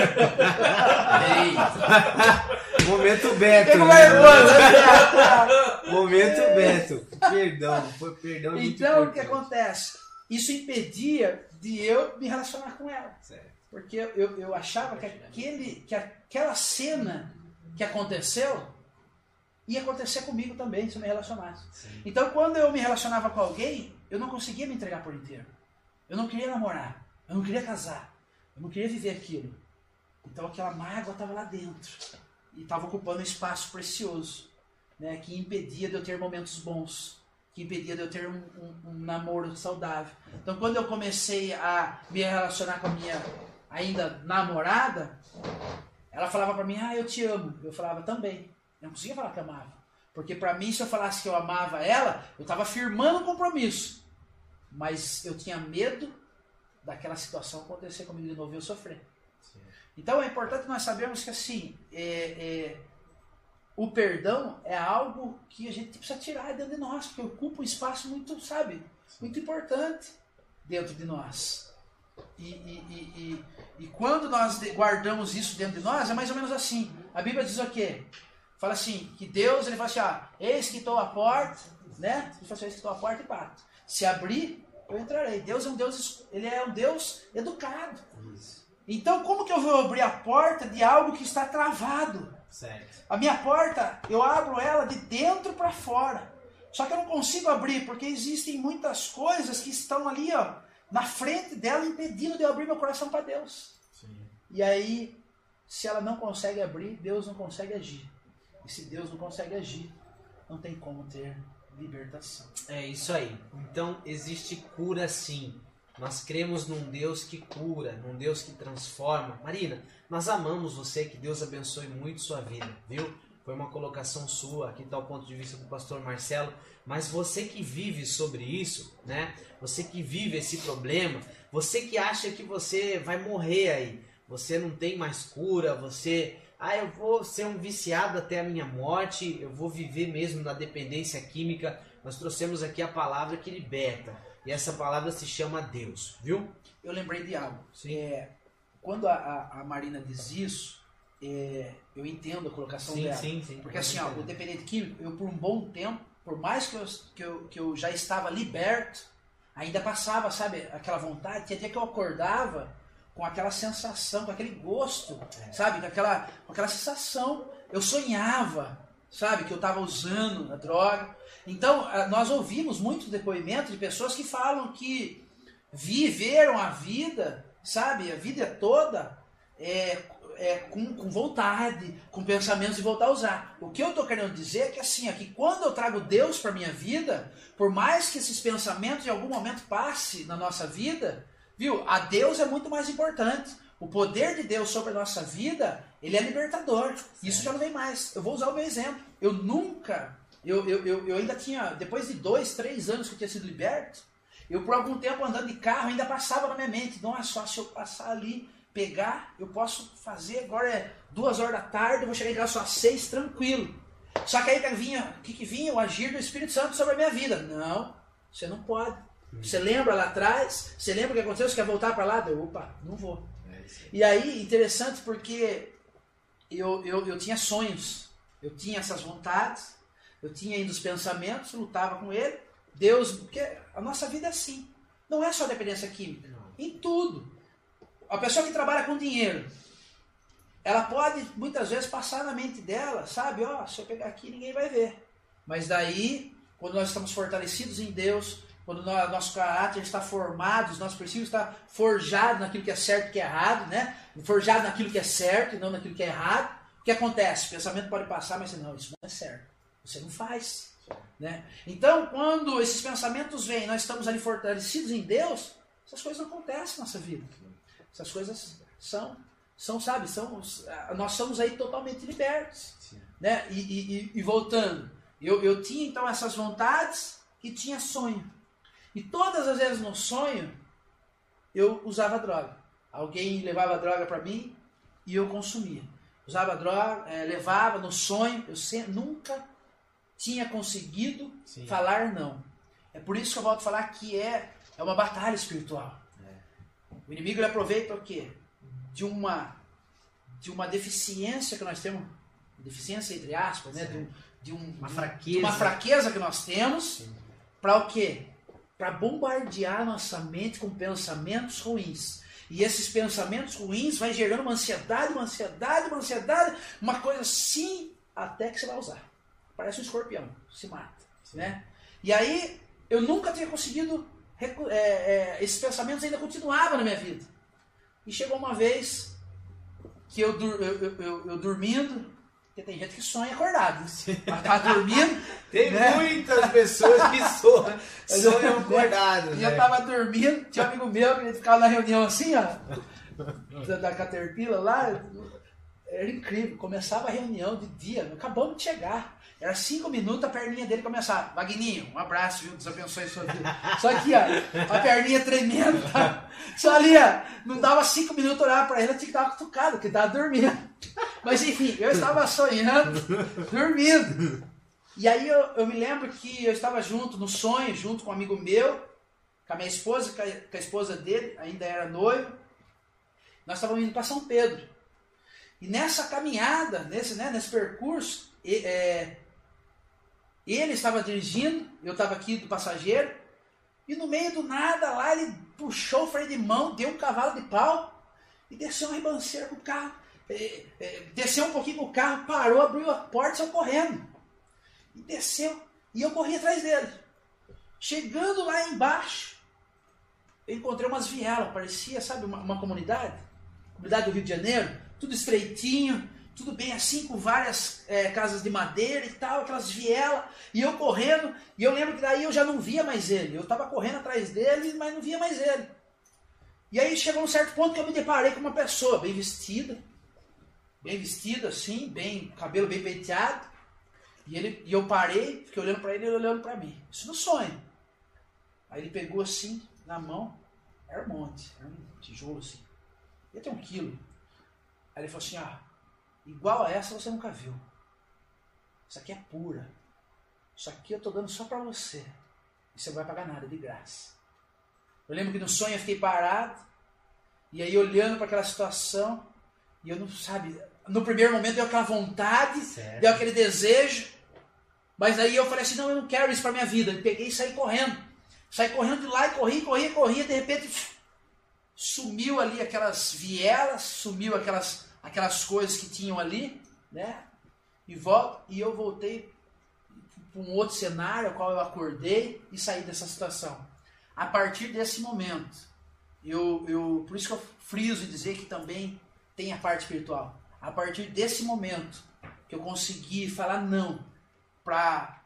Speaker 1: Momento Beto. Né?
Speaker 2: vergonha.
Speaker 1: Momento Beto. Perdão, foi perdão é muito
Speaker 2: Então, o que acontece? Isso impedia de eu me relacionar com ela.
Speaker 1: Certo.
Speaker 2: Porque eu, eu achava que, aquele, que aquela cena que aconteceu ia acontecer comigo também se eu me relacionasse.
Speaker 1: Sim.
Speaker 2: Então, quando eu me relacionava com alguém, eu não conseguia me entregar por inteiro. Eu não queria namorar, eu não queria casar, eu não queria viver aquilo. Então, aquela mágoa estava lá dentro e estava ocupando um espaço precioso, né, que impedia de eu ter momentos bons, que impedia de eu ter um, um- um namoro saudável. Então, quando eu comecei a me relacionar com a minha ainda namorada, ela falava pra mim, ah, eu te amo. Eu falava também. Eu não conseguia falar que amava. Porque pra mim, se eu falasse que eu amava ela, eu estava firmando um compromisso. Mas eu tinha medo daquela situação acontecer comigo de novo e eu sofrer. Então é importante nós sabermos que assim, é, é, o perdão é algo que a gente precisa tirar dentro de nós, porque ocupa um espaço muito, sabe, muito importante dentro de nós. E, e, e, e, quando nós guardamos isso dentro de nós, é mais ou menos assim. A Bíblia diz o quê? Fala assim, que Deus, ele fala assim, ah, eis que estou à porta, né? Ele fala assim, eis que estou à porta e bato. Se abrir, eu entrarei. Deus é um Deus, ele é um Deus educado.
Speaker 1: Isso.
Speaker 2: Então, como que eu vou abrir a porta de algo que está travado?
Speaker 1: Certo.
Speaker 2: A minha porta, eu abro ela de dentro para fora. Só que eu não consigo abrir porque existem muitas coisas que estão ali, ó, na frente dela, impedindo de eu abrir meu coração para Deus.
Speaker 1: Sim.
Speaker 2: E aí, se ela não consegue abrir, Deus não consegue agir. E se Deus não consegue agir, não tem como ter libertação.
Speaker 1: É isso aí. Então existe cura sim. Nós cremos num Deus que cura, num Deus que transforma. Marina, nós amamos você, que Deus abençoe muito sua vida, viu? Foi uma colocação sua, aqui está o ponto de vista do pastor Marcelo, mas você que vive sobre isso, né? Você que vive esse problema, você que acha que você vai morrer aí, você não tem mais cura, você, ah, eu vou ser um viciado até a minha morte, eu vou viver mesmo na dependência química. Nós trouxemos aqui a palavra que liberta. E essa palavra se chama Deus, viu?
Speaker 2: Eu lembrei de algo. É, quando a, a- a Marina diz isso, é, eu entendo a colocação
Speaker 1: Sim,
Speaker 2: dela.
Speaker 1: sim, sim.
Speaker 2: Porque assim, ó, o dependente químico, eu por um bom tempo, por mais que eu, que eu, que eu já estava liberto, ainda passava, sabe, aquela vontade, tinha dia que eu acordava com aquela sensação, com aquele gosto, sabe, com aquela, com aquela sensação. Eu sonhava, sabe, que eu estava usando a droga. Então, eh, nós ouvimos muitos depoimentos de pessoas que falam que viveram a vida, sabe, a vida toda é, é, com, com vontade, com pensamentos de voltar a usar. O que eu estou querendo dizer é que assim, é que quando eu trago Deus para minha vida, por mais que esses pensamentos em algum momento passe na nossa vida, viu? A Deus é muito mais importante. O poder de Deus sobre a nossa vida, ele é libertador. Isso já não vem mais. Eu vou usar o meu exemplo. Eu nunca, eu, eu, eu, eu ainda tinha, depois de dois, três anos que eu tinha sido liberto, eu por algum tempo andando de carro ainda passava na minha mente, nossa, só se eu passar ali, pegar, eu posso fazer, agora é duas horas da tarde, eu vou chegar em casa só às seis, tranquilo. Só que aí vinha, o que, que vinha? O agir do Espírito Santo sobre a minha vida. Não, você não pode. Você lembra lá atrás? Você lembra o que aconteceu? Você quer voltar para lá? Eu, opa, não vou. E aí, interessante porque eu, eu, eu tinha sonhos, eu tinha essas vontades, eu tinha ainda os pensamentos, lutava com ele. Deus, porque a nossa vida é assim. Não é só dependência química, em tudo. A pessoa que trabalha com dinheiro, ela pode muitas vezes passar na mente dela, sabe? Ó, se eu pegar aqui ninguém vai ver. Mas daí, quando nós estamos fortalecidos em Deus, quando nosso caráter está formado, os nossos princípios estão forjados naquilo que é certo e que é errado, né? Forjado naquilo que é certo e não naquilo que é errado. O que acontece? O pensamento pode passar, mas você, não, isso não é certo. Você não faz. Né? Então, quando esses pensamentos vêm, nós estamos ali fortalecidos em Deus, essas coisas não acontecem na nossa vida. Essas coisas são, são sabe, são, nós somos aí totalmente libertos. Né? E, e- e- e voltando, eu, eu tinha então essas vontades e tinha sonho. E todas as vezes no sonho, eu usava droga. Alguém levava droga para mim e eu consumia. Usava droga, eh, levava no sonho, eu sempre, nunca tinha conseguido
Speaker 1: Sim.
Speaker 2: falar não. É por isso que eu volto a falar que é, é uma batalha espiritual. O inimigo aproveita o quê? de uma de uma deficiência que nós temos, deficiência entre aspas, né? De, um- de um-
Speaker 1: Uma
Speaker 2: de
Speaker 1: fraqueza.
Speaker 2: uma fraqueza que nós temos, para o quê? Para bombardear nossa mente com pensamentos ruins. E esses pensamentos ruins vai gerando uma ansiedade, uma ansiedade, uma ansiedade, uma coisa assim, até que você vai usar. Parece um escorpião, se mata. Né? E aí, eu nunca tinha conseguido. é, é, esses pensamentos ainda continuavam na minha vida. E chegou uma vez que eu, eu, eu, eu- eu dormindo, porque tem gente que sonha acordado. né? Mas tava dormindo,
Speaker 1: Tem
Speaker 2: né?
Speaker 1: muitas pessoas que sonham, sonham acordados.
Speaker 2: E eu
Speaker 1: né?
Speaker 2: tava dormindo, tinha um amigo meu que ele ficava na reunião assim, ó, da, da Caterpillar lá. Era incrível. Começava a reunião de dia, acabamos de chegar. Era cinco minutos, a perninha dele começava. Vagninho, um abraço, viu? Deus abençoe sua vida. Só aqui, ó, a perninha tremendo. tá? Só ali, ó, não dava cinco minutos olhar pra ele, eu tinha que estar cutucado, porque tava dormindo. Mas enfim, eu estava sonhando, dormindo. E aí eu, eu me lembro que eu estava junto, no sonho, junto com um amigo meu, com a minha esposa, com a, com a esposa dele, ainda era noivo. Nós estávamos indo para São Pedro. E nessa caminhada, nesse, né, nesse percurso, é, ele estava dirigindo, eu estava aqui do passageiro, e no meio do nada lá ele puxou o freio de mão, deu um cavalo de pau e desceu uma ribanceira com o carro. é, é, desceu um pouquinho com o carro, parou, abriu a porta e saiu correndo. E desceu. E eu corri atrás dele. Chegando lá embaixo, eu encontrei umas vielas, parecia, sabe, uma, uma comunidade. Comunidade do Rio de Janeiro, tudo estreitinho, tudo bem assim, com várias é, casas de madeira e tal, aquelas vielas. E eu correndo, e eu lembro que daí eu já não via mais ele. Eu estava correndo atrás dele, mas não via mais ele. E aí chegou um certo ponto que eu me deparei com uma pessoa bem vestida, bem vestida assim, bem cabelo bem penteado. E, ele, e eu parei, fiquei olhando para ele e ele olhando para mim. Isso no sonho. Aí ele pegou assim, na mão, era um monte, era um tijolo assim. Ia ter um quilo. Aí ele falou assim, ah, igual a essa você nunca viu. Isso aqui é pura. Isso aqui eu tô dando só para você. E você não vai pagar nada, de graça. Eu lembro que no sonho eu fiquei parado, e aí olhando para aquela situação, e eu não, sabe, no primeiro momento deu aquela vontade,
Speaker 1: Certo.
Speaker 2: deu aquele desejo, mas aí eu falei assim, não, eu não quero isso para minha vida. Eu peguei e saí correndo. Saí correndo de lá e corri, corri, corri, de repente sumiu ali aquelas vielas, sumiu aquelas, aquelas coisas que tinham ali, né? E volto, e eu voltei para um outro cenário, ao qual eu acordei e saí dessa situação. A partir desse momento, eu, eu, por isso que eu friso em dizer que também tem a parte espiritual. A partir desse momento que eu consegui falar não para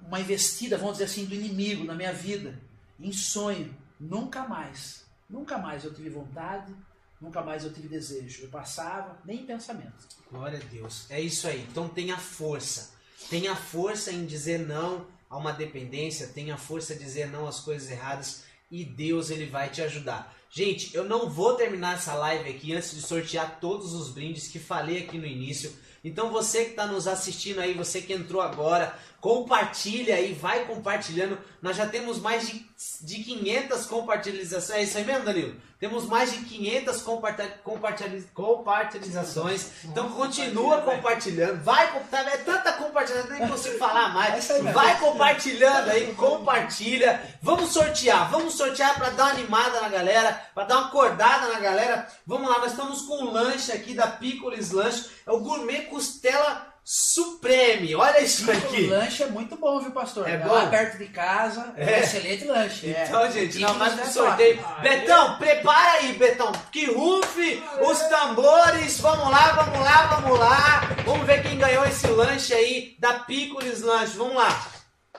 Speaker 2: uma investida, vamos dizer assim, do inimigo na minha vida, em sonho, nunca mais, nunca mais eu tive vontade, nunca mais eu tive desejo. Eu passava nem em pensamento.
Speaker 1: Glória a Deus. É isso aí. Então tenha força. Tenha força em dizer não a uma dependência, tenha força em dizer não às coisas erradas e Deus ele vai te ajudar. Gente, eu não vou terminar essa live aqui antes de sortear todos os brindes que falei aqui no início. Então você que está nos assistindo aí, você que entrou agora, compartilha aí, vai compartilhando. Nós já temos mais de, de 500 compartilhações. É isso aí mesmo, Danilo? Temos mais de 500 compartilha, compartilha, compartilhações. Então continua compartilhando. Vai, tá, é tanta compartilhação, nem consigo falar
Speaker 2: É
Speaker 1: mais.
Speaker 2: mesmo.
Speaker 1: Vai compartilhando aí, compartilha. Vamos sortear, vamos sortear para dar uma animada na galera, para dar uma acordada na galera. Vamos lá, nós estamos com um lanche aqui da Picolis Lanche, é o Gourmet Costela Supreme. Olha isso
Speaker 2: O
Speaker 1: aqui.
Speaker 2: lanche é muito bom, viu, pastor?
Speaker 1: É
Speaker 2: É
Speaker 1: bom?
Speaker 2: lá perto de casa, é,
Speaker 1: É.
Speaker 2: um excelente lanche. é.
Speaker 1: Então, gente, não mais
Speaker 2: é
Speaker 1: sorteio.
Speaker 2: top.
Speaker 1: Betão, prepara aí, Betão. Que rufe os tambores. Vamos lá, vamos lá, vamos lá. Vamos ver quem ganhou esse lanche aí da Picolis Lanche. Vamos lá.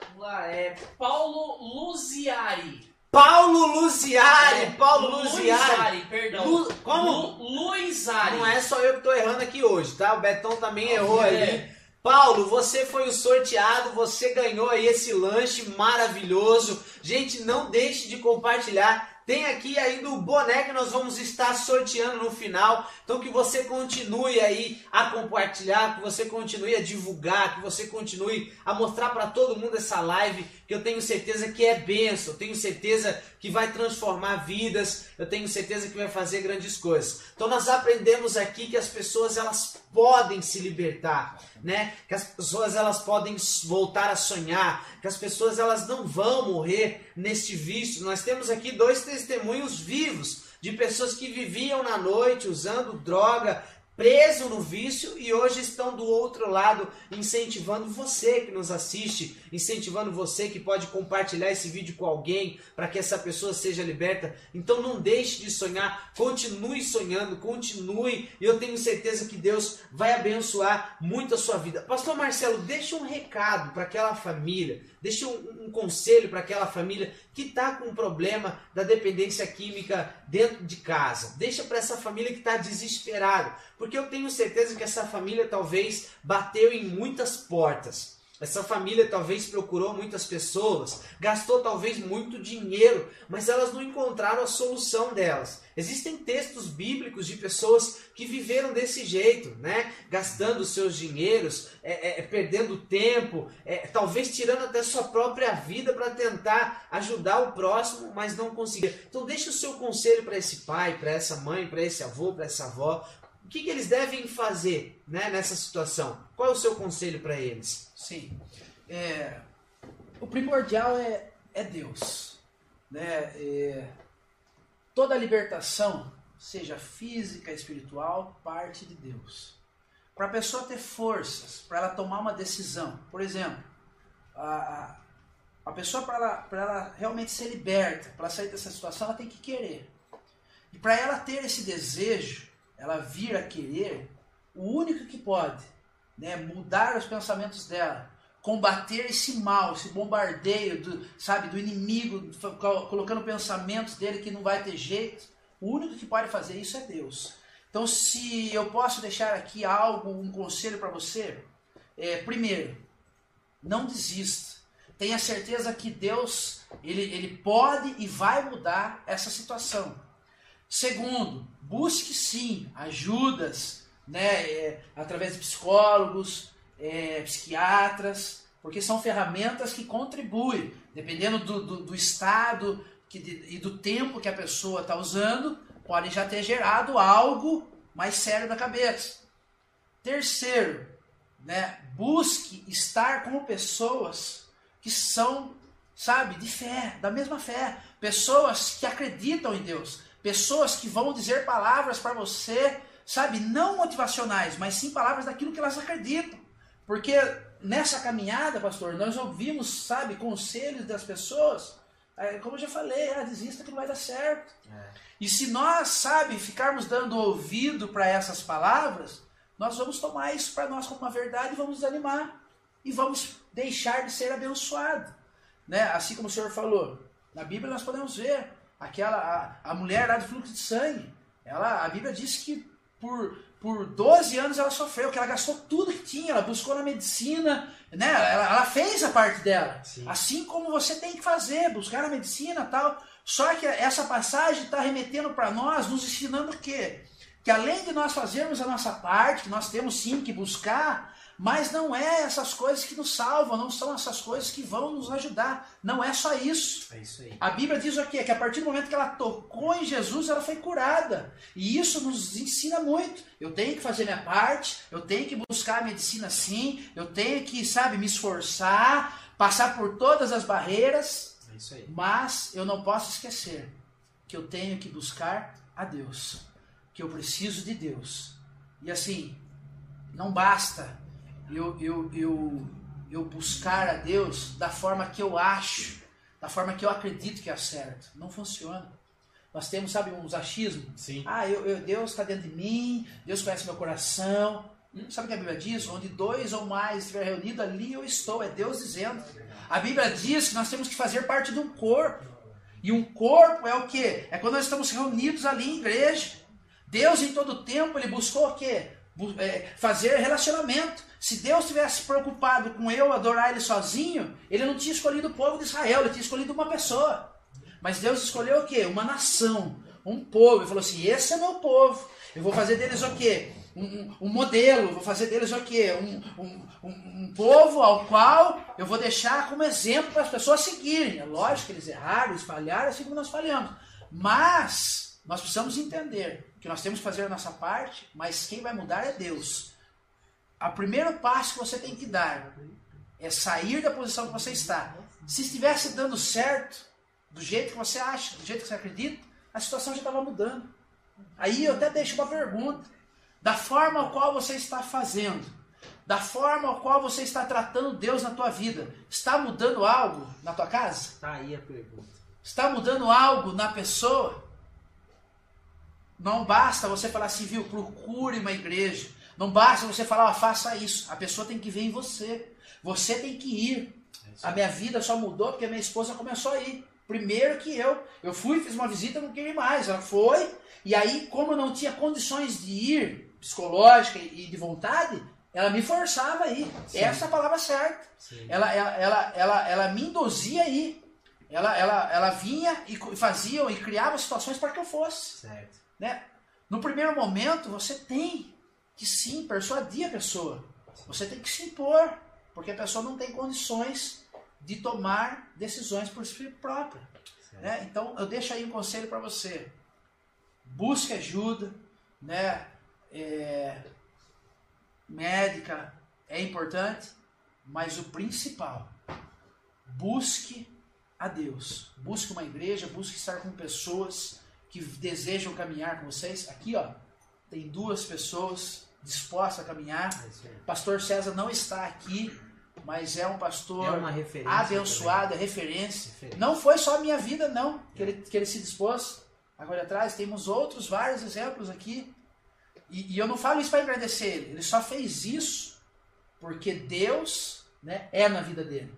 Speaker 4: Vamos lá, é Paulo Luziari.
Speaker 1: Paulo Luziari.
Speaker 4: É,
Speaker 1: Paulo Luziari.
Speaker 4: perdão.
Speaker 1: Lu- como?
Speaker 4: Lu, Luizari.
Speaker 1: Não é só eu que tô errando aqui hoje, tá? O Betão também errou
Speaker 4: É.
Speaker 1: ali. Paulo, você foi o sorteado, você ganhou aí esse lanche maravilhoso. Gente, não deixe de compartilhar. Tem aqui ainda o boné que nós vamos estar sorteando no final. Então que você continue aí a compartilhar, que você continue a divulgar, que você continue a mostrar para todo mundo essa live, que eu tenho certeza que é benção, eu tenho certeza que vai transformar vidas, eu tenho certeza que vai fazer grandes coisas. Então nós aprendemos aqui que as pessoas elas podem se libertar, né? Que as pessoas elas podem voltar a sonhar, que as pessoas elas não vão morrer neste vício. Nós temos aqui dois testemunhos vivos de pessoas que viviam na noite usando droga, preso no vício e hoje estão do outro lado incentivando você que nos assiste, incentivando você que pode compartilhar esse vídeo com alguém para que essa pessoa seja liberta. Então não deixe de sonhar, continue sonhando, continue e eu tenho certeza que Deus vai abençoar muito a sua vida. Pastor Marcelo, deixa um recado para aquela família, deixa um, um conselho para aquela família que está com um problema da dependência química dentro de casa. Deixa para essa família que está desesperada, porque eu tenho certeza que essa família talvez bateu em muitas portas. Essa família talvez procurou muitas pessoas, gastou talvez muito dinheiro, mas elas não encontraram a solução delas. Existem textos bíblicos de pessoas que viveram desse jeito, né? Gastando seus dinheiros, é, é, perdendo tempo, é, talvez tirando até sua própria vida para tentar ajudar o próximo, mas não conseguir. Então deixe o seu conselho para esse pai, para essa mãe, para esse avô, para essa avó, o que, que eles devem fazer né, nessa situação? Qual é o seu conselho para eles?
Speaker 2: Sim. É, o primordial é, é Deus. Né? É, toda libertação, seja física, espiritual, parte de Deus. Para a pessoa ter forças, para ela tomar uma decisão. Por exemplo, a, a pessoa, para ela, ela realmente ser liberta, para sair dessa situação, ela tem que querer. E para ela ter esse desejo, ela vir a querer, o único que pode né, mudar os pensamentos dela, combater esse mal, esse bombardeio do, sabe, do inimigo, colocando pensamentos dele que não vai ter jeito, o único que pode fazer isso é Deus. Então, se eu posso deixar aqui algo, um conselho para você, é, primeiro, não desista. Tenha certeza que Deus ele, ele pode e vai mudar essa situação. Segundo, busque sim ajudas, né, é, através de psicólogos, é, psiquiatras, porque são ferramentas que contribuem, dependendo do, do, do estado que, de, e do tempo que a pessoa está usando, pode já ter gerado algo mais sério na cabeça. Terceiro, né, busque estar com pessoas que são, sabe, de fé, da mesma fé, pessoas que acreditam em Deus, Pessoas que vão dizer palavras para você, sabe, não motivacionais, mas sim palavras daquilo que elas acreditam. Porque nessa caminhada, pastor, nós ouvimos, sabe, conselhos das pessoas, é, como eu já falei, ah, desista que não vai dar certo. É. E se nós, sabe, ficarmos dando ouvido para essas palavras, nós vamos tomar isso para nós como uma verdade e vamos desanimar. E vamos deixar de ser abençoado. Né? Assim como o senhor falou, na Bíblia nós podemos ver aquela a, a mulher lá do fluxo de sangue. Ela, a Bíblia diz que por, por 12 anos ela sofreu, que ela gastou tudo que tinha, ela buscou na medicina, né? Ela, ela fez a parte dela. Sim. Assim como você tem que fazer, buscar na medicina tal. Só que essa passagem está remetendo para nós, nos ensinando o quê? Que além de nós fazermos a nossa parte, que nós temos sim que buscar, mas não é essas coisas que nos salvam, não são essas coisas que vão nos ajudar. Não é só isso.
Speaker 1: É isso aí.
Speaker 2: A Bíblia diz o quê? Que a partir do momento que ela tocou em Jesus, ela foi curada. E isso nos ensina muito. Eu tenho que fazer minha parte, eu tenho que buscar a medicina sim, eu tenho que, sabe, me esforçar, passar por todas as barreiras.
Speaker 1: É isso aí.
Speaker 2: Mas eu não posso esquecer que eu tenho que buscar a Deus. Que eu preciso de Deus. E assim, não basta eu, eu, eu, eu buscar a Deus da forma que eu acho, da forma que eu acredito que é certo. Não funciona. Nós temos, sabe, uns achismos.
Speaker 1: Sim.
Speaker 2: Ah, eu, eu, Deus está dentro de mim, Deus conhece meu coração. Hum, sabe o que a Bíblia diz? Onde dois ou mais estiver reunido, ali eu estou. É Deus dizendo. A Bíblia diz que nós temos que fazer parte de um corpo. E um corpo é o que? É quando nós estamos reunidos ali em igreja. Deus em todo tempo, ele buscou o quê? É, fazer relacionamento. Se Deus tivesse preocupado com eu adorar Ele sozinho, Ele não tinha escolhido o povo de Israel, Ele tinha escolhido uma pessoa. Mas Deus escolheu o quê? Uma nação, um povo. Ele falou assim: esse é meu povo. Eu vou fazer deles o quê? um, um- modelo, vou fazer deles o quê? Um- um povo ao qual eu vou deixar como exemplo para as pessoas seguirem. É lógico que eles erraram, eles falharam, assim como nós falhamos. Mas nós precisamos entender que nós temos que fazer a nossa parte, mas quem vai mudar é Deus. O primeiro passo que você tem que dar é sair da posição que você está. Se estivesse dando certo, do jeito que você acha, do jeito que você acredita, a situação já estava mudando. Aí eu até deixo uma pergunta. Da forma ao qual você está fazendo, da forma ao qual você está tratando Deus na tua vida, está mudando algo na tua casa?
Speaker 1: Tá aí a pergunta.
Speaker 2: Está mudando algo na pessoa? Não basta você falar assim, viu, procure uma igreja. Não basta você falar, ó, faça isso. A pessoa tem que ver em você. Você tem que ir. A minha vida só mudou porque a minha esposa começou a ir. Primeiro que eu. Eu fui, fiz uma visita, não queria ir mais. Ela foi. E aí, como eu não tinha condições de ir, psicológica e de vontade, ela me forçava a ir. Essa é a palavra certa.
Speaker 1: Sim.
Speaker 2: Ela, ela, ela, ela, ela me induzia a ir. Ela, ela, ela vinha e fazia e criava situações para que eu fosse.
Speaker 1: Certo.
Speaker 2: Né? No primeiro momento, você tem que sim persuadir a pessoa. Você tem que se impor, porque a pessoa não tem condições de tomar decisões por si própria. Né? Então, eu deixo aí um conselho para você. Busque ajuda, né? É, médica é importante, mas o principal, busque a Deus. Busque uma igreja, busque estar com pessoas que desejam caminhar com vocês. Aqui, ó, tem duas pessoas dispostas a caminhar.
Speaker 1: É.
Speaker 2: Pastor César não está aqui, mas é um pastor
Speaker 1: É
Speaker 2: abençoado, é referência.
Speaker 1: Referência.
Speaker 2: Não foi só a minha vida, não, que ele, que ele se dispôs. Agora atrás temos outros vários exemplos aqui. E, e eu não falo isso para agradecer ele. Ele só fez isso porque Deus né, é na vida dele.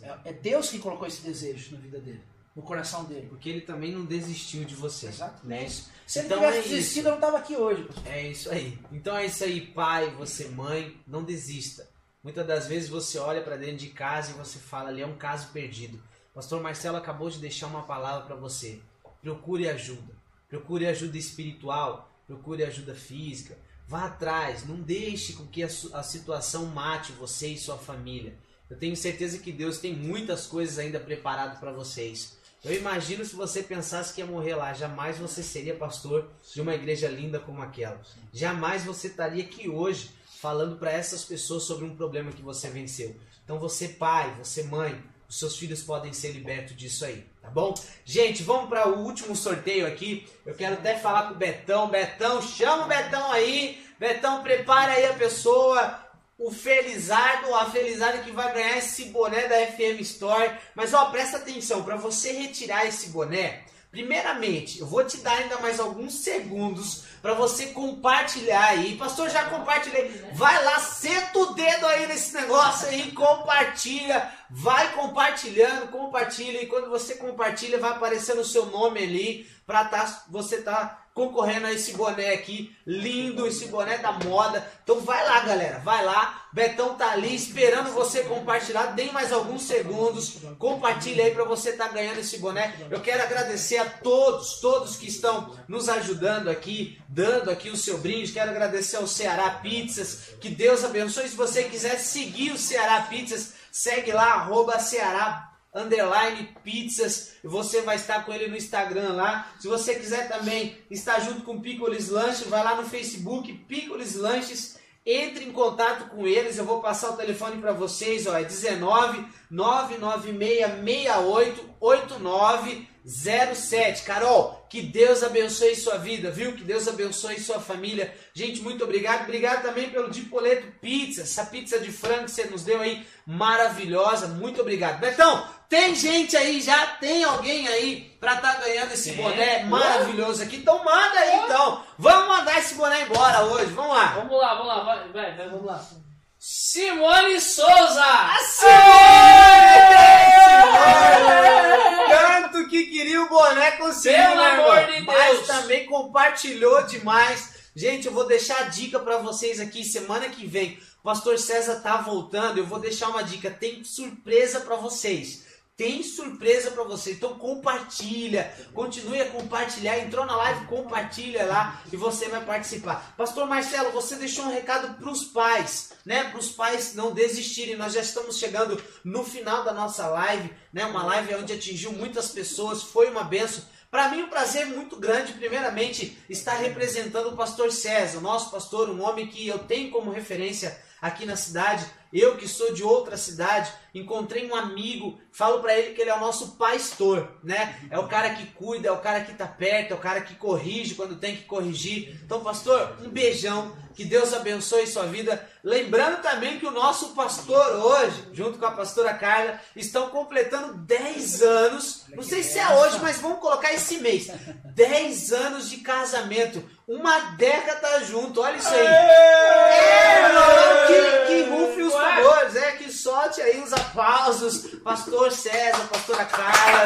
Speaker 1: É.
Speaker 2: É, é Deus quem colocou esse desejo na vida dele, no coração dele.
Speaker 1: Porque ele também não desistiu de você.
Speaker 2: Exato.
Speaker 1: Né?
Speaker 2: Se ele
Speaker 1: Então
Speaker 2: tivesse
Speaker 1: é isso.
Speaker 2: desistido, eu não estava aqui hoje.
Speaker 1: É isso aí. Então é isso aí, pai, você mãe, não desista. Muitas das vezes você olha para dentro de casa e você fala ali é um caso perdido. Pastor Marcelo acabou de deixar uma palavra para você. Procure ajuda. Procure ajuda espiritual, procure ajuda física. Vá atrás, não deixe com que a, a situação mate você e sua família. Eu tenho certeza que Deus tem muitas coisas ainda preparado para vocês. Eu imagino se você pensasse que ia morrer lá, jamais você seria pastor de uma igreja linda como aquela. Jamais você estaria aqui hoje falando para essas pessoas sobre um problema que você venceu. Então você pai, você mãe, os seus filhos podem ser libertos disso aí, tá bom? Gente, vamos para o último sorteio aqui. Eu quero até falar com o Betão. Betão, chama o Betão aí. Betão, prepara aí a pessoa. O Felizardo, a Felizardo que vai ganhar esse boné da FM Store. Mas ó, presta atenção, para você retirar esse boné, primeiramente, eu vou te dar ainda mais alguns segundos para você compartilhar aí. Pastor, já compartilhei. Vai lá, senta o dedo aí nesse negócio aí, compartilha. Vai compartilhando, compartilha. E quando você compartilha, vai aparecendo o seu nome ali para tá, você tá concorrendo a esse boné aqui. Lindo, esse boné da moda. Então vai lá, galera. Vai lá. Betão tá ali esperando você compartilhar. Deem mais alguns segundos. Compartilha aí para você estar ganhando esse boné. Eu quero agradecer a todos, todos que estão nos ajudando aqui, dando aqui o seu brinde. Quero agradecer ao Ceará Pizzas. Que Deus abençoe. Se você quiser seguir o Ceará Pizzas, segue lá, arroba Ceará underline pizzas, você vai estar com ele no Instagram lá. Se você quiser também estar junto com Picolis Lanches, vai lá no Facebook, Picolis Lanches, entre em contato com eles, eu vou passar o telefone para vocês, ó, é 19 99668 8907. Carol, que Deus abençoe sua vida, viu? Que Deus abençoe sua família. Gente, muito obrigado. Obrigado também pelo Dipoleto Pizza, essa pizza de frango que você nos deu aí, maravilhosa. Muito obrigado. Betão, tem gente aí já, tem alguém aí pra tá ganhando esse boné maravilhoso aqui. Então manda aí então. Vamos mandar esse boné embora hoje. Vamos lá.
Speaker 4: Vamos lá, vamos lá, vai, vai, vai, vamos lá. Simone Souza!
Speaker 1: Que queria o boné conseguiu,
Speaker 4: Pelo
Speaker 1: né,
Speaker 4: amor de
Speaker 1: Mas
Speaker 4: Deus.
Speaker 1: também compartilhou demais. Gente, eu vou deixar a dica pra vocês aqui semana que vem. O pastor César tá voltando, eu vou deixar uma dica, tem surpresa pra vocês. Tem surpresa para você. Então compartilha, continue a compartilhar. Entrou na live, compartilha lá e você vai participar. Pastor Marcelo, você deixou um recado para os pais, né? Para os pais não desistirem. Nós já estamos chegando no final da nossa live, né? Uma live onde atingiu muitas pessoas, foi uma benção. Para mim, um prazer muito grande, primeiramente, estar representando o pastor César, nosso pastor, um homem que eu tenho como referência aqui na cidade. Eu que sou de outra cidade, encontrei um amigo, falo para ele que ele é o nosso pastor, né? É o cara que cuida, é o cara que tá perto, é o cara que corrige quando tem que corrigir. Então, pastor, um beijão, que Deus abençoe sua vida. Lembrando também que o nosso pastor hoje, junto com a pastora Carla, estão completando 10 anos. Não sei se é hoje, mas vamos colocar esse mês. 10 anos de casamento. Uma década junto, olha isso aí. É, não, que, que rufe os é, que solte aí os aplausos. Pastor César, pastora Carla.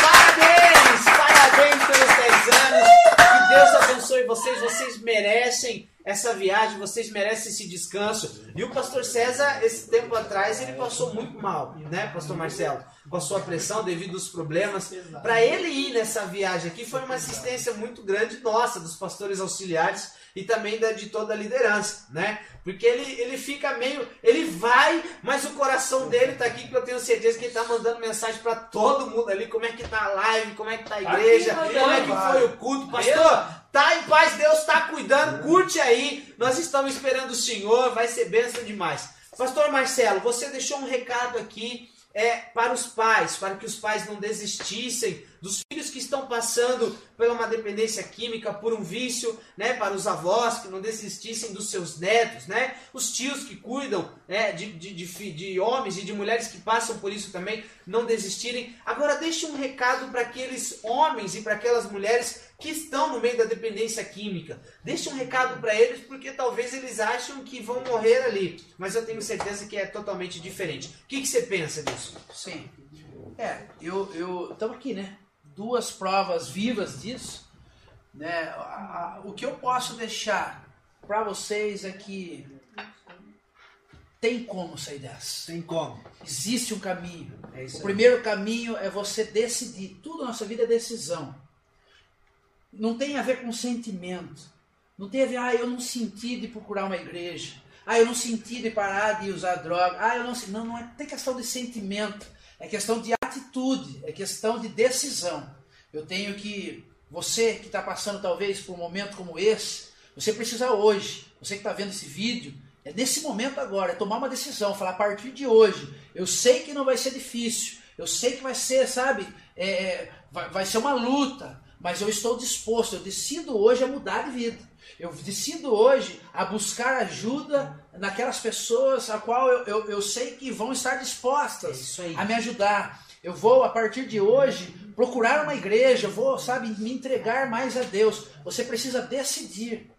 Speaker 1: Parabéns, parabéns pelos 10 anos. Que Deus abençoe vocês, vocês merecem essa viagem, vocês merecem esse descanso. E o pastor César, esse tempo atrás, ele passou muito mal, né, pastor Marcelo? Com a sua pressão devido aos problemas. Para ele ir nessa viagem aqui foi uma assistência muito grande nossa, dos pastores auxiliares e também da, de toda a liderança, né? Porque ele, ele fica meio. Ele vai, mas o coração dele tá aqui, que eu tenho certeza que ele tá mandando mensagem para todo mundo ali: como é que tá a live, como é que tá a igreja, como é que foi o culto. Pastor, tá em paz, Deus tá cuidando, curte aí. Nós estamos esperando o Senhor, vai ser bênção demais. Pastor Marcelo, você deixou um recado aqui é, para os pais, para que os pais não desistissem dos filhos que estão passando por uma dependência química, por um vício, né, para os avós que não desistissem dos seus netos, né, os tios que cuidam né, de, de, de, de homens e de mulheres que passam por isso também, não desistirem. Agora deixe um recado para aqueles homens e para aquelas mulheres que estão no meio da dependência química. Deixe um recado para eles, porque talvez eles acham que vão morrer ali, mas eu tenho certeza que é totalmente diferente. O que, que você pensa disso?
Speaker 2: Sim. É, eu eu estamos aqui, né? Duas provas vivas disso, né? O que eu posso deixar para vocês é que tem como sair dessa.
Speaker 1: Tem como.
Speaker 2: Existe um caminho.
Speaker 1: É
Speaker 2: O primeiro caminho é você decidir. Tudo na nossa vida é decisão. Não tem a ver com sentimento. Não tem a ver, ah, eu não senti de procurar uma igreja. Ah, eu não senti de parar de usar droga. Ah, eu não. Não, não é tem questão de sentimento. É questão de atitude. É questão de decisão. Eu tenho que. Você que está passando talvez por um momento como esse, você precisa hoje. Você que está vendo esse vídeo, é nesse momento agora, é tomar uma decisão, falar a partir de hoje, eu sei que não vai ser difícil, eu sei que vai ser, sabe, é, vai, vai ser uma luta, mas eu estou disposto, eu decido hoje a mudar de vida. Eu decido hoje a buscar ajuda naquelas pessoas a qual eu, eu, eu sei que vão estar
Speaker 1: É
Speaker 2: dispostas
Speaker 1: aí.
Speaker 2: a me ajudar. Eu vou, a partir de hoje, procurar uma igreja, vou, sabe, me entregar mais a Deus. Você precisa decidir.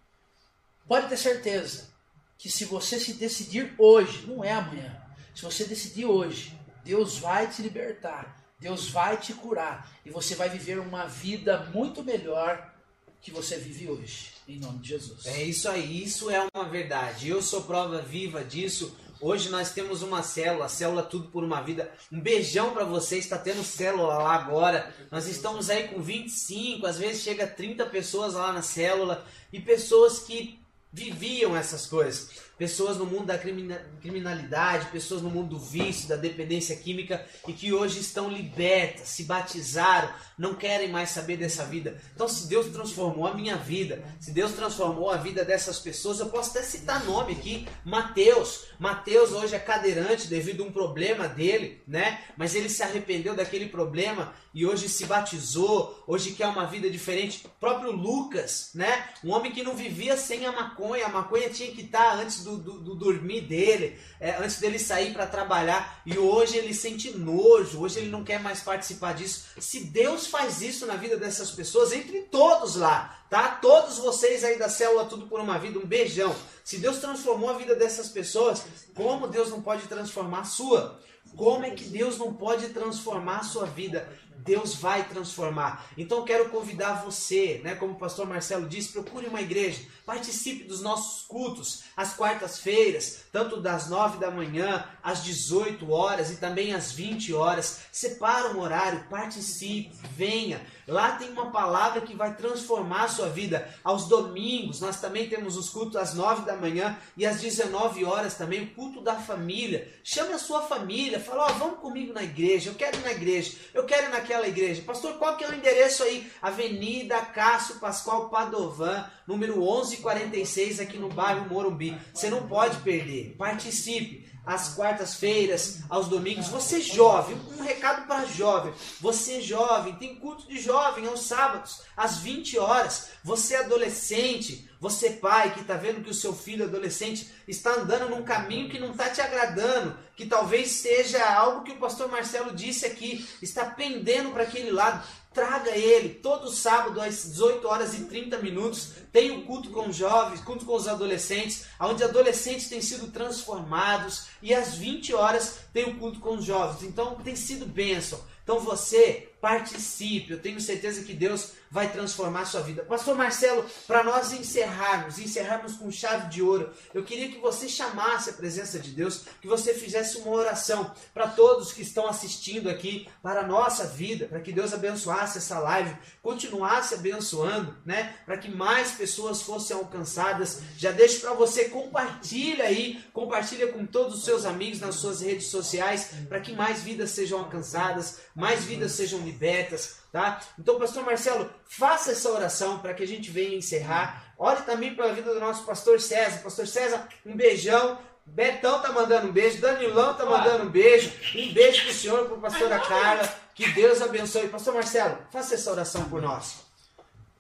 Speaker 2: Pode ter certeza que se você se decidir hoje, não é amanhã, se você decidir hoje, Deus vai te libertar, Deus vai te curar e você vai viver uma vida muito melhor que você vive hoje, em nome de Jesus.
Speaker 1: É isso aí, isso é uma verdade. Eu sou prova viva disso. Hoje nós temos uma célula, célula Tudo por uma Vida. Um beijão para vocês, está tendo célula lá agora. Nós estamos aí com 25, às vezes chega a 30 pessoas lá na célula e pessoas que viviam essas coisas. Pessoas no mundo da crimina- criminalidade, pessoas no mundo do vício, da dependência química e que hoje estão libertas, se batizaram, não querem mais saber dessa vida. Então, se Deus transformou a minha vida, se Deus transformou a vida dessas pessoas, eu posso até citar nome aqui, Mateus. Mateus hoje é cadeirante devido a um problema dele, né? Mas ele se arrependeu daquele problema e hoje se batizou, hoje quer uma vida diferente. O próprio Lucas, né? Um homem que não vivia sem a maconha, a maconha tinha que estar antes do, do, do dormir dele, é, antes dele sair para trabalhar, e hoje ele sente nojo, hoje ele não quer mais participar disso. Se Deus faz isso na vida dessas pessoas, entre todos lá, tá? Todos vocês aí da célula Tudo por uma Vida, um beijão. Se Deus transformou a vida dessas pessoas, como Deus não pode transformar a sua? Como é que Deus não pode transformar a sua vida? Deus vai transformar. Então quero convidar você, né, como o pastor Marcelo disse, procure uma igreja, participe dos nossos cultos às quartas-feiras, tanto das 9 da manhã às 18 horas e também às 20 horas. Separa um horário, participe, venha. Lá tem uma palavra que vai transformar a sua vida. Aos domingos, nós também temos os cultos às 9 da manhã e às 19 horas também, o culto da família. Chame a sua família, fala: Ó, oh, vamos comigo na igreja, eu quero ir na igreja, eu quero ir naquela igreja. Pastor, qual que é o endereço aí? Avenida Cássio Pascoal Padovan, número 1146, aqui no bairro Morumbi. Você não pode perder. Participe às quartas-feiras, aos domingos. Você jovem, um recado para jovem. Você jovem, tem culto de jovem aos sábados, às 20 horas. Você adolescente, você pai que está vendo que o seu filho adolescente está andando num caminho que não está te agradando, que talvez seja algo que o pastor Marcelo disse aqui, está pendendo para aquele lado. Traga ele todo sábado às 18 horas e 30 minutos. Tem o um culto com os jovens, culto com os adolescentes, onde adolescentes têm sido transformados. E às 20 horas tem o um culto com os jovens. Então tem sido bênção. Então você participe. Eu tenho certeza que Deus vai transformar a sua vida. Pastor Marcelo, para nós encerrarmos, encerrarmos com chave de ouro, eu queria que você chamasse a presença de Deus, que você fizesse uma oração para todos que estão assistindo aqui, para a nossa vida, para que Deus abençoasse essa live, continuasse abençoando, né? Para que mais pessoas fossem alcançadas. Já deixo para você, compartilha aí, compartilha com todos os seus amigos nas suas redes sociais, para que mais vidas sejam alcançadas, mais vidas sejam libertas, tá? Então, pastor Marcelo, faça essa oração para que a gente venha encerrar. Olhe também para a vida do nosso pastor César. Pastor César, um beijão. Betão tá mandando um beijo, Danilão tá mandando um beijo. Um beijo pro senhor, pro pastora Carla. Que Deus abençoe. Pastor Marcelo, faça essa oração por nós.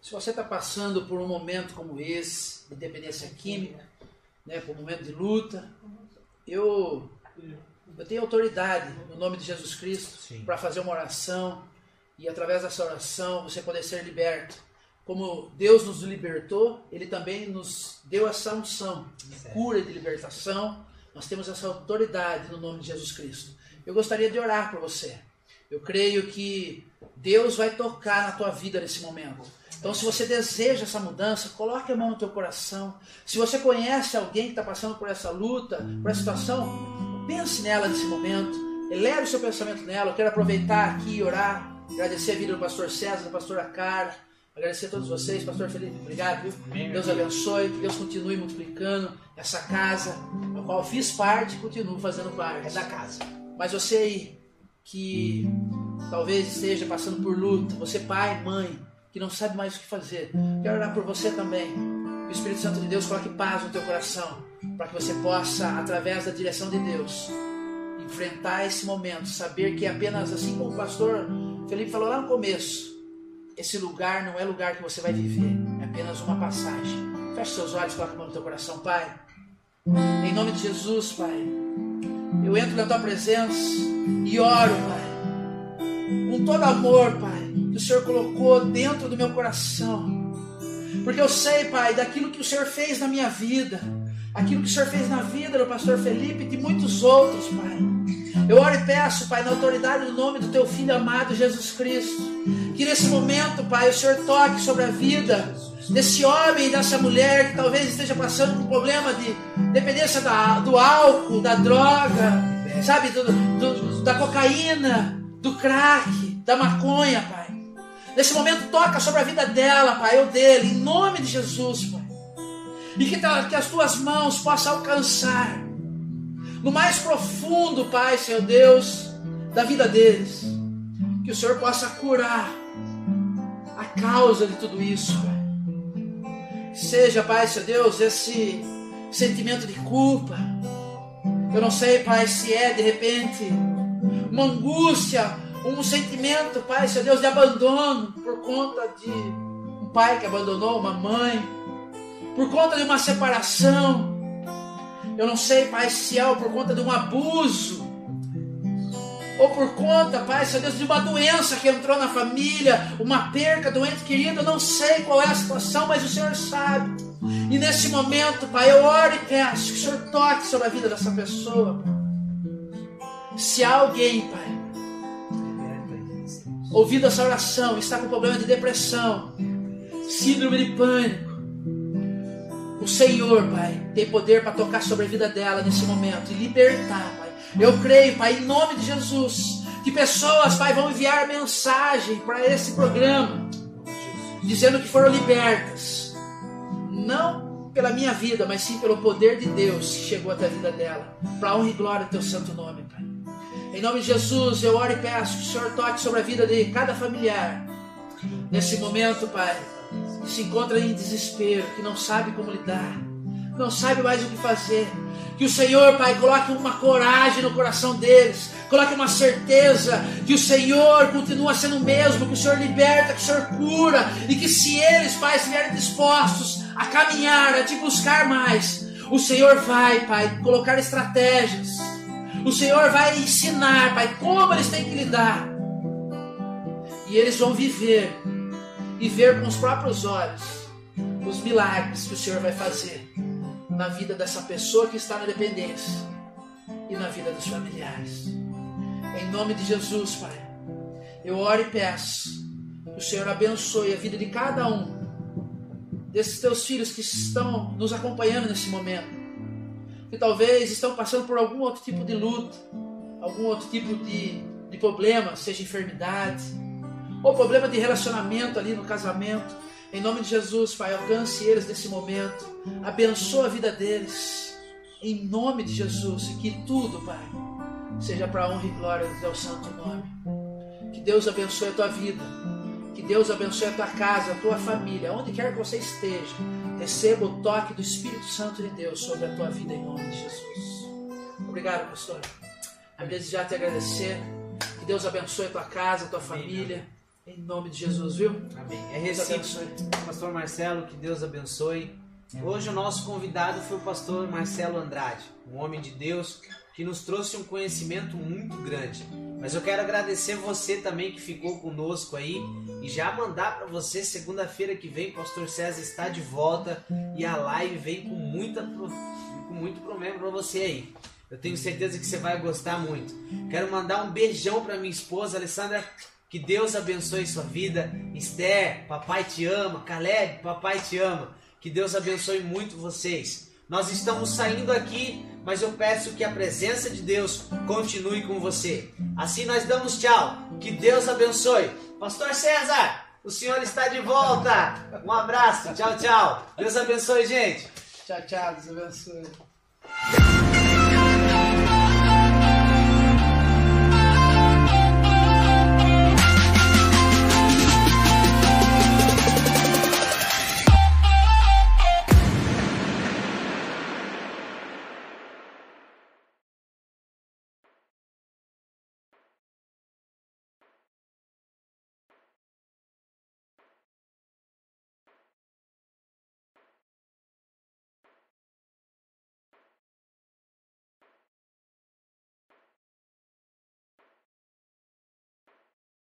Speaker 2: Se você está passando por um momento como esse, de dependência química, né, por um momento de luta, eu, eu tenho autoridade no nome de Jesus Cristo para fazer uma oração e através dessa oração você poder ser liberto. Como Deus nos libertou, Ele também nos deu essa unção de cura e de libertação. Nós temos essa autoridade no nome de Jesus Cristo. Eu gostaria de orar por você. Eu creio que Deus vai tocar na tua vida nesse momento. Então, se você deseja essa mudança, coloque a mão no teu coração. Se você conhece alguém que está passando por essa luta, por essa situação, pense nela nesse momento. Eleve o seu pensamento nela. Eu quero aproveitar aqui e orar Agradecer a vida do pastor César, da pastora Carla. Agradecer a todos vocês, pastor Felipe, obrigado, viu? Deus abençoe, que Deus continue multiplicando essa casa, a qual fiz parte e continuo fazendo parte.
Speaker 1: É da casa.
Speaker 2: Mas você aí, que talvez esteja passando por luta, você pai, mãe, que não sabe mais o que fazer, quero orar por você também. Que o Espírito Santo de Deus coloque paz no teu coração, para que você possa, através da direção de Deus, enfrentar esse momento, saber que é apenas assim como o pastor Felipe falou lá no começo: esse lugar não é lugar que você vai viver, é apenas uma passagem. Feche seus olhos, coloque a mão no teu coração, Pai. Em nome de Jesus, Pai. Eu entro na tua presença e oro, Pai. Com todo amor, Pai, que o Senhor colocou dentro do meu coração. Porque eu sei, Pai, daquilo que o Senhor fez na minha vida, aquilo que o Senhor fez na vida do pastor Felipe e de muitos outros, Pai. Eu oro e peço, Pai, na autoridade do nome do Teu Filho amado Jesus Cristo, que nesse momento, Pai, o Senhor toque sobre a vida desse homem e dessa mulher que talvez esteja passando por um problema de dependência da, do álcool, da droga, sabe, do, do, da cocaína, do crack, da maconha, Pai. Nesse momento, toca sobre a vida dela, Pai, ou dele, em nome de Jesus, Pai. E que, que as tuas mãos possam alcançar no mais profundo, Pai, Senhor Deus, da vida deles. Que o Senhor possa curar a causa de tudo isso, Pai. Seja, Pai, Senhor Deus, esse sentimento de culpa. Eu não sei, Pai, se é de repente uma angústia, um sentimento, Pai, Senhor Deus, de abandono por conta de um pai que abandonou uma mãe, por conta de uma separação eu não sei, Pai, se é por conta de um abuso, ou por conta, Pai, Senhor Deus, de uma doença que entrou na família, uma perca do ente querido, eu não sei qual é a situação, mas o Senhor sabe. E nesse momento, Pai, eu oro e peço que o Senhor toque sobre a vida dessa pessoa. Se alguém, Pai, ouvindo essa oração, está com problema de depressão, síndrome de pânico, o Senhor, Pai, tem poder para tocar sobre a vida dela nesse momento e libertar, Pai. Eu creio, Pai, em nome de Jesus, que pessoas, Pai, vão enviar mensagem para esse programa, dizendo que foram libertas, não pela minha vida, mas sim pelo poder de Deus que chegou até a vida dela, para honra e glória do Teu santo nome, Pai. Em nome de Jesus, eu oro e peço que o Senhor toque sobre a vida de cada familiar. Nesse momento, Pai, se encontra em desespero, que não sabe como lidar, não sabe mais o que fazer. Que o Senhor, Pai, coloque uma coragem no coração deles, coloque uma certeza que o Senhor continua sendo o mesmo, que o Senhor liberta, que o Senhor cura, e que se eles, Pai, estiverem dispostos a caminhar, a te buscar mais, o Senhor vai, Pai, colocar estratégias o Senhor vai ensinar, Pai, como eles têm que lidar. E eles vão viver e ver com os próprios olhos os milagres que o Senhor vai fazer na vida dessa pessoa que está na dependência e na vida dos familiares. Em nome de Jesus, Pai, eu oro e peço que o Senhor abençoe a vida de cada um desses teus filhos que estão nos acompanhando nesse momento que talvez estão passando por algum outro tipo de luta, algum outro tipo de, de problema, seja enfermidade, ou problema de relacionamento ali no casamento. Em nome de Jesus, Pai, alcance eles nesse momento, abençoa a vida deles, em nome de Jesus, e que tudo, Pai, seja para a honra e glória do teu santo nome. Que Deus abençoe a tua vida, que Deus abençoe a tua casa, a tua família, onde quer que você esteja Receba o toque do Espírito Santo de Deus sobre a tua vida em nome de Jesus. Obrigado, pastor. A já te agradecer. Que Deus abençoe a tua casa, a tua família. Em nome de Jesus, viu?
Speaker 1: Amém. É recíproco. Pastor Marcelo, que Deus abençoe. Hoje o nosso convidado foi o pastor Marcelo Andrade, um homem de Deus que nos trouxe um conhecimento muito grande. Mas eu quero agradecer você também que ficou conosco aí e já mandar para você segunda-feira que vem, Pastor César está de volta e a live vem com muita com muito problema para você aí. Eu tenho certeza que você vai gostar muito. Quero mandar um beijão para minha esposa Alessandra. Que Deus abençoe sua vida. Esther, papai te ama. Caleb, papai te ama. Que Deus abençoe muito vocês. Nós estamos saindo aqui mas eu peço que a presença de Deus continue com você. Assim nós damos tchau. Que Deus abençoe. Pastor César, o senhor está de volta. Um abraço. Tchau, tchau. Deus abençoe, gente.
Speaker 2: Tchau, tchau. Deus abençoe.